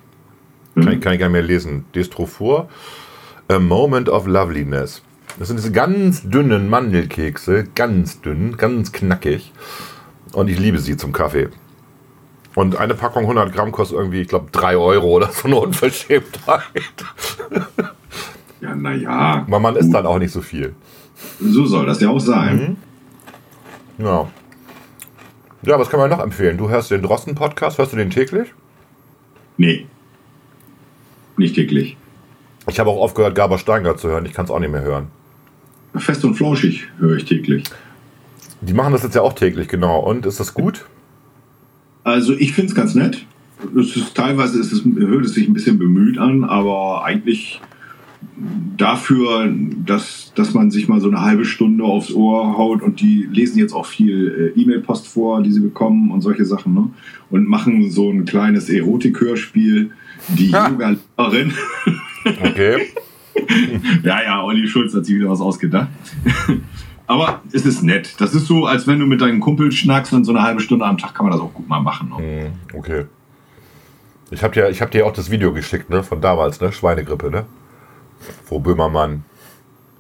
Mhm. Kann, ich, kann ich gar nicht mehr lesen. Destropheur. A Moment of Loveliness. Das sind diese ganz dünnen Mandelkekse, ganz dünn, ganz knackig. Und ich liebe sie zum Kaffee. Und eine Packung 100 Gramm kostet irgendwie, ich glaube, 3 Euro oder so eine Unverschämtheit. *laughs* Ja, naja. Aber man isst dann auch nicht so viel. So soll das ja auch sein. Mhm. Ja. Ja, was kann man noch empfehlen? Du hörst den Drosten-Podcast, hörst du den täglich? Nee. Nicht täglich. Ich habe auch aufgehört, Gaber Steingart zu hören. Ich kann es auch nicht mehr hören. Fest und flauschig höre ich täglich. Die machen das jetzt ja auch täglich, genau. Und ist das gut? Also ich finde es ganz nett. Ist, teilweise ist es, hört es sich ein bisschen bemüht an, aber eigentlich dafür, dass, dass man sich mal so eine halbe Stunde aufs Ohr haut und die lesen jetzt auch viel äh, E-Mail-Post vor, die sie bekommen und solche Sachen, ne? Und machen so ein kleines Erotik-Hörspiel. Die Yoga-Lehrerin. Okay. *laughs* ja, ja, Olli Schulz hat sich wieder was ausgedacht. Aber es ist nett. Das ist so, als wenn du mit deinen Kumpel schnackst und so eine halbe Stunde am Tag kann man das auch gut mal machen. Ne? Okay. Ich habe dir, hab dir auch das Video geschickt, ne? Von damals, ne? Schweinegrippe, ne? Wo Böhmermann.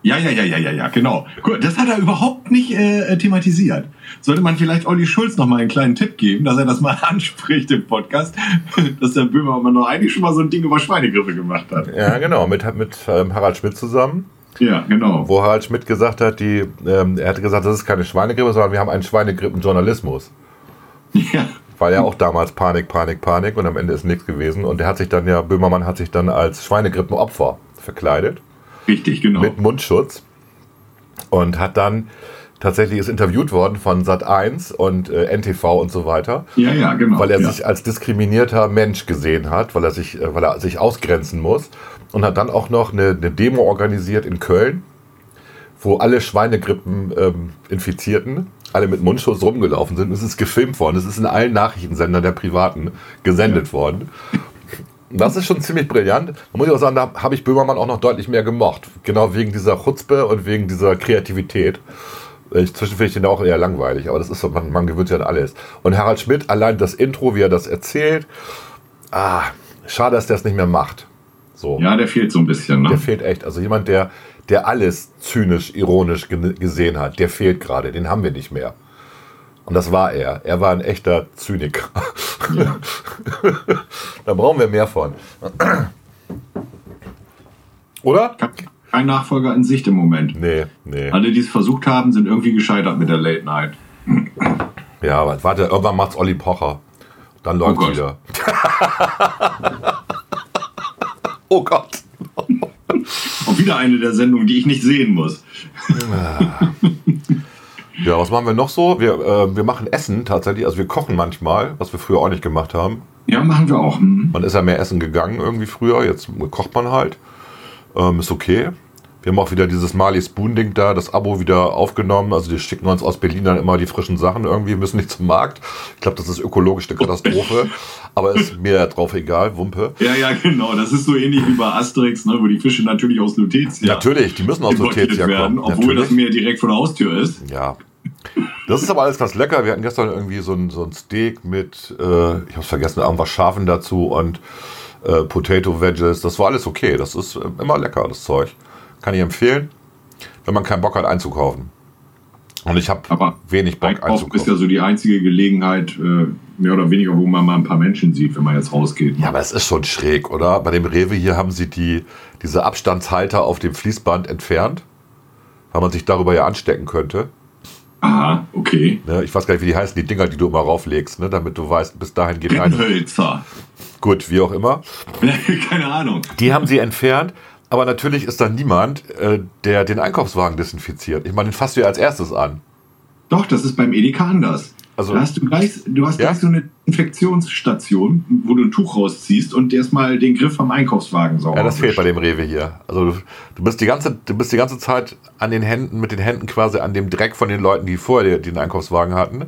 Ja, ja, ja, ja, ja, ja, genau. Gut, das hat er überhaupt nicht äh, thematisiert. Sollte man vielleicht Olli Schulz noch mal einen kleinen Tipp geben, dass er das mal *laughs* anspricht im Podcast, *laughs* dass der Böhmermann noch eigentlich schon mal so ein Ding über Schweinegrippe gemacht hat. Ja, genau, mit, mit ähm, Harald Schmidt zusammen. Ja, genau. Wo Harald Schmidt gesagt hat, die, ähm, er hatte gesagt, das ist keine Schweinegrippe, sondern wir haben einen Schweinegrippenjournalismus. Ja. War ja auch damals Panik, Panik, Panik und am Ende ist nichts gewesen. Und er hat sich dann ja, Böhmermann hat sich dann als Schweinegrippenopfer verkleidet. Richtig, genau. Mit Mundschutz. Und hat dann tatsächlich ist interviewt worden von Sat1 und äh, NTV und so weiter. Ja, ja, genau. Weil er ja. sich als diskriminierter Mensch gesehen hat, weil er sich, äh, weil er sich ausgrenzen muss. Und hat dann auch noch eine, eine Demo organisiert in Köln, wo alle Schweinegrippen ähm, Infizierten alle mit Mundschutz rumgelaufen sind. Es ist gefilmt worden. Es ist in allen Nachrichtensendern der Privaten gesendet ja. worden. Das ist schon ziemlich brillant. Da muss ich auch sagen, da habe ich Böhmermann auch noch deutlich mehr gemocht. Genau wegen dieser Chutzpe und wegen dieser Kreativität. Ich, zwischen finde ich den auch eher langweilig, aber das ist so, man, man gewöhnt sich an alles. Und Harald Schmidt, allein das Intro, wie er das erzählt, ah, schade, dass der es nicht mehr macht. So. Ja, der fehlt so ein bisschen. Ne? Der fehlt echt. Also jemand, der, der alles zynisch, ironisch gesehen hat, der fehlt gerade. Den haben wir nicht mehr. Und das war er. Er war ein echter Zyniker. Ja. *laughs* da brauchen wir mehr von. Oder? Kein Nachfolger in Sicht im Moment. Nee, nee. Alle, die es versucht haben, sind irgendwie gescheitert mit der Late Night. Ja, aber warte, irgendwann macht's Olli Pocher. Dann läuft oh wieder. *laughs* oh Gott. Und wieder eine der Sendungen, die ich nicht sehen muss. Ja, was machen wir noch so? Wir, äh, wir machen Essen tatsächlich. Also wir kochen manchmal, was wir früher auch nicht gemacht haben. Ja, machen wir auch. Mhm. Man ist ja mehr essen gegangen irgendwie früher. Jetzt kocht man halt. Ähm, ist okay. Wir haben auch wieder dieses Mali Spoon-Ding da, das Abo wieder aufgenommen. Also die schicken uns aus Berlin dann immer die frischen Sachen irgendwie, wir müssen nicht zum Markt. Ich glaube, das ist ökologisch eine Katastrophe. *laughs* aber ist mir drauf egal, Wumpe. *laughs* Ja, ja, genau. Das ist so ähnlich wie bei Asterix, ne, wo die Fische natürlich aus Lutetia Natürlich, die müssen aus Lutetia werden, kommen. Obwohl natürlich. das Meer direkt vor der Haustür ist. Ja. Das ist aber alles ganz lecker. Wir hatten gestern irgendwie so ein, so ein Steak mit, äh, ich habe es vergessen, irgendwas Schafen dazu und äh, Potato Veggies. Das war alles okay. Das ist äh, immer lecker, das Zeug. Kann ich empfehlen, wenn man keinen Bock hat einzukaufen. Und ich habe wenig Bock einzukaufen. ist ja so die einzige Gelegenheit, äh, mehr oder weniger, wo man mal ein paar Menschen sieht, wenn man jetzt rausgeht. Ne? Ja, aber es ist schon schräg, oder? Bei dem Rewe hier haben sie die, diese Abstandshalter auf dem Fließband entfernt. weil man sich darüber ja anstecken könnte. Aha, okay. Ne, ich weiß gar nicht, wie die heißen, die Dinger, die du immer rauflegst, ne, damit du weißt, bis dahin geht rein. Gut, wie auch immer. *laughs* Keine Ahnung. Die haben sie entfernt, aber natürlich ist da niemand, äh, der den Einkaufswagen desinfiziert. Ich meine, den fasst du ja als erstes an. Doch, das ist beim Edeka anders. Also, da hast du gleich, du hast ja? gleich so eine Infektionsstation, wo du ein Tuch rausziehst und erstmal den Griff vom Einkaufswagen sauber Ja, das fehlt bei dem Rewe hier. Also du, du, bist die ganze, du bist die ganze Zeit an den Händen, mit den Händen quasi an dem Dreck von den Leuten, die vorher den Einkaufswagen hatten.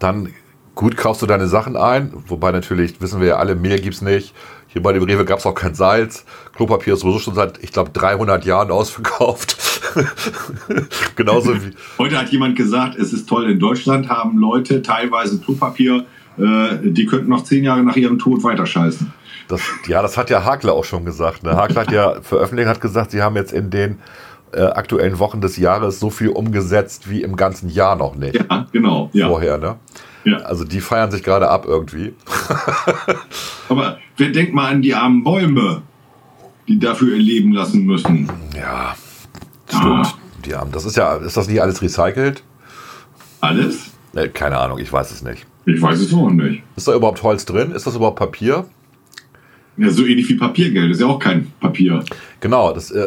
Dann gut kaufst du deine Sachen ein, wobei natürlich, wissen wir ja alle, Mehl gibt es nicht. Hier bei dem Rewe gab es auch kein Salz. Klopapier ist sowieso schon seit, ich glaube, 300 Jahren ausverkauft. *laughs* Genauso wie. Heute hat jemand gesagt, es ist toll, in Deutschland haben Leute teilweise Klopapier, äh, die könnten noch zehn Jahre nach ihrem Tod weiterscheißen. Das, ja, das hat ja Hakler auch schon gesagt. Ne? Hakler hat ja veröffentlicht, hat gesagt, sie haben jetzt in den äh, aktuellen Wochen des Jahres so viel umgesetzt wie im ganzen Jahr noch nicht. Ja, genau. Ja. Vorher, ne? Ja. Also die feiern sich gerade ab irgendwie. *laughs* Aber wer denkt mal an die armen Bäume, die dafür ihr Leben lassen müssen? Ja, stimmt. Ah. Die armen. Das ist ja, ist das nicht alles recycelt? Alles? Ne, keine Ahnung, ich weiß es nicht. Ich weiß es auch nicht. Ist da überhaupt Holz drin? Ist das überhaupt Papier? Ja, so ähnlich wie Papiergeld. Das ist ja auch kein Papier. Genau, das äh,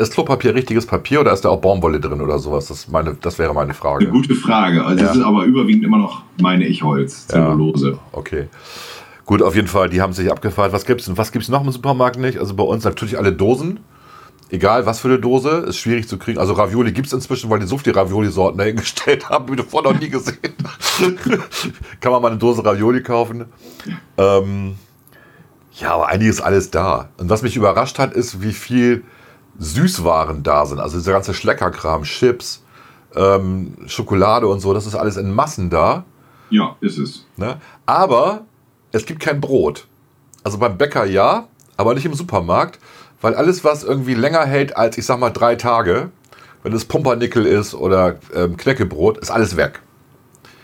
ist Klopapier richtiges Papier oder ist da auch Baumwolle drin oder sowas? Das, meine, das wäre meine Frage. Eine gute Frage. Also ja. es ist aber überwiegend immer noch, meine ich, Holz, Zellulose. Ja. Okay. Gut, auf jeden Fall, die haben sich abgefragt. Was gibt es was gibt's noch im Supermarkt nicht? Also bei uns natürlich alle Dosen. Egal was für eine Dose, ist schwierig zu kriegen. Also Ravioli gibt es inzwischen, weil die so viele Ravioli-Sorten dahingestellt haben, wie du vorher noch nie gesehen *laughs* Kann man mal eine Dose Ravioli kaufen. Ähm, ja, aber eigentlich ist alles da. Und was mich überrascht hat, ist, wie viel Süßwaren da sind. Also dieser ganze Schleckerkram, Chips, ähm, Schokolade und so, das ist alles in Massen da. Ja, ist es. Ne? Aber es gibt kein Brot. Also beim Bäcker ja, aber nicht im Supermarkt, weil alles, was irgendwie länger hält als, ich sag mal, drei Tage, wenn es Pumpernickel ist oder ähm, Knäckebrot, ist alles weg.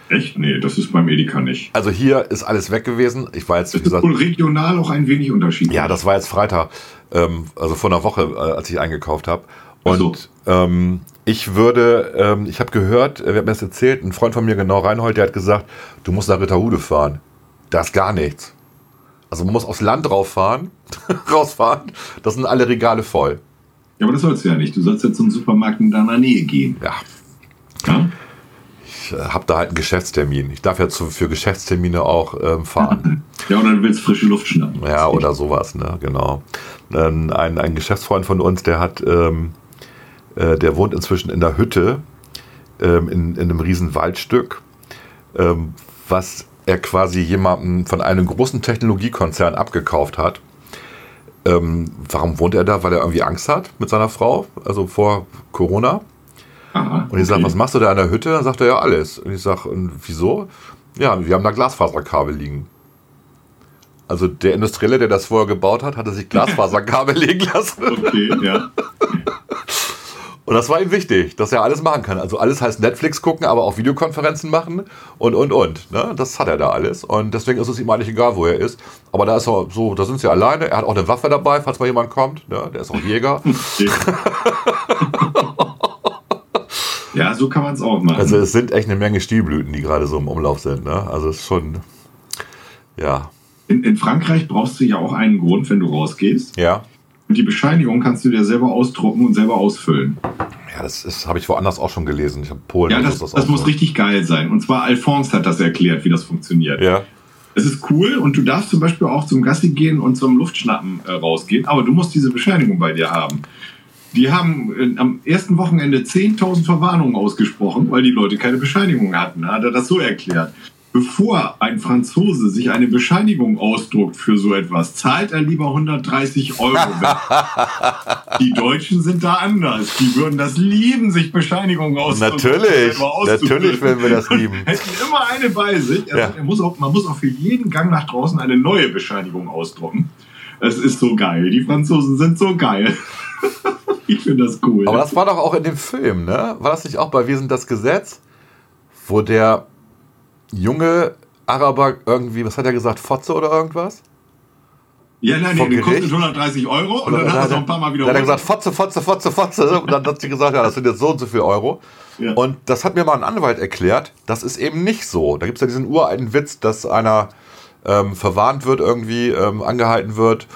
Echt? Nee, das ist beim Edeka nicht. Also hier ist alles weg gewesen. Ich war jetzt, wie gesagt. Ist wohl regional auch ein wenig Unterschied. Ja, das war jetzt Freitag, ähm, also vor einer Woche, äh, als ich eingekauft habe. Und so. ähm, ich würde, ähm, ich habe gehört, wer hat mir das erzählt, ein Freund von mir, genau Reinhold, der hat gesagt, du musst nach Ritterhude fahren. Da ist gar nichts. Also man muss aufs Land rauffahren, *laughs* rausfahren, das sind alle Regale voll. Ja, aber das sollst du ja nicht. Du sollst jetzt zum Supermarkt in deiner Nähe gehen. Ja. ja? Ich äh, habe da halt einen Geschäftstermin. Ich darf ja zu, für Geschäftstermine auch ähm, fahren. *laughs* Ja, und dann willst du frische Luft schnappen. Ja, oder sowas, ne, genau. ein, ein Geschäftsfreund von uns, der hat, ähm, äh, der wohnt inzwischen in der Hütte ähm, in, in einem riesen Waldstück, ähm, was er quasi jemandem von einem großen Technologiekonzern abgekauft hat. Ähm, warum wohnt er da? Weil er irgendwie Angst hat mit seiner Frau, also vor Corona. Aha, und ich sage, was machst du da an der Hütte? Dann sagt er ja alles. Und ich sage, wieso? Ja, wir haben da Glasfaserkabel liegen. Also der Industrielle, der das vorher gebaut hat, hatte sich Glasfaserkabel *laughs* legen lassen. Okay, ja. Und das war ihm wichtig, dass er alles machen kann. Also alles heißt Netflix gucken, aber auch Videokonferenzen machen und, und, und. Ne? Das hat er da alles. Und deswegen ist es ihm eigentlich egal, wo er ist. Aber da ist er so, da sind sie alleine. Er hat auch eine Waffe dabei, falls mal jemand kommt. Ne? Der ist auch Jäger. *laughs* Ja, so kann man es auch machen. Also es sind echt eine Menge Stilblüten, die gerade so im Umlauf sind. Ne? Also es ist schon, ja. In, in Frankreich brauchst du ja auch einen Grund, wenn du rausgehst. Ja. Und die Bescheinigung kannst du dir selber ausdrucken und selber ausfüllen. Ja, das habe ich woanders auch schon gelesen. Ich habe Polen. Ja, das, das, das muss richtig geil sein. Und zwar Alphonse hat das erklärt, wie das funktioniert. Ja. Es ist cool und du darfst zum Beispiel auch zum Gassi gehen und zum Luftschnappen äh, rausgehen, aber du musst diese Bescheinigung bei dir haben. Die haben äh, am ersten Wochenende 10.000 Verwarnungen ausgesprochen, weil die Leute keine Bescheinigung hatten. Hat er das so erklärt. Bevor ein Franzose sich eine Bescheinigung ausdruckt für so etwas, zahlt er lieber 130 Euro. *laughs* die Deutschen sind da anders. Die würden das lieben, sich Bescheinigungen auszudrucken. Natürlich, natürlich werden wir das lieben. *laughs* Hätten immer eine bei sich. Also ja. muss auch, man muss auch für jeden Gang nach draußen eine neue Bescheinigung ausdrucken. Es ist so geil. Die Franzosen sind so geil. *laughs* ich finde das cool. Aber das war doch auch in dem Film, ne? War das nicht auch bei Wir sind das Gesetz? Wo der junge Araber irgendwie, was hat er gesagt, Fotze oder irgendwas? Ja, nein, nee, kostet 130 Euro und, und dann, dann hat er noch ein paar Mal wieder. Dann hat er gesagt, Fotze, Fotze, Fotze, Fotze. Und dann hat sie gesagt, ja, das sind jetzt so und so viel Euro. Ja. Und das hat mir mal ein Anwalt erklärt, das ist eben nicht so. Da gibt es ja diesen uralten Witz, dass einer ähm, verwarnt wird, irgendwie ähm, angehalten wird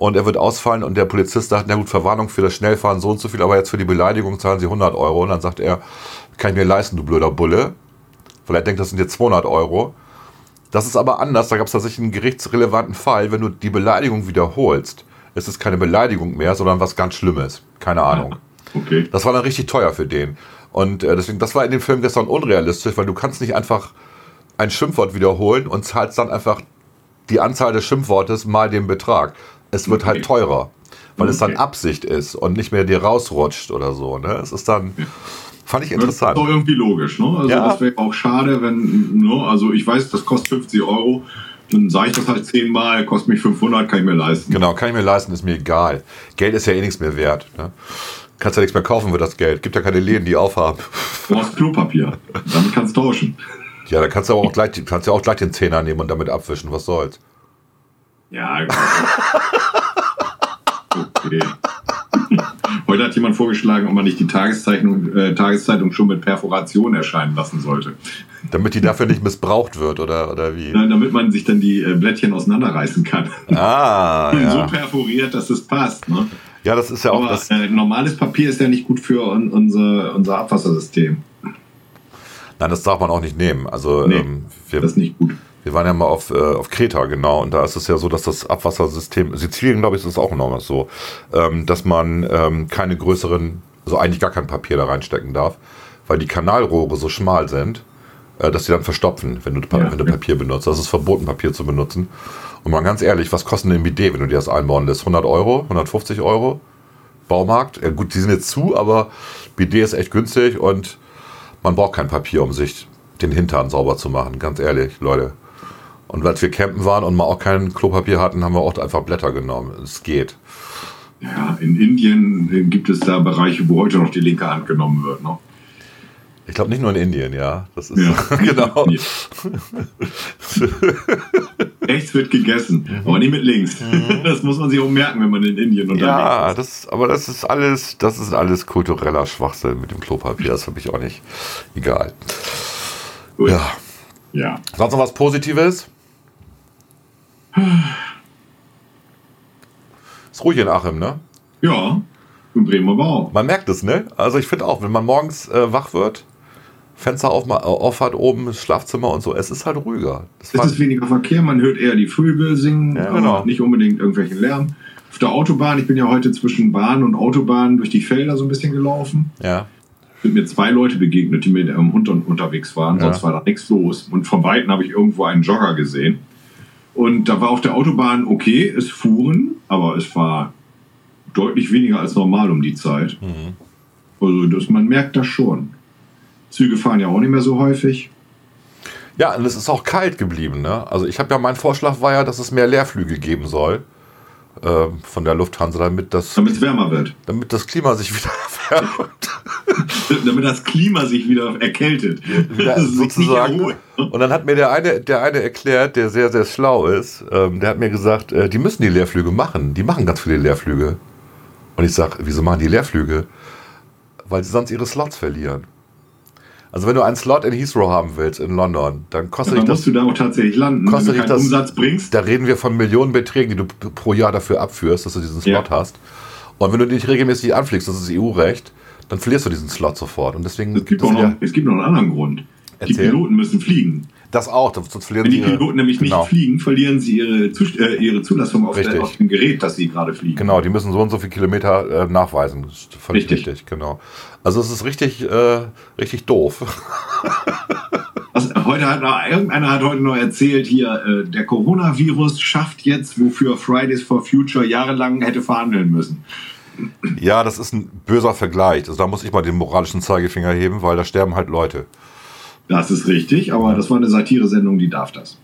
und er wird ausfallen und der Polizist sagt, na gut, Verwarnung für das Schnellfahren so und so viel, aber jetzt für die Beleidigung zahlen sie 100 Euro. Und dann sagt er, kann ich mir leisten, du blöder Bulle. Weil er denkt, das sind jetzt 200 Euro. Das ist aber anders. Da gab es tatsächlich einen gerichtsrelevanten Fall. Wenn du die Beleidigung wiederholst, ist es keine Beleidigung mehr, sondern was ganz Schlimmes. Keine Ahnung. Okay. Das war dann richtig teuer für den. Und äh, deswegen, das war in dem Film gestern unrealistisch, weil du kannst nicht einfach ein Schimpfwort wiederholen und zahlst dann einfach die Anzahl des Schimpfwortes mal den Betrag. Es wird halt okay. halt teurer, weil okay. es dann Absicht ist und nicht mehr dir rausrutscht oder so. Ne? Es ist dann. Ja. Fand ich interessant. Das ist doch irgendwie logisch. Ne? Also ja. das wäre auch schade, wenn, ne? also ich weiß, das kostet 50 Euro. Dann sage ich das halt zehnmal, kostet mich 500, kann ich mir leisten. Genau, kann ich mir leisten, ist mir egal. Geld ist ja eh nichts mehr wert. Ne? Kannst ja nichts mehr kaufen für das Geld. Gibt ja keine Läden, die aufhaben. Du brauchst Klopapier. Damit kannst du tauschen. Ja, da kannst du aber auch gleich, kannst ja auch gleich den Zehner nehmen und damit abwischen. Was soll's? Ja. okay. *laughs* Heute hat jemand vorgeschlagen, ob man nicht die Tageszeitung, äh, Tageszeitung schon mit Perforation erscheinen lassen sollte. Damit die dafür nicht missbraucht wird, oder, oder wie? Ja, damit man sich dann die äh, Blättchen auseinanderreißen kann. Ah, *laughs* ja. So perforiert, dass es passt. Ne? Ja, das ist ja auch. Aber, das äh, normales Papier ist ja nicht gut für un unser, unser Abwassersystem. Nein, das darf man auch nicht nehmen. Also, nee, ähm, wir, das ist nicht gut. Wir waren ja mal auf, äh, auf Kreta, genau, und da ist es ja so, dass das Abwassersystem, Sizilien, glaube ich, ist es auch noch so, ähm, dass man ähm, keine größeren, also eigentlich gar kein Papier da reinstecken darf, weil die Kanalrohre so schmal sind, äh, dass sie dann verstopfen, wenn du, ja, wenn du Papier benutzt. Das ist verboten, Papier zu benutzen. Und mal ganz ehrlich, was kostet ein Bidet, wenn du dir das einbauen lässt? 100 Euro, 150 Euro? Baumarkt? Ja, gut, die sind jetzt zu, aber Bidet ist echt günstig und man braucht kein Papier, um sich den Hintern sauber zu machen. Ganz ehrlich, Leute. Und als wir campen waren und mal auch kein Klopapier hatten, haben wir auch einfach Blätter genommen. Es geht. Ja, in Indien gibt es da Bereiche, wo heute noch die linke Hand genommen wird. Ne? Ich glaube nicht nur in Indien, ja. Das ist ja, *laughs* genau. *laughs* Rechts wird gegessen, mhm. aber nicht mit links. Mhm. *laughs* Das muss man sich auch merken, wenn man in Indien unterwegs ja, ist. Ja, das, aber das ist alles, das ist alles kultureller Schwachsinn mit dem Klopapier. Das habe ich auch nicht. Egal. Gut. Ja. ja. Sonst noch was Positives? Ist ruhig in Achim, ne? Ja, in Bremen aber auch. Man merkt es, ne? Also ich finde auch, wenn man morgens äh, wach wird, Fenster auf, auf hat, oben das Schlafzimmer und so, es ist halt ruhiger. Das es ist weniger Verkehr, man hört eher die Vögel singen, ja, genau. nicht unbedingt irgendwelchen Lärm. Auf der Autobahn, ich bin ja heute zwischen Bahn und Autobahn durch die Felder so ein bisschen gelaufen. Ja. Sind mir zwei Leute begegnet, die mit ihrem Hund unterwegs waren, ja. sonst war da nichts los. Und von Weitem habe ich irgendwo einen Jogger gesehen. Und da war auf der Autobahn okay, es fuhren, aber es war deutlich weniger als normal um die Zeit. Mhm. Also das, man merkt das schon. Züge fahren ja auch nicht mehr so häufig. Ja, und es ist auch kalt geblieben. Ne? Also ich habe ja, mein Vorschlag war ja, dass es mehr Leerflüge geben soll äh, von der Lufthansa, damit das... Damit es wärmer wird. Damit das Klima sich wieder erwärmt. *laughs* damit das Klima sich wieder erkältet. Ja, *laughs* sozusagen. Und dann hat mir der eine, der eine erklärt, der sehr, sehr schlau ist, ähm, der hat mir gesagt, äh, die müssen die Leerflüge machen. Die machen ganz viele Leerflüge. Und ich sage, wieso machen die Leerflüge? Weil sie sonst ihre Slots verlieren. Also wenn du einen Slot in Heathrow haben willst in London, dann kostet ja, musst das, du da auch tatsächlich landen, kostet wenn du das, Umsatz bringst. Da reden wir von Millionenbeträgen, die du pro Jahr dafür abführst, dass du diesen Slot ja. hast. Und wenn du nicht regelmäßig anfliegst, das ist EU-Recht, dann verlierst du diesen Slot sofort. Und deswegen es gibt, auch noch, es gibt noch einen anderen Grund. Erzähl. Die Piloten müssen fliegen. Das auch, sonst verlieren Wenn die Piloten ihre, nämlich genau. nicht fliegen, verlieren sie ihre, Zus äh, ihre Zulassung auf, der, auf, dem Gerät, das sie gerade fliegen. Genau, die müssen so und so viele Kilometer äh, nachweisen. Das ist völlig richtig. richtig. genau. Also es ist richtig, äh, richtig doof. *laughs* Was, heute hat noch, irgendeiner hat heute noch erzählt, hier, äh, der Coronavirus schafft jetzt, wofür Fridays for Future jahrelang hätte verhandeln müssen. Ja, das ist ein böser Vergleich. Also da muss ich mal den moralischen Zeigefinger heben, weil da sterben halt Leute. Das ist richtig, aber das war eine Satire-Sendung, die darf das.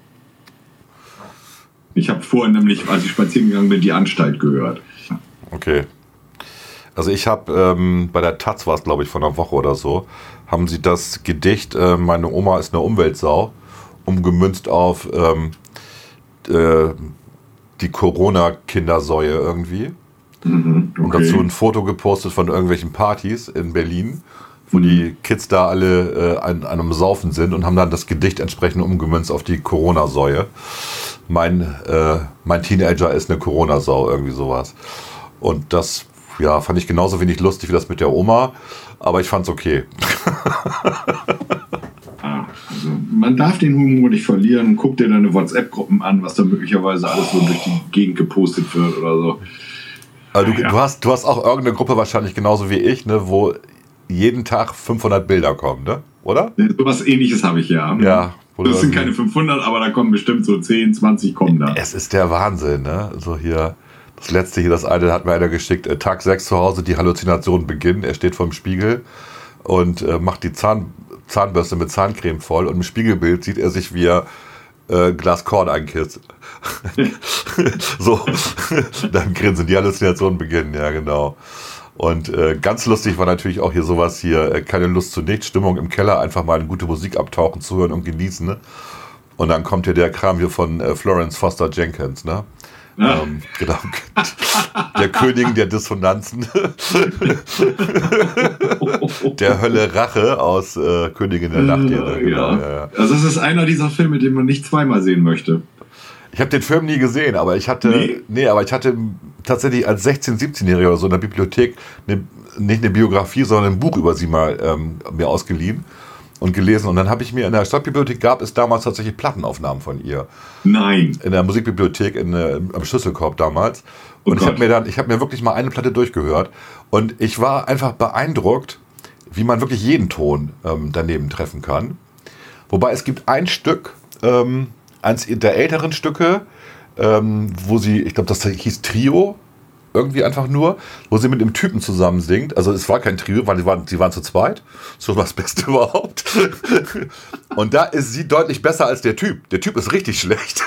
Ich habe vorhin nämlich, als ich spazieren gegangen bin, die Anstalt gehört. Okay. Also ich habe ähm, bei der Taz war es, glaube ich, vor einer Woche oder so, haben sie das Gedicht äh, Meine Oma ist eine Umweltsau umgemünzt auf ähm, äh, die Corona-Kindersäue irgendwie. Mhm, okay. Und dazu ein Foto gepostet von irgendwelchen Partys in Berlin, wo die Kids da alle äh, an, an, einem Saufen sind und haben dann das Gedicht entsprechend umgemünzt auf die Corona-Säue. Mein, äh, mein Teenager ist eine Corona-Sau, irgendwie sowas. Und das ja, fand ich genauso wenig lustig wie das mit der Oma, aber ich fand's okay. *laughs* Also man darf den Humor nicht verlieren. Guck dir deine WhatsApp-Gruppen an, was da möglicherweise alles so durch die Gegend gepostet wird oder so. Also du, ja. du, hast, du hast auch irgendeine Gruppe wahrscheinlich genauso wie ich, ne, wo jeden Tag 500 Bilder kommen, ne? oder? So was ähnliches habe ich ja. Ja. Das sind keine 500, aber da kommen bestimmt so 10, 20 kommen da. Es ist der Wahnsinn, ne? So hier, das letzte hier, das eine hat mir einer geschickt, äh, Tag 6 zu Hause, die Halluzinationen beginnen. Er steht vorm Spiegel und äh, macht die Zahn, Zahnbürste mit Zahncreme voll und im Spiegelbild sieht er sich, wie er äh, Glas Korn einkisst. *laughs* *laughs* so, *laughs* dann grinsen die Halluzinationen beginnen, ja genau. Und äh, ganz lustig war natürlich auch hier sowas hier, äh, keine Lust zu nichts, Stimmung im Keller, einfach mal eine gute Musik abtauchen, zuhören und genießen. Ne? Und dann kommt hier der Kram hier von äh, Florence Foster Jenkins, ne? Ja. Ähm, genau. *laughs* Der Königin der Dissonanzen. *laughs* der Hölle Rache aus äh, Königin der Nacht. Hier, ne? genau, ja. Ja, also das ist einer dieser Filme, den man nicht zweimal sehen möchte. Ich habe den Film nie gesehen, aber ich hatte, nee? nee, aber ich hatte tatsächlich als 16-, 17-Jähriger oder so in der Bibliothek eine, nicht eine Biografie, sondern ein Buch über sie mal ähm, mir ausgeliehen und gelesen. Und dann habe ich mir in der Stadtbibliothek gab es damals tatsächlich Plattenaufnahmen von ihr. Nein. In der Musikbibliothek in, äh, am Schlüsselkorb damals. Oh und oh ich habe mir dann, ich habe mir wirklich mal eine Platte durchgehört. Und ich war einfach beeindruckt, wie man wirklich jeden Ton ähm, daneben treffen kann. Wobei es gibt ein Stück, ähm, eins der älteren Stücke, ähm, wo sie, ich glaube, das hieß Trio, irgendwie einfach nur, wo sie mit einem Typen zusammen singt. Also es war kein Trio, weil sie waren, sie waren zu zweit. So war das Beste *laughs* überhaupt. Und da ist sie deutlich besser als der Typ. Der Typ ist richtig schlecht.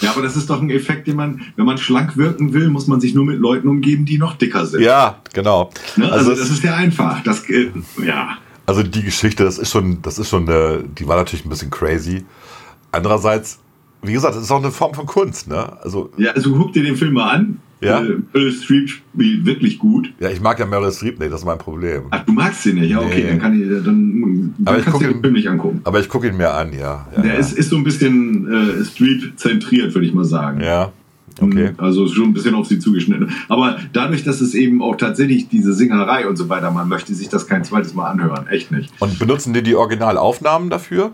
Ja, aber das ist doch ein Effekt, den man, wenn man schlank wirken will, muss man sich nur mit Leuten umgeben, die noch dicker sind. Ja, genau. Ne? Also, also das ist ja einfach. Das, äh, ja. Also die Geschichte, das ist schon, das ist schon, äh, die war natürlich ein bisschen crazy. Andererseits wie gesagt, das ist auch eine Form von Kunst, ne? Also, ja, also guck dir den Film mal an. Ja. Äh, Meryl Streep spielt wirklich gut. Ja, ich mag ja Meryl Streep nicht, das ist mein Problem. Ach, du magst sie nicht? Ja, okay, nee. dann kann ich, dann, dann aber kannst du den Film nicht angucken. Aber ich gucke ihn mir an, ja. ja Der ja. Ist, ist so ein bisschen äh, Streep-zentriert, würde ich mal sagen. Ja. Okay. Also schon ein bisschen auf sie zugeschnitten. Aber dadurch, dass es eben auch tatsächlich diese Singerei und so weiter, man möchte sich das kein zweites Mal anhören. Echt nicht. Und benutzen die die Originalaufnahmen dafür?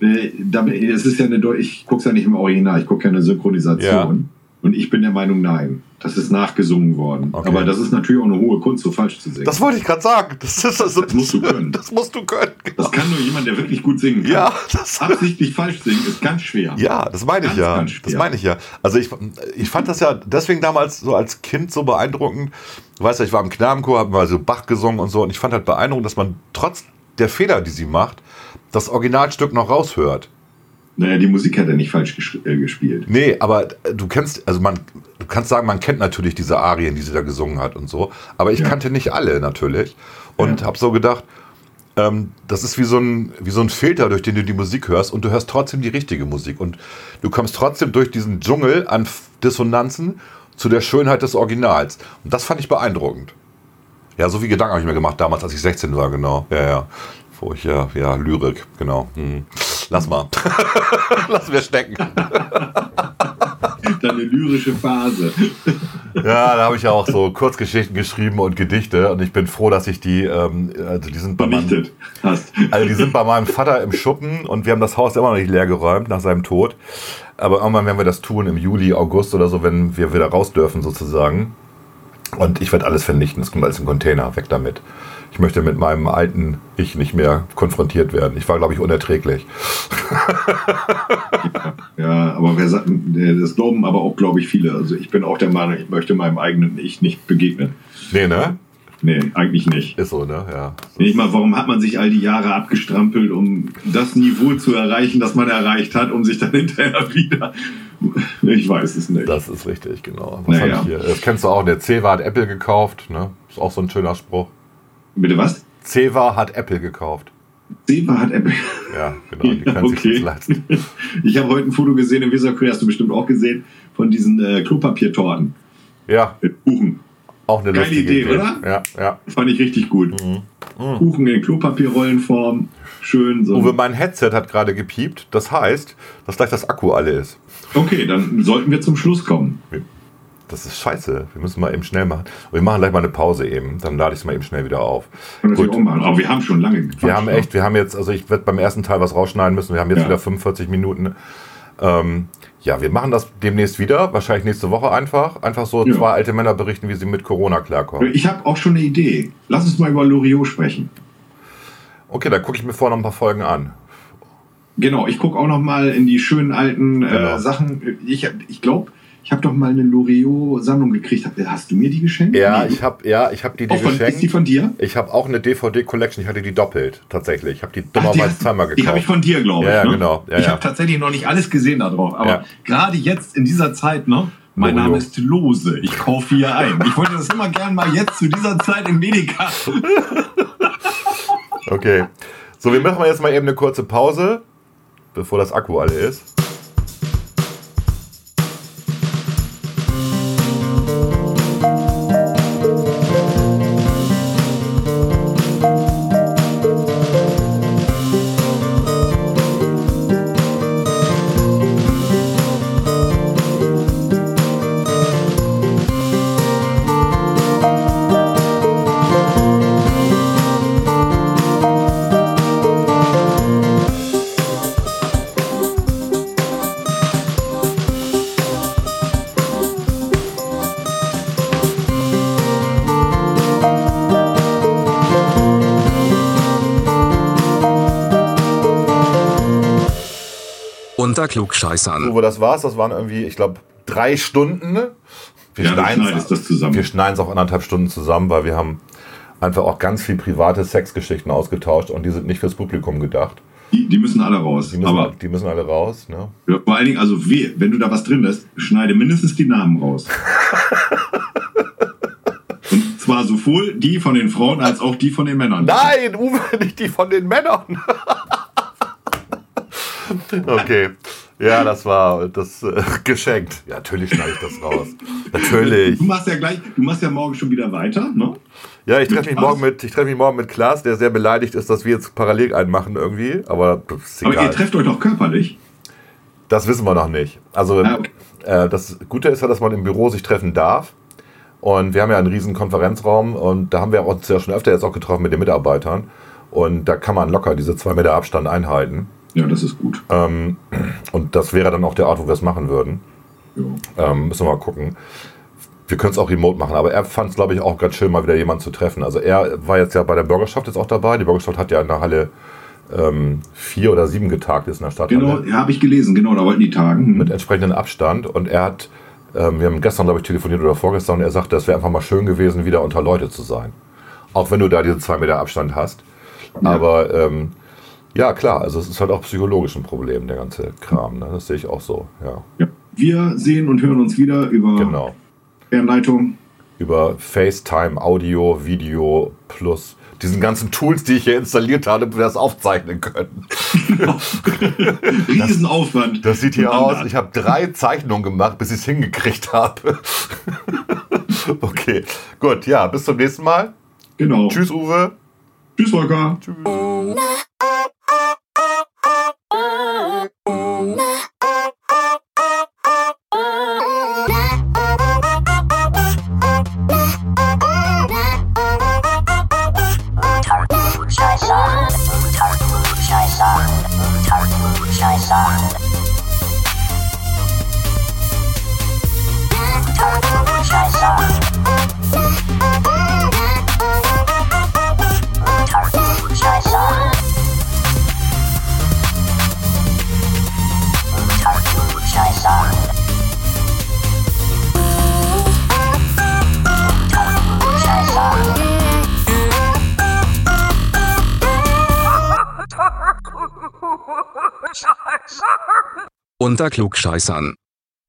Äh, es ist ja eine, ich gucke es ja nicht im Original, ich gucke ja eine Synchronisation. Ja. Und ich bin der Meinung, nein. Das ist nachgesungen worden. Okay. Aber das ist natürlich auch eine hohe Kunst, so falsch zu singen. Das wollte ich gerade sagen. Das, ist, das, das, musst du können. Das musst du können. Genau. Das kann nur jemand, der wirklich gut singen kann. Ja, das Absichtlich falsch singen ist ganz schwer. Ja, das meine ich ganz, ja. das meine ich ja. Also ich, ich fand das ja deswegen damals so als Kind so beeindruckend. Du weißt ja, ich war im Knabenchor, habe mal so Bach gesungen und so. Und ich fand halt beeindruckend, dass man trotz der Fehler, die sie macht, das Originalstück noch raushört. Naja, die Musik hat er nicht falsch äh, gespielt. Nee, aber du kennst, also man, du kannst sagen, man kennt natürlich diese Arien, die sie da gesungen hat und so. Aber ich ja. kannte nicht alle natürlich. Und ja. habe so gedacht, ähm, das ist wie so, ein, wie so ein Filter, durch den du die Musik hörst und du hörst trotzdem die richtige Musik. Und du kommst trotzdem durch diesen Dschungel an Dissonanzen zu der Schönheit des Originals. Und das fand ich beeindruckend. Ja, so viel Gedanken habe ich mir gemacht damals, als ich 16 war, genau. Ja, ja. Wo ich ja, ja, Lyrik, genau. Hm. Lass mal. *laughs* Lass mir stecken. Deine lyrische Phase. Ja, da habe ich ja auch so Kurzgeschichten geschrieben und Gedichte und ich bin froh, dass ich die, ähm, also die sind bei meinem, hast. Also die sind bei meinem Vater im Schuppen und wir haben das Haus immer noch nicht leer geräumt nach seinem Tod. Aber irgendwann werden wir das tun im Juli, August oder so, wenn wir wieder raus dürfen sozusagen. Und ich werde alles vernichten. Es kommt alles im Container. Weg damit ich möchte mit meinem alten Ich nicht mehr konfrontiert werden. Ich war, glaube ich, unerträglich. *laughs* ja, aber wer sagt, das glauben aber auch, glaube ich, viele. Also ich bin auch der Meinung, ich möchte meinem eigenen Ich nicht begegnen. Nee, ne? Nee, eigentlich nicht. Ist so, ne? Ja. Nicht mal, warum hat man sich all die Jahre abgestrampelt, um das Niveau zu erreichen, das man erreicht hat, um sich dann hinterher wieder. Ich weiß es nicht. Das ist richtig, genau. Was naja. ich hier? Das kennst du auch, der Ceva hat Apple gekauft, ne? Ist auch so ein schöner Spruch. Bitte was? Ceva hat Apple gekauft. Zewa hat Apple. Ja, genau. Die können okay. sich leisten. *laughs* Ich habe heute ein Foto gesehen im Weserkurier, hast du bestimmt auch gesehen, von diesen äh, Klopapiertorten. Ja. Mit Kuchen. Auch eine Geile Idee, Idee, oder? Ja, ja. Fand ich richtig gut. Mhm. Mhm. Kuchen in Klopapierrollenform. Schön so. Uwe, mein Headset hat gerade gepiept. Das heißt, dass gleich das Akku alle ist. Okay, dann sollten wir zum Schluss kommen. Das ist scheiße. Wir müssen mal eben schnell machen. Und wir machen gleich mal eine Pause eben. Dann lade ich es mal eben schnell wieder auf. Gut. Aber wir haben schon lange Wir haben echt, wir haben jetzt, also ich werde beim ersten Teil was rausschneiden müssen. Wir haben jetzt ja. wieder 45 Minuten. Ähm, ja, wir machen das demnächst wieder, wahrscheinlich nächste Woche einfach. Einfach so ja. zwei alte Männer berichten, wie sie mit Corona klarkommen. Ich habe auch schon eine Idee. Lass uns mal über Loriot sprechen. Okay, dann gucke ich mir vorher noch ein paar Folgen an. Genau, ich gucke auch noch mal in die schönen alten äh, genau. Sachen. Ich, ich glaube, ich habe doch mal eine Loriot-Sammlung gekriegt. Hast du mir die geschenkt? Ja, nee. ich habe ja, ich hab die dir geschenkt. Ist die von dir? Ich habe auch eine DVD-Collection. Ich hatte die doppelt, tatsächlich. Ich habe die dummerweise zweimal gekauft. Die habe ich von dir, glaube ich. Ja, ja ne? genau. Ja, ich habe tatsächlich noch nicht alles gesehen darauf. Aber gerade jetzt in dieser Zeit, ne? Mein Name ist Lose. Ich kaufe hier ein. Ich wollte das immer gern mal jetzt zu dieser Zeit im Medica. *laughs* okay. So, wir machen jetzt mal eben eine kurze Pause, bevor das Akku alle ist. Klugscheißern. So, das war's. Das waren irgendwie, ich glaube, drei Stunden. Wir ja, schneiden es das zusammen. Wir schneiden es auch anderthalb Stunden zusammen, weil wir haben einfach auch ganz viel private Sexgeschichten ausgetauscht und die sind nicht fürs Publikum gedacht. Die, die müssen alle raus. Die müssen, aber die müssen alle raus. Ne? Ja, vor allen Dingen, also weh, wenn du da was drin lässt, schneide mindestens die Namen raus. *laughs* und zwar sowohl die von den Frauen als auch die von den Männern. Nein, Uwe, nicht die von den Männern. *laughs* Okay. Ja, das war das äh, *laughs* geschenkt. Ja, natürlich schneide ich das raus. Natürlich. Du machst ja gleich, du machst ja morgen schon wieder weiter, ne? Ja, ich treffe mich morgen mit, ich treffe mich morgen mit Klaas, der sehr beleidigt ist, dass wir jetzt parallel einen machen irgendwie. Aber ist egal. Aber ihr trefft euch doch körperlich? Das wissen wir noch nicht. Also ah, okay. äh, das Gute ist ja, dass man im Büro sich treffen darf. Und wir haben ja einen riesen Konferenzraum und da haben wir uns ja schon öfter jetzt auch getroffen mit den Mitarbeitern. Und da kann man locker diese zwei Meter Abstand einhalten. Ja, das ist gut. Ähm, und das wäre dann auch der Ort, wo wir es machen würden. Ähm, müssen wir mal gucken. Wir können es auch remote machen, aber er fand es, glaube ich, auch ganz schön, mal wieder jemanden zu treffen. Also er war jetzt ja bei der Bürgerschaft jetzt auch dabei. Die Bürgerschaft hat ja in der Halle ähm, vier oder sieben getagt ist in der Stadt. Genau, ja, habe ich gelesen, genau, da wollten die tagen. Mit entsprechendem Abstand. Und er hat, ähm, wir haben gestern, glaube ich, telefoniert oder vorgestern, und er sagte, es wäre einfach mal schön gewesen, wieder unter Leute zu sein. Auch wenn du da diese zwei Meter Abstand hast. Ja. Aber ähm, ja, klar, also es ist halt auch psychologisch ein Problem, der ganze Kram. Ne? Das sehe ich auch so, ja. ja. Wir sehen und hören uns wieder über genau. Fernleitung. Über FaceTime, Audio, Video plus diesen ganzen Tools, die ich hier installiert habe, damit wir das aufzeichnen können. *laughs* Riesenaufwand. Das, das sieht hier aus. Ich habe drei Zeichnungen gemacht, bis ich es hingekriegt habe. *laughs* okay, gut, ja, bis zum nächsten Mal. Genau. Tschüss, Uwe. Tschüss, Volker. Tschüss. Unter Klugscheißern